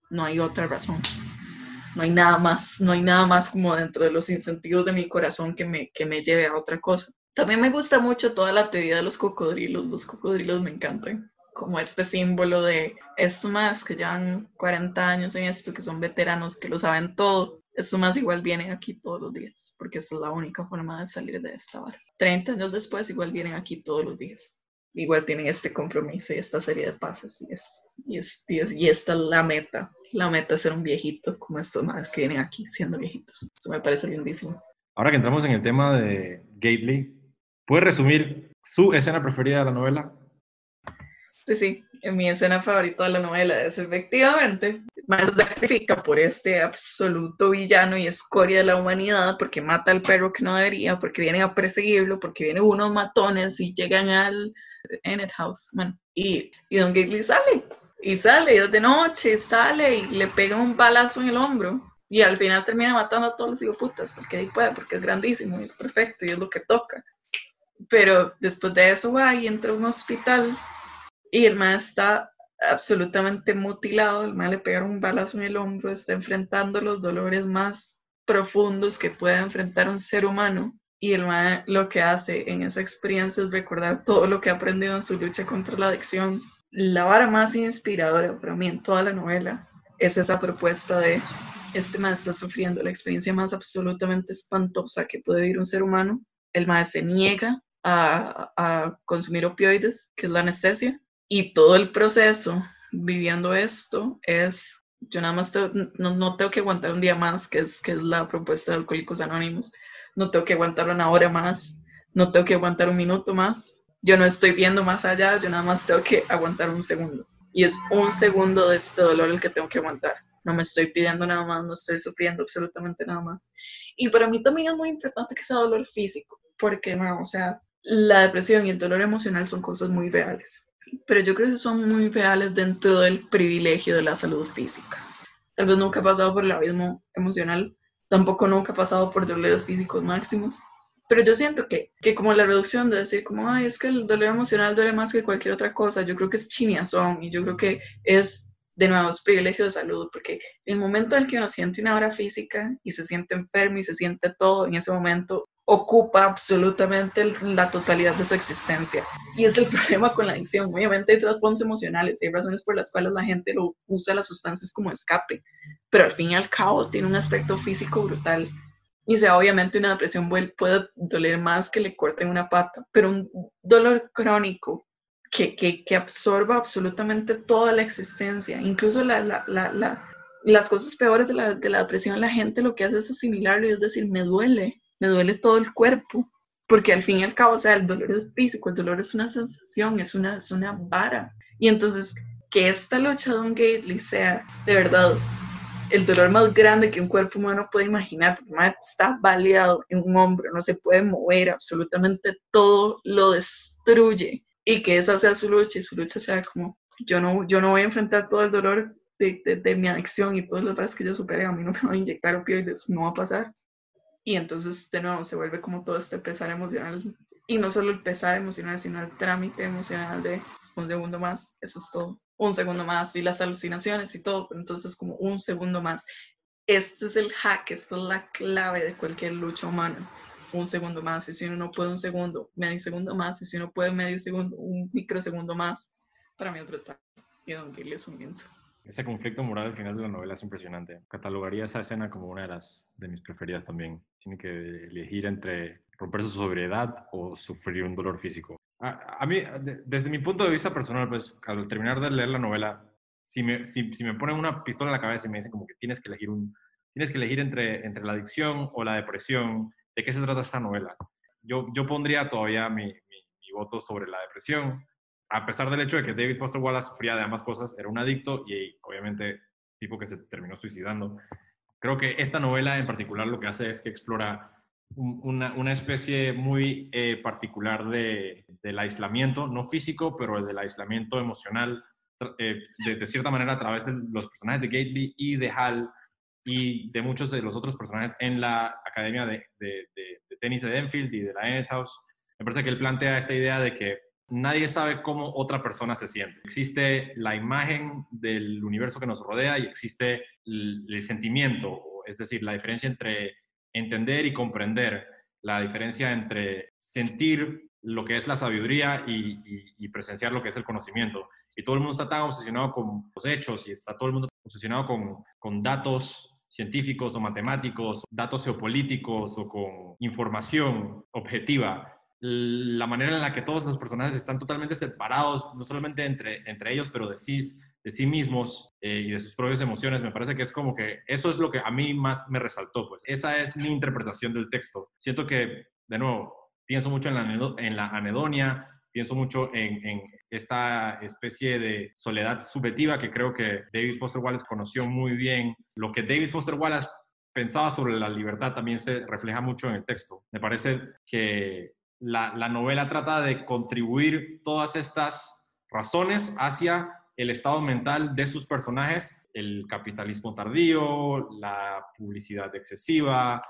No hay otra razón. No hay nada más, no hay nada más como dentro de los incentivos de mi corazón que me, que me lleve a otra cosa. También me gusta mucho toda la teoría de los cocodrilos, los cocodrilos me encantan, como este símbolo de estos más que llevan 40 años en esto, que son veteranos, que lo saben todo, estos más igual vienen aquí todos los días, porque esa es la única forma de salir de esta barra. 30 años después igual vienen aquí todos los días. Igual tienen este compromiso y esta serie de pasos y, es, y, es, y, esta es la meta la meta es ser un viejito como estos más que vienen aquí siendo viejitos. Eso me parece lindísimo. Ahora que entramos en el tema de Gately, ¿puede resumir su escena preferida de la novela? Sí, sí, mi escena favorita de la novela es efectivamente, más sacrifica por este absoluto villano y escoria de la humanidad, porque mata al perro que no debería, porque vienen a perseguirlo, porque vienen unos matones y llegan al Ennet House, bueno, y, y Don Gately sale, y sale, de noche, sale y le pega un balazo en el hombro. Y al final termina matando a todos los hijoputas, porque ahí puede, porque es grandísimo y es perfecto y es lo que toca. Pero después de eso va y entra a un hospital y el man está absolutamente mutilado, el man le pegaron un balazo en el hombro, está enfrentando los dolores más profundos que puede enfrentar un ser humano. Y el man lo que hace en esa experiencia es recordar todo lo que ha aprendido en su lucha contra la adicción la vara más inspiradora para mí en toda la novela es esa propuesta de este maestro está sufriendo la experiencia más absolutamente espantosa que puede vivir un ser humano. El maestro se niega a, consumir opioides, que es la anestesia, y todo el proceso viviendo esto es, yo nada más no, no, tengo que aguantar un día más, que es, que es la propuesta de Alcohólicos Anónimos, no tengo que aguantar una hora más, no tengo que aguantar un minuto más, yo no estoy viendo más allá, yo nada más tengo que aguantar un segundo. Y es un segundo de este dolor el que tengo que aguantar. No me estoy pidiendo nada más, no estoy sufriendo absolutamente nada más. Y para mí también es muy importante que sea dolor físico, porque no, o sea, la depresión y el dolor emocional son cosas muy reales. Pero yo creo que son muy reales dentro del privilegio de la salud física. Tal vez nunca he pasado por el abismo emocional, tampoco nunca he pasado por dolores físicos máximos, pero yo siento que, que como la reducción de decir como, ay, es que el dolor emocional duele más que cualquier otra cosa, yo creo que es chiniazón y yo creo que es, de nuevo, es privilegio de salud, porque el momento en el que uno siente una hora física y se siente enfermo y se siente todo, en ese momento ocupa absolutamente la totalidad de su existencia. Y es el problema con la adicción. Obviamente hay trasfondos emocionales, hay razones por las cuales la gente lo usa las sustancias como escape, pero al fin y al cabo tiene un aspecto físico brutal y sea, obviamente una depresión puede doler más que le corten una pata, pero un dolor crónico que, que, que absorba absolutamente toda la existencia, incluso la, la, la, las cosas peores de la, de la depresión, la gente lo que hace es asimilarlo y es decir, me duele, me duele todo el cuerpo, porque al fin y al cabo, o sea, el dolor es físico, el dolor es una sensación, es una, es una vara. Y entonces, que esta lucha de un Gately sea de verdad el dolor más grande que un cuerpo humano puede imaginar, está baleado en un hombro, no se puede mover, absolutamente todo lo destruye. Y que esa sea su lucha y su lucha sea como, yo no, yo no voy a enfrentar todo el dolor de, de, mi adicción y todas las veces que yo superé, a mí no me van a inyectar opioides, no va a pasar. Y entonces, de nuevo, se vuelve como todo este pesar emocional. Y no solo el pesar emocional, sino el trámite emocional de un segundo más, eso es todo. Un segundo más y las alucinaciones y todo, pero entonces como un segundo más. Este es el hack, esta es la clave de cualquier lucha humana. Un segundo más, y si uno no puede un segundo, medio segundo más, y si uno puede medio segundo, un microsegundo más, para mí es brutal. Y Don Gilly es un viento. Ese conflicto moral al final de la novela es impresionante. Catalogaría esa escena como una de las de mis preferidas también. Tiene que elegir entre romper su sobriedad o sufrir un dolor físico. A, mí, desde mi punto de vista personal, pues al terminar de leer la novela, si me, si me ponen una pistola en la cabeza y me dicen como que tienes que elegir, un, tienes que elegir entre, entre la adicción o la depresión, ¿de qué se trata esta novela? Yo, yo pondría todavía mi, mi, mi voto sobre la depresión, a pesar del hecho de que David Foster Wallace sufría de ambas cosas, era un adicto y obviamente tipo que se terminó suicidando. Creo que esta novela en particular lo que hace es que explora una, una especie muy eh, particular de, del aislamiento, no físico, pero del aislamiento emocional, eh, de, cierta manera a través de los personajes de Gately y de Hal y de muchos de los otros personajes en la academia de, de, de tenis de Enfield y de la Enid House. Me parece que él plantea esta idea de que nadie sabe cómo otra persona se siente. Existe la imagen del universo que nos rodea y existe el, el sentimiento, es decir, la diferencia entre entender y comprender, la diferencia entre sentir lo que es la sabiduría y, y, y, presenciar lo que es el conocimiento. Y todo el mundo está tan obsesionado con los hechos y está todo el mundo obsesionado con, con datos científicos o matemáticos, datos geopolíticos o con información objetiva la manera en la que todos los personajes están totalmente separados, no solamente entre, entre ellos, pero de sí, de sí mismos eh, y de sus propias emociones, me parece que es como que eso es lo que a mí más me resaltó, pues esa es mi interpretación del texto. Siento que, de nuevo, pienso mucho en la, anedonia, pienso mucho en, esta especie de soledad subjetiva que creo que David Foster Wallace conoció muy bien. Lo que David Foster Wallace pensaba sobre la libertad también se refleja mucho en el texto. Me parece que la, novela trata de contribuir todas estas razones hacia el estado mental de sus personajes, el capitalismo tardío, la publicidad excesiva,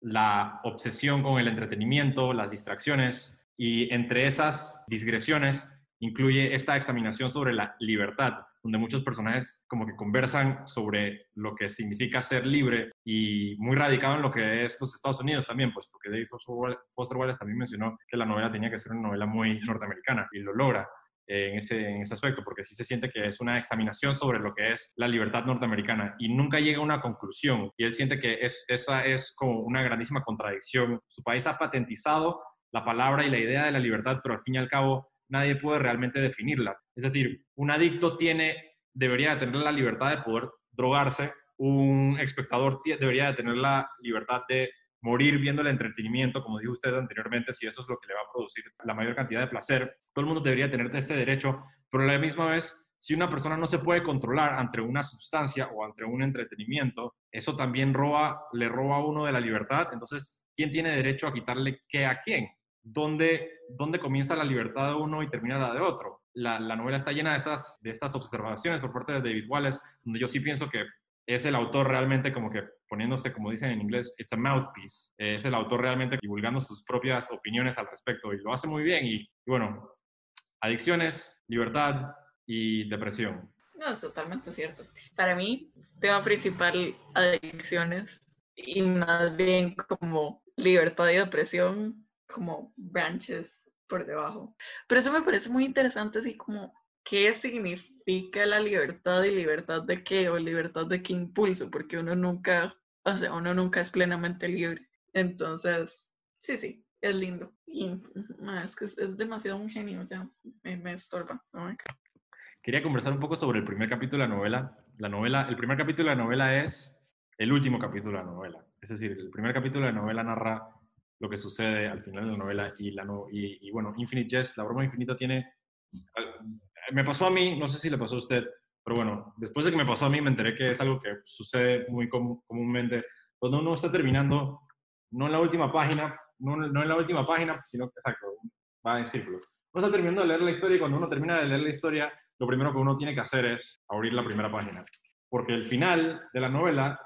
la obsesión con el entretenimiento, las distracciones, y entre esas digresiones incluye esta examinación sobre la libertad, donde muchos personajes como que conversan sobre lo que significa ser libre y muy radicado en lo que es los Estados Unidos también, pues porque David Foster Wallace también mencionó que la novela tenía que ser una novela muy norteamericana y lo logra. En ese, en ese aspecto, porque sí se siente que es una examinación sobre lo que es la libertad norteamericana y nunca llega a una conclusión. Y él siente que es, esa es como una grandísima contradicción. Su país ha patentizado la palabra y la idea de la libertad, pero al fin y al cabo nadie puede realmente definirla. Es decir, un adicto tiene, debería de tener la libertad de poder drogarse, un espectador debería de tener la libertad de morir viendo el entretenimiento, como dijo usted anteriormente, si eso es lo que le va a producir la mayor cantidad de placer. Todo el mundo debería tener ese derecho, pero a la misma vez, si una persona no se puede controlar ante una sustancia o ante un entretenimiento, eso también roba, le roba a uno de la libertad. Entonces, ¿quién tiene derecho a quitarle qué a quién? dónde, dónde comienza la libertad de uno y termina la de otro. La, la, novela está llena de estas, de estas observaciones por parte de David Wallace, donde yo sí pienso que es el autor realmente como que poniéndose, como dicen en inglés, it's a mouthpiece. Es el autor realmente divulgando sus propias opiniones al respecto y lo hace muy bien. Y, y bueno, adicciones, libertad y depresión. No, es totalmente cierto. Para mí, tema principal, adicciones y más bien como libertad y depresión como branches por debajo. Pero eso me parece muy interesante, así como, ¿qué significa la libertad y libertad de qué o libertad de qué impulso? Porque uno nunca, o sea, uno nunca es plenamente libre. Entonces, sí, sí, es lindo. Y es que es, demasiado un genio, ya me, me estorba. Quería conversar un poco sobre el primer capítulo de la novela. La novela, el primer capítulo de la novela es el último capítulo de la novela. Es decir, el primer capítulo de la novela narra lo que sucede al final de la novela y, la no, y, y, bueno, Infinite Jest, la broma infinita tiene... Me pasó a mí, no sé si le pasó a usted, pero bueno, después de que me pasó a mí me enteré que es algo que sucede muy com comúnmente cuando uno está terminando, no en la última página, no en la última página, sino, exacto, va en círculo. Uno está terminando de leer la historia y cuando uno termina de leer la historia, lo primero que uno tiene que hacer es abrir la primera página. Porque el final de la novela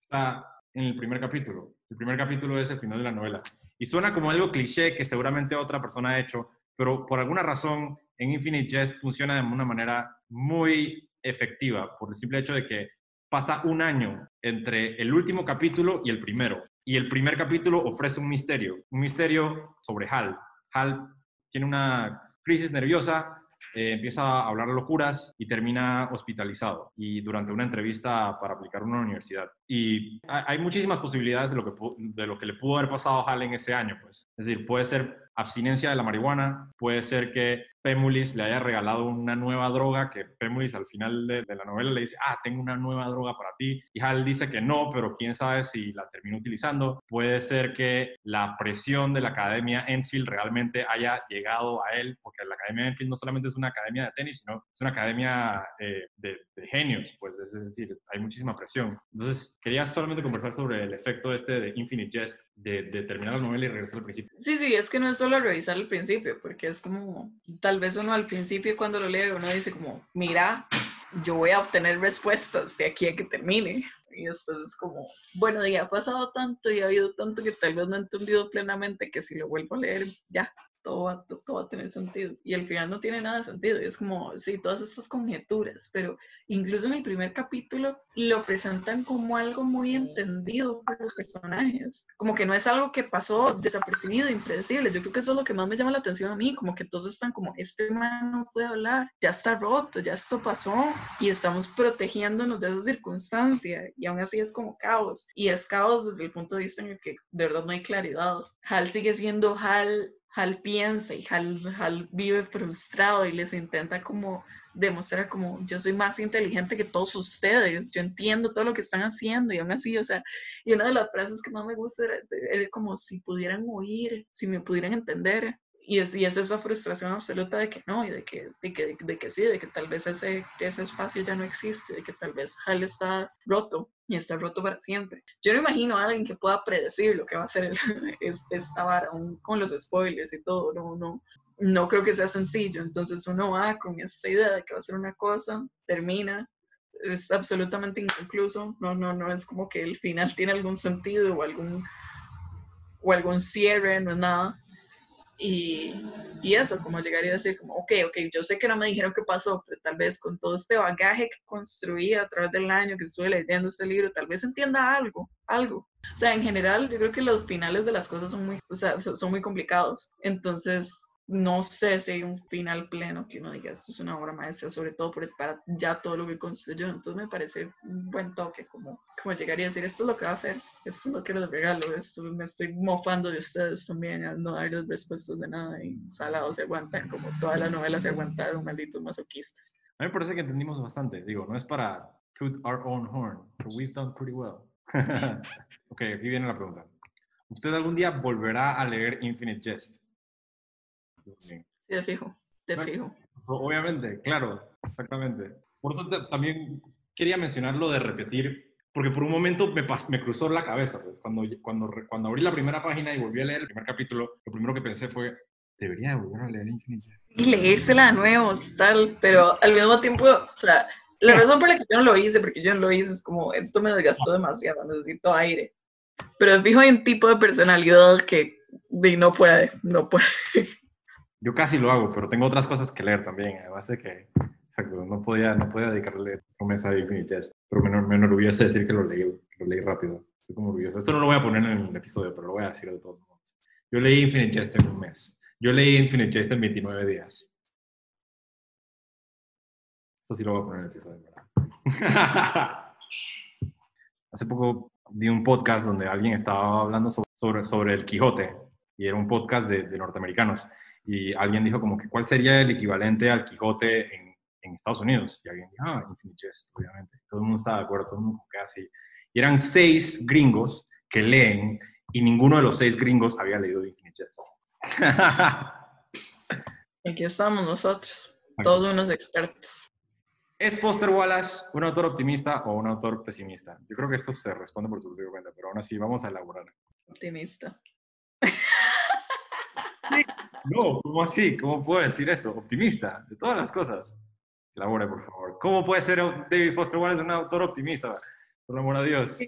está en el primer capítulo. El primer capítulo es el final de la novela. Y suena como algo cliché que seguramente otra persona ha hecho, pero por alguna razón en Infinite Jest funciona de una manera muy efectiva por el simple hecho de que pasa un año entre el último capítulo y el primero. Y el primer capítulo ofrece un misterio, un misterio sobre Hal. Hal tiene una crisis nerviosa, eh, empieza a hablar locuras y termina hospitalizado y durante una entrevista para aplicar una universidad. Y hay muchísimas posibilidades de lo que, de lo que le pudo haber pasado a Hal en ese año, pues. Es decir, puede ser abstinencia de la marihuana, puede ser que Pemulis le haya regalado una nueva droga, que Pemulis al final de, la novela le dice, ah, tengo una nueva droga para ti, y Hal dice que no, pero quién sabe si la terminó utilizando. Puede ser que la presión de la Academia Enfield realmente haya llegado a él, porque la Academia Enfield no solamente es una academia de tenis, sino es una academia eh, de, genios, pues es decir, hay muchísima presión. Entonces, quería solamente conversar sobre el efecto este de Infinite Jest, de, de terminar la novela y regresar al principio. Sí, sí, es que no es solo revisar el principio, porque es como, tal vez uno al principio cuando lo lee, uno dice como, mira, yo voy a obtener respuestas de aquí a que termine. Y después es como, bueno, ya ha pasado tanto y ha habido tanto que tal vez no he entendido plenamente que si lo vuelvo a leer, ya, todo va, todo va a tener sentido. Y al final no tiene nada de sentido. Es como, sí, todas estas conjeturas, pero incluso en el primer capítulo lo presentan como algo muy entendido por los personajes. Como que no es algo que pasó desapercibido, impredecible. Yo creo que eso es lo que más me llama la atención a mí, como que todos están como, este man no puede hablar, ya está roto, ya esto pasó y estamos protegiéndonos de esa circunstancia. Y aún así es como caos. Y es caos desde el punto de vista en el que de verdad no hay claridad. Hal sigue siendo Hal Hal piensa y Hal, vive frustrado y les intenta como demostrar como yo soy más inteligente que todos ustedes, yo entiendo todo lo que están haciendo y aún así, o sea, y una de las frases que más me gusta era, como si pudieran oír, si me pudieran entender. Y es, y es esa frustración absoluta de que no, y de que, de que, de que sí, de que tal vez ese, ese espacio ya no existe, de que tal vez Hal está roto y está roto para siempre. Yo no imagino a alguien que pueda predecir lo que va a ser esta vara, aún con los spoilers y todo, no, no, no creo que sea sencillo. Entonces uno va con esa idea de que va a ser una cosa, termina, es absolutamente inconcluso, no, no, no es como que el final tiene algún sentido o algún, o algún cierre, no es nada. Y, y, eso, como llegaría a decir, como, ok, ok, yo sé que no me dijeron qué pasó, pero tal vez con todo este bagaje que construí a través del año que estuve leyendo este libro, tal vez entienda algo, algo. O sea, en general, yo creo que los finales de las cosas son muy, o sea, son muy complicados. Entonces, no sé si hay un final pleno que uno diga esto es una obra maestra, sobre todo por, para ya todo lo que construyó. Entonces me parece un buen toque, como, como llegaría a decir, esto es lo que va a hacer, esto es lo que les regalo, esto me estoy mofando de ustedes también al no darles respuestas de nada y salados se aguantan, como toda la novela se aguantaron, malditos masoquistas. A mí me parece que entendimos bastante, digo, no es para toot our own horn, but we've done pretty well. ok, aquí viene la pregunta. ¿Usted algún día volverá a leer Infinite Jest? Sí, te fijo, te fijo. Obviamente, claro, exactamente. Por eso también quería mencionar lo de repetir, porque por un momento me, me cruzó la cabeza. Pues, cuando, cuando, cuando abrí la primera página y volví a leer el primer capítulo, lo primero que pensé fue, debería volver a leer Infinite Y leérsela de nuevo, tal, pero al mismo tiempo, o sea, la razón por la que yo no lo hice, porque yo no lo hice, es como, esto me desgastó demasiado, necesito aire. Pero fijo en un tipo de personalidad que no puede, no puede. Yo casi lo hago, pero tengo otras cosas que leer también, además de que, exacto, no podía, no podía dedicarle promesa de Infinite Jest, pero me, me enorgullece decir que lo leí, lo leí rápido. Estoy como orgulloso. Esto no lo voy a poner en el episodio, pero lo voy a decir de todos modos. Yo leí Infinite Jest en un mes. Yo leí Infinite Jest en 29 días. Esto sí lo voy a poner en el episodio, ¿verdad? Hace poco vi un podcast donde alguien estaba hablando sobre, sobre, el Quijote y era un podcast de, de norteamericanos y alguien dijo como que cuál sería el equivalente al Quijote en, en Estados Unidos. Y alguien dijo, ah, Infinite Jest, obviamente. Todo el mundo estaba de acuerdo, todo el mundo que así. Y eran seis gringos que leen y ninguno de los seis gringos había leído Infinite Jest. Aquí estamos nosotros, todos unos expertos. ¿Es Foster Wallace un autor optimista o un autor pesimista? Yo creo que esto se responde por su propia cuenta, pero aún así vamos a elaborar. Optimista. No, ¿cómo así? ¿Cómo puedo decir eso? Optimista, de todas las cosas. Elabore, por favor. ¿Cómo puede ser David Foster Wallace un autor optimista? Por amor a Dios.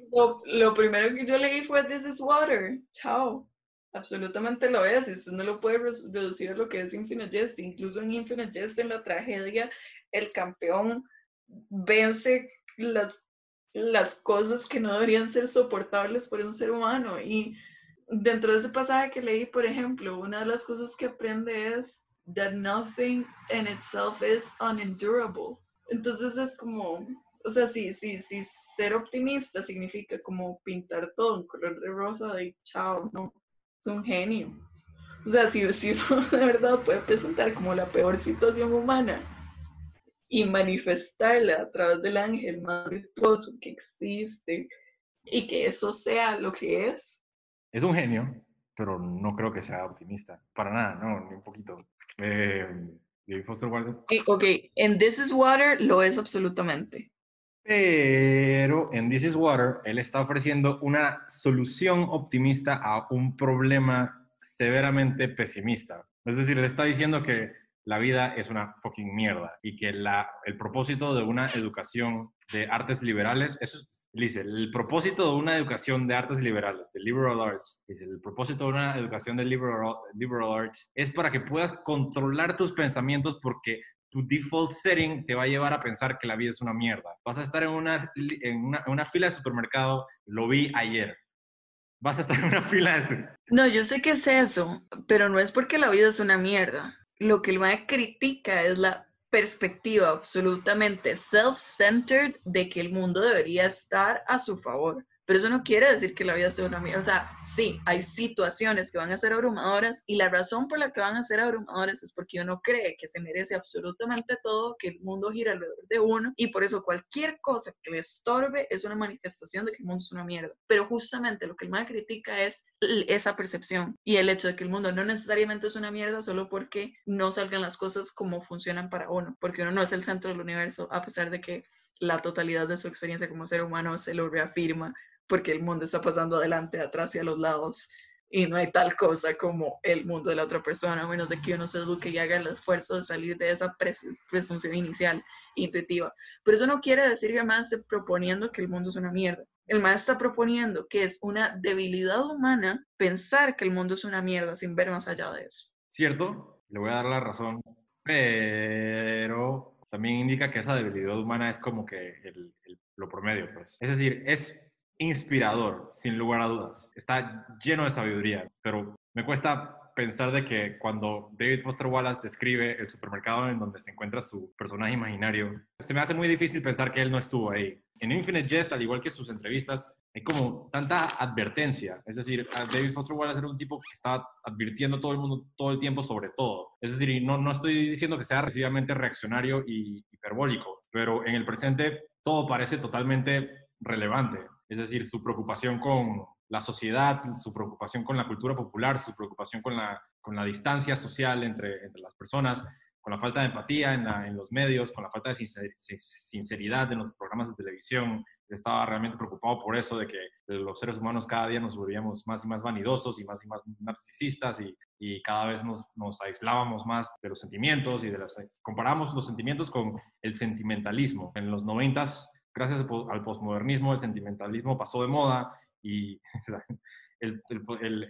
Lo, primero que yo leí fue This is Water. Chao. Absolutamente lo es, y usted no lo puede reducir a lo que es Infinite Jest. Incluso en Infinite Jest, en la tragedia, el campeón vence las, las cosas que no deberían ser soportables por un ser humano. Y dentro de ese pasaje que leí, por ejemplo, una de las cosas que aprende es that nothing in itself is unendurable. Entonces es como, o sea, si, si, si ser optimista significa como pintar todo en color de rosa, de chao, no, es un genio. O sea, si, si uno de verdad puede presentar como la peor situación humana y manifestarla a través del ángel más virtuoso que existe y que eso sea lo que es. Es un genio, pero no creo que sea optimista. Para nada, no, ni un poquito. Eh, Foster Wallace. ok, en This is Water lo es absolutamente. Pero en This is Water, él está ofreciendo una solución optimista a un problema severamente pesimista. Es decir, él está diciendo que la vida es una fucking mierda y que la, el propósito de una educación de artes liberales, eso dice, el propósito de una educación de artes liberales, de liberal arts, dice, el propósito de una educación de liberal, liberal arts es para que puedas controlar tus pensamientos porque tu default setting te va a llevar a pensar que la vida es una mierda. Vas a estar en una, en una, fila de supermercado, lo vi ayer, vas a estar en una fila de... No, yo sé que es eso, pero no es porque la vida es una mierda. Lo que el MAE critica es la perspectiva absolutamente self-centered de que el mundo debería estar a su favor. Pero eso no quiere decir que la vida sea una mierda. O sea, sí, hay situaciones que van a ser abrumadoras y la razón por la que van a ser abrumadoras es porque uno cree que se merece absolutamente todo, que el mundo gira alrededor de uno y por eso cualquier cosa que le estorbe es una manifestación de que el mundo es una mierda. Pero justamente lo que el mal critica es esa percepción y el hecho de que el mundo no necesariamente es una mierda solo porque no salgan las cosas como funcionan para uno, porque uno no es el centro del universo, a pesar de que la totalidad de su experiencia como ser humano se lo reafirma porque el mundo está pasando adelante, atrás y a los lados y no hay tal cosa como el mundo de la otra persona, a menos de que uno se eduque y haga el esfuerzo de salir de esa presunción inicial intuitiva. Pero eso no quiere decir que esté proponiendo que el mundo es una mierda. El maestro está proponiendo que es una debilidad humana pensar que el mundo es una mierda sin ver más allá de eso. Cierto, le voy a dar la razón, pero también indica que esa debilidad humana es como que lo promedio, pues. Es decir, es inspirador, sin lugar a dudas. Está lleno de sabiduría, pero me cuesta pensar de que cuando David Foster Wallace describe el supermercado en donde se encuentra su personaje imaginario, se me hace muy difícil pensar que él no estuvo ahí. En Infinite Jest, al igual que sus entrevistas, hay como tanta advertencia. Es decir, David Foster Wallace era un tipo que estaba advirtiendo a todo el mundo todo el tiempo sobre todo. Es decir, no, no estoy diciendo que sea excesivamente reaccionario y hiperbólico, pero en el presente todo parece totalmente relevante. Es decir, su preocupación con la sociedad, su preocupación con la cultura popular, su preocupación con la, con la distancia social entre, entre las personas, con la falta de empatía en, los medios, con la falta de sinceridad en los programas de televisión. Estaba realmente preocupado por eso, de que los seres humanos cada día nos volvíamos más y más vanidosos y más y más narcisistas y, y cada vez nos, nos, aislábamos más de los sentimientos y de las... Comparamos los sentimientos con el sentimentalismo. En los noventas gracias al posmodernismo el sentimentalismo pasó de moda y el,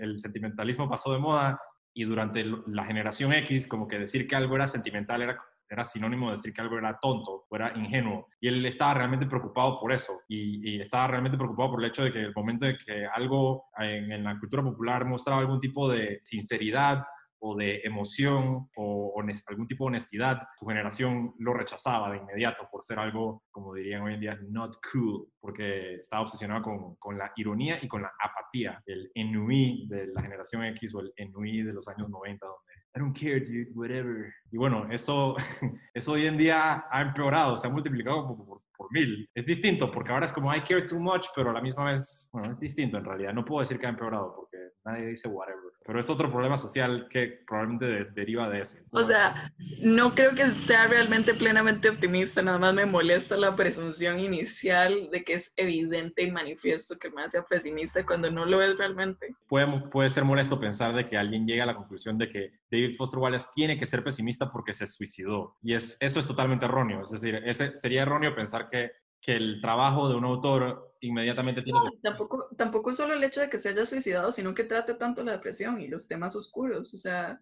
el, sentimentalismo pasó de moda y durante la generación X como que decir que algo era sentimental era, era sinónimo de decir que algo era tonto o era ingenuo. Y él estaba realmente preocupado por eso y, estaba realmente preocupado por el hecho de que el momento de que algo en la cultura popular mostraba algún tipo de sinceridad o de emoción o algún tipo de honestidad, su generación lo rechazaba de inmediato por ser algo, como dirían hoy en día, not cool, porque estaba obsesionado con, con la ironía y con la apatía, el ennui de la generación X o el ennui de los años 90, donde I don't care, dude, whatever. Y bueno, eso, eso hoy en día ha empeorado, se ha multiplicado por, por mil. Es distinto, porque ahora es como I care too much, pero a la misma vez, bueno, es distinto en realidad. No puedo decir que ha empeorado, porque nadie dice whatever. Pero es otro problema social que probablemente deriva de ese. O sea, no creo que sea realmente plenamente optimista, nada más me molesta la presunción inicial de que es evidente y manifiesto que me sea pesimista cuando no lo es realmente. Puede, puede ser molesto pensar de que alguien llega a la conclusión de que David Foster Wallace tiene que ser pesimista porque se suicidó. Y es, eso es totalmente erróneo. Es decir, ese, sería erróneo pensar que que el trabajo de un autor inmediatamente tiene que... Tampoco, tampoco solo el hecho de que se haya suicidado, sino que trate tanto la depresión y los temas oscuros. O sea,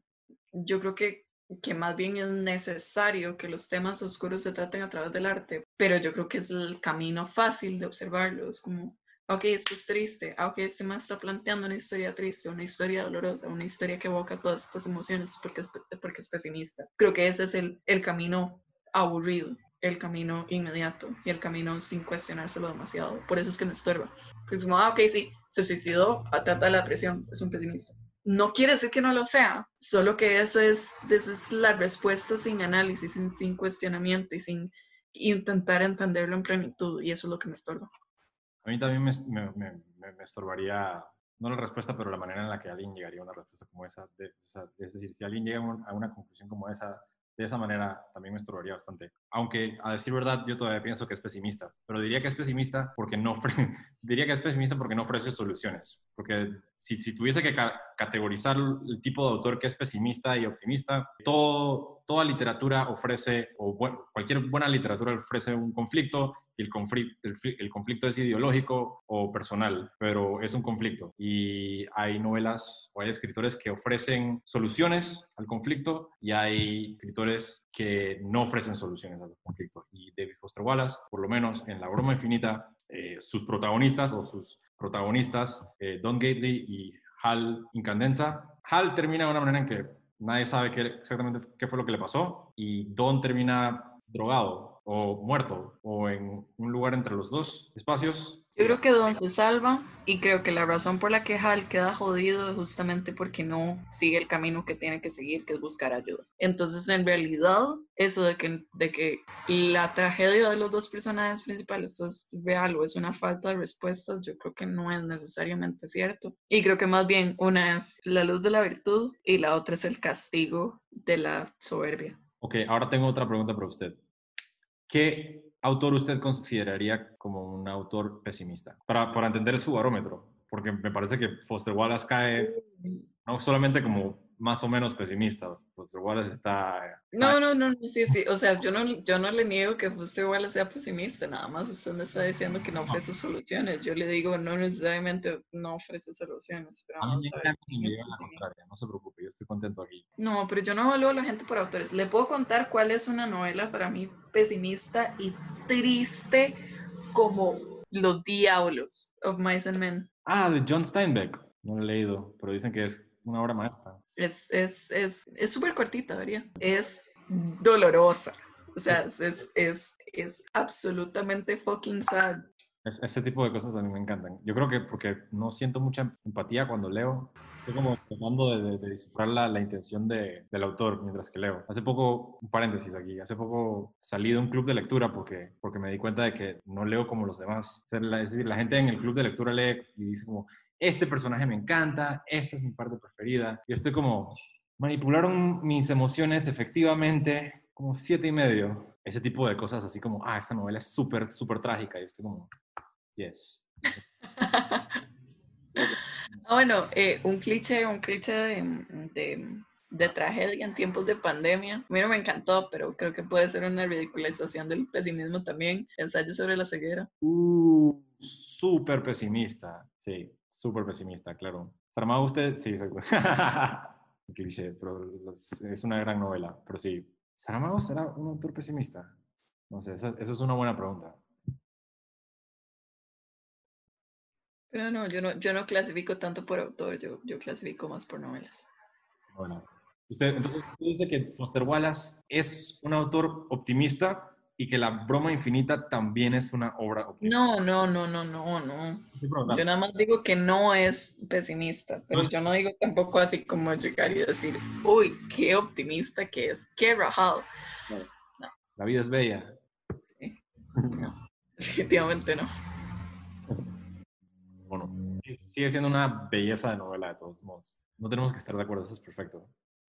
yo creo que, que más bien es necesario que los temas oscuros se traten a través del arte, pero yo creo que es el camino fácil de observarlo. Es como, ok, esto es triste, ok, este más está planteando una historia triste, una historia dolorosa, una historia que evoca todas estas emociones porque, porque es pesimista. Creo que ese es el, el camino aburrido el camino inmediato y el camino sin cuestionárselo demasiado. Por eso es que me estorba. Pues como, ah, ok, sí, se suicidó, trata la depresión, es un pesimista. No quiere decir que no lo sea, solo que esa es, esa es la respuesta sin análisis, sin, sin cuestionamiento y sin intentar entenderlo en plenitud, y eso es lo que me estorba. A mí también me, estorbaría, no la respuesta, pero la manera en la que alguien llegaría a una respuesta como esa. es decir, si alguien llega a una conclusión como esa, de esa manera también me estorbaría bastante. Aunque, a decir verdad, yo todavía pienso que es pesimista, pero diría que es pesimista porque no, diría que es pesimista porque no ofrece soluciones. Porque si, si tuviese que categorizar el tipo de autor que es pesimista y optimista, toda literatura ofrece, o cualquier buena literatura ofrece un conflicto y el el, conflicto es ideológico o personal, pero es un conflicto. Y hay novelas o hay escritores que ofrecen soluciones al conflicto y hay escritores que no ofrecen soluciones al conflicto. Y David Foster Wallace, por lo menos en La broma infinita, eh, sus protagonistas o sus protagonistas, eh, Don Gately y Hal Incandenza, Hal termina de una manera en que nadie sabe qué, exactamente qué fue lo que le pasó y Don termina drogado o muerto o en un lugar entre los dos espacios. Yo creo que Don se salva y creo que la razón por la que Hal queda jodido es justamente porque no sigue el camino que tiene que seguir, que es buscar ayuda. Entonces, en realidad, eso de que, de que la tragedia de los dos personajes principales es real o es una falta de respuestas, yo creo que no es necesariamente cierto. Y creo que más bien una es la luz de la virtud y la otra es el castigo de la soberbia. Ok, ahora tengo otra pregunta para usted. ¿Qué autor usted consideraría como un autor pesimista? Para, para entender su barómetro, porque me parece que Foster Wallace cae no solamente como más o menos pesimista. Foster Wallace está, No, no, no, sí, sí. O sea, yo no, yo no le niego que Foster Wallace sea pesimista, nada más usted me está diciendo que no ofrece soluciones. Yo le digo, no necesariamente no ofrece soluciones. Pero a la no se preocupe, yo estoy contento aquí. No, pero yo no evalúo a la gente por autores. Le puedo contar cuál es una novela para mí pesimista y triste como Los Diablos of Mice and Men. Ah, de John Steinbeck. No lo he leído, pero dicen que es una obra maestra. Es súper es, es, cortita, ¿verdad? Es dolorosa. O sea, es, es, es absolutamente fucking sad. Ese tipo de cosas a mí me encantan. Yo creo que porque no siento mucha empatía cuando leo, estoy como tratando de, de, descifrar la, la intención de, del autor mientras que leo. Hace poco, un paréntesis aquí, hace poco salí de un club de lectura porque, porque me di cuenta de que no leo como los demás. es decir, la gente en el club de lectura lee y dice como, este personaje me encanta, esta es mi parte preferida. Yo estoy como, manipularon mis emociones efectivamente como siete y medio. Ese tipo de cosas así como, ah, esta novela es súper, súper trágica. Y estoy como, yes. Bueno, eh, un cliché, un cliché de, de, tragedia en tiempos de pandemia. A mí no me encantó, pero creo que puede ser una ridiculización del pesimismo también. Ensayo sobre la ceguera. Uh, súper pesimista, sí. Súper pesimista, claro. ¿Sarmado usted? Sí, cliché, pero es una gran novela. Pero sí, ¿Saramago será un autor pesimista? No sé, eso, es una buena pregunta. Pero no, yo no, yo no clasifico tanto por autor, yo, yo clasifico más por novelas. Bueno, usted, entonces usted dice que Foster Wallace es un autor optimista, y que la broma infinita también es una obra optimista. No, no, no, no, no, no. Yo nada más digo que no es pesimista, pero yo no digo tampoco así como llegar y decir, uy, qué optimista que es, qué rajado. No. La vida es bella. No, definitivamente no. Bueno, sigue siendo una belleza de novela de todos modos. No tenemos que estar de acuerdo, eso es perfecto.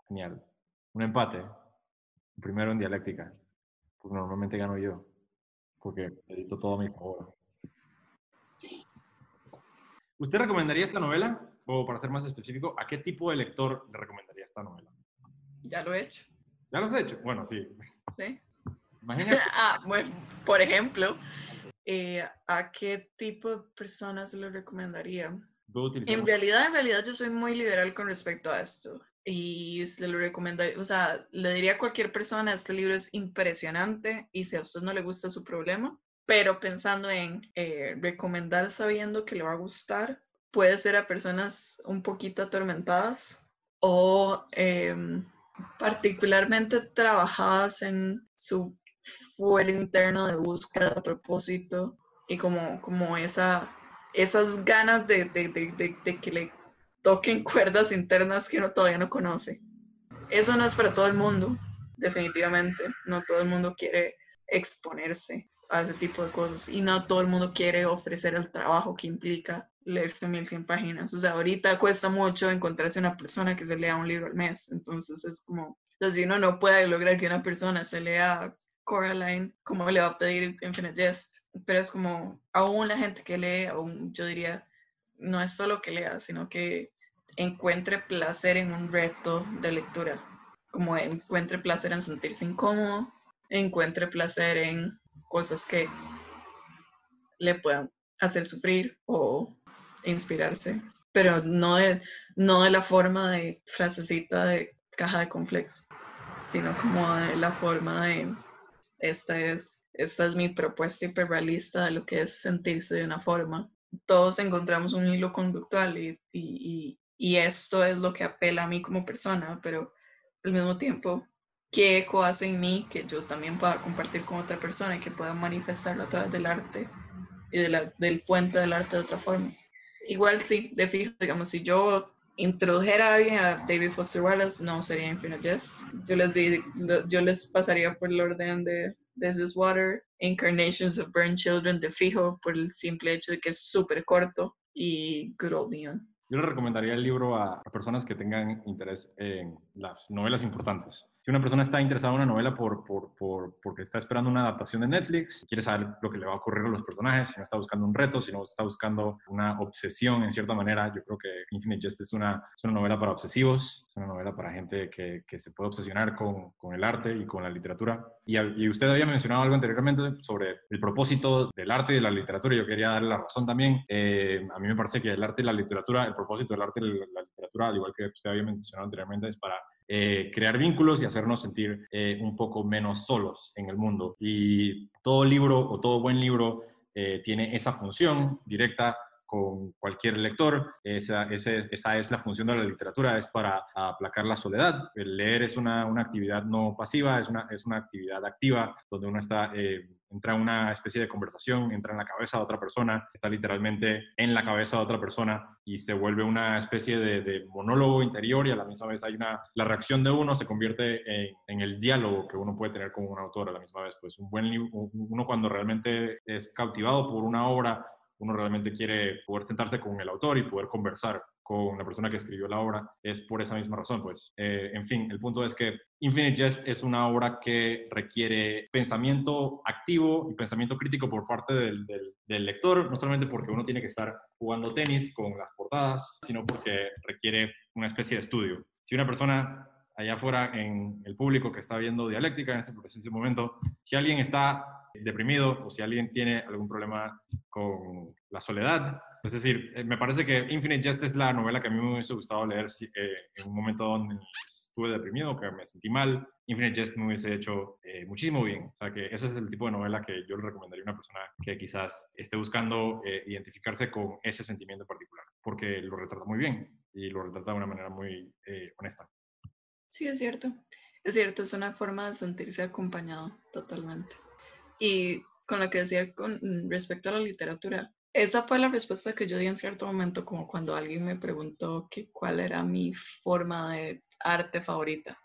Genial. Un empate. Primero en dialéctica pues normalmente gano yo, porque edito todo a mi favor. ¿Usted recomendaría esta novela? O para ser más específico, ¿a qué tipo de lector le recomendaría esta novela? Ya lo he hecho. ¿Ya lo has hecho? Bueno, sí. Sí. Imagínate. ah, bueno, por ejemplo, Eh, ¿A qué tipo de personas se lo recomendaría? ¿Puedo En realidad, en realidad yo soy muy liberal con respecto a esto y se lo recomendaría, o sea, le diría a cualquier persona, este libro es impresionante y si a usted no le gusta su problema, pero pensando en eh, recomendar sabiendo que le va a gustar, puede ser a personas un poquito atormentadas o em, particularmente trabajadas en su fuero interno de búsqueda de propósito y como, como esa, esas ganas de, de, de, de, que le toquen cuerdas internas que uno todavía no conoce. Eso no es para todo el mundo, definitivamente. No todo el mundo quiere exponerse a ese tipo de cosas y no todo el mundo quiere ofrecer el trabajo que implica leerse 1100 páginas. O sea, ahorita cuesta mucho encontrarse una persona que se lea un libro al mes. Entonces es como, si uno no puede lograr que una persona se lea Coraline, ¿cómo le va a pedir Infinite Jest? Pero es como, aún la gente que lee, aún yo diría, no es solo que lea, sino que encuentre placer en un reto de lectura. Como encuentre placer en sentirse incómodo, encuentre placer en cosas que le puedan hacer sufrir o inspirarse, pero no de, no de la forma de frasecita de caja de complex, sino como de la forma de esta es, esta es mi propuesta hiperrealista de lo que es sentirse de una forma. Todos encontramos un hilo conductual y, esto es lo que apela a mí como persona, pero al mismo tiempo, ¿qué eco hace en mí que yo también pueda compartir con otra persona y que pueda manifestarlo a través del arte y de la, del puente del arte de otra forma? Igual sí, de fijo, digamos, si yo introdujera a alguien a David Foster Wallace, no sería Infinite Jest. Yo les, yo les pasaría por el orden de This is Water, Incarnations of Burned Children de fijo, por el simple hecho de que es súper corto, y Good Old Neon. Yo le recomendaría el libro a, personas que tengan interés en las novelas importantes. Si una persona está interesada en una novela por, por, por, porque está esperando una adaptación de Netflix, quiere saber lo que le va a ocurrir a los personajes, si no está buscando un reto, si no está buscando una obsesión en cierta manera, yo creo que Infinite Jest es una, es una novela para obsesivos, es una novela para gente que, que se puede obsesionar con, con, el arte y con la literatura. Y, y, usted había mencionado algo anteriormente sobre el propósito del arte y de la literatura. Yo quería darle la razón también. Eh, a mí me parece que el arte y la literatura, el propósito del arte y la literatura, al igual que usted había mencionado anteriormente, es para eh, crear vínculos y hacernos sentir eh, un poco menos solos en el mundo. Y todo libro o todo buen libro eh, tiene esa función directa con cualquier lector. Esa, esa, es la función de la literatura, es para aplacar la soledad. El leer es una, una actividad no pasiva, es una, es una actividad activa donde uno está entra en una especie de conversación, entra en la cabeza de otra persona, está literalmente en la cabeza de otra persona y se vuelve una especie de, monólogo interior y a la misma vez hay una, la reacción de uno se convierte en, el diálogo que uno puede tener con un autor a la misma vez. Pues un buen uno cuando realmente es cautivado por una obra, uno realmente quiere poder sentarse con el autor y poder conversar con la persona que escribió la obra, es por esa misma razón, pues. Eh, en fin, el punto es que Infinite Jest es una obra que requiere pensamiento activo y pensamiento crítico por parte del, lector, no solamente porque uno tiene que estar jugando tenis con las portadas, sino porque requiere una especie de estudio. Si una persona allá afuera en el público que está viendo dialéctica en ese momento, si alguien está deprimido o si alguien tiene algún problema con la soledad, es decir, eh, me parece que Infinite Jest es la novela que a mí me hubiese gustado leer eh, en un momento donde estuve deprimido, que me sentí mal. Infinite Jest me hubiese hecho eh, muchísimo bien. O sea, que ese es el tipo de novela que yo le recomendaría a una persona que quizás esté buscando identificarse con ese sentimiento particular, porque lo retrata muy bien y lo retrata de una manera muy honesta. Sí, es cierto. Es cierto, es una forma de sentirse acompañado totalmente. Y con lo que decía con respecto a la literatura, esa fue la respuesta que yo di en cierto momento, como cuando alguien me preguntó que cuál era mi forma de arte favorita.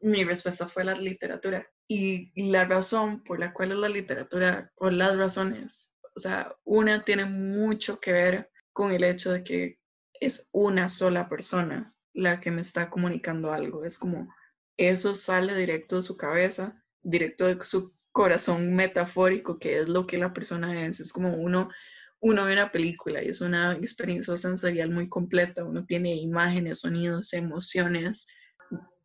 Mi respuesta fue la literatura. Y la razón por la cual es la literatura, o las razones, o sea, una tiene mucho que ver con el hecho de que es una sola persona la que me está comunicando algo. Es como, eso sale directo de su cabeza, directo de su corazón metafórico, que es lo que la persona es. Es como uno uno ve una película y es una experiencia sensorial muy completa, uno tiene imágenes, sonidos, emociones,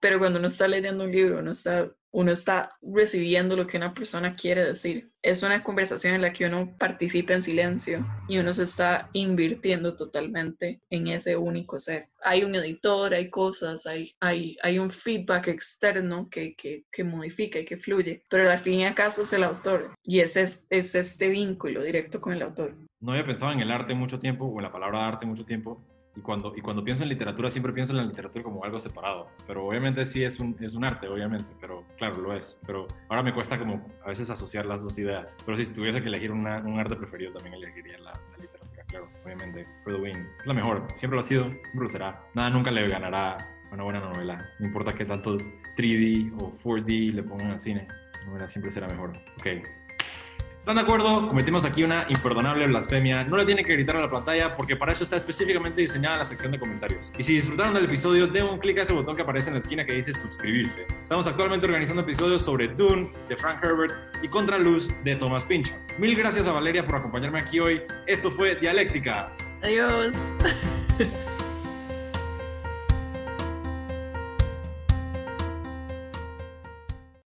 pero cuando uno está leyendo un libro, uno está, uno está recibiendo lo que una persona quiere decir. Es una conversación en la que uno participa en silencio y uno se está invirtiendo totalmente en ese único ser. Hay un editor, hay cosas, hay, hay, hay un feedback externo que, que, que modifica y que fluye, pero al fin y al caso es el autor y ese es, es este vínculo directo con el autor. No había pensado en el arte mucho tiempo o en la palabra arte mucho tiempo, y cuando, y cuando pienso en literatura, siempre pienso en la literatura como algo separado. Pero obviamente sí es un, es un arte, obviamente, pero claro, lo es. Pero ahora me cuesta como a veces asociar las dos ideas. Pero si tuviese que elegir un arte preferido, también elegiría la, literatura, claro, obviamente. For the Win es la mejor, siempre lo ha sido, siempre lo será. Nada nunca le ganará una buena novela. No importa qué tanto 3D o 4D le pongan al cine, la novela siempre será mejor. Ok. ¿Están de acuerdo? Cometimos aquí una imperdonable blasfemia. No le tienen que gritar a la pantalla porque para eso está específicamente diseñada la sección de comentarios. Y si disfrutaron del episodio, den un clic a ese botón que aparece en la esquina que dice suscribirse. Estamos actualmente organizando episodios sobre Dune de Frank Herbert y Contra Luz de Thomas Pinchon. Mil gracias a Valeria por acompañarme aquí hoy. Esto fue Dialéctica. Adiós.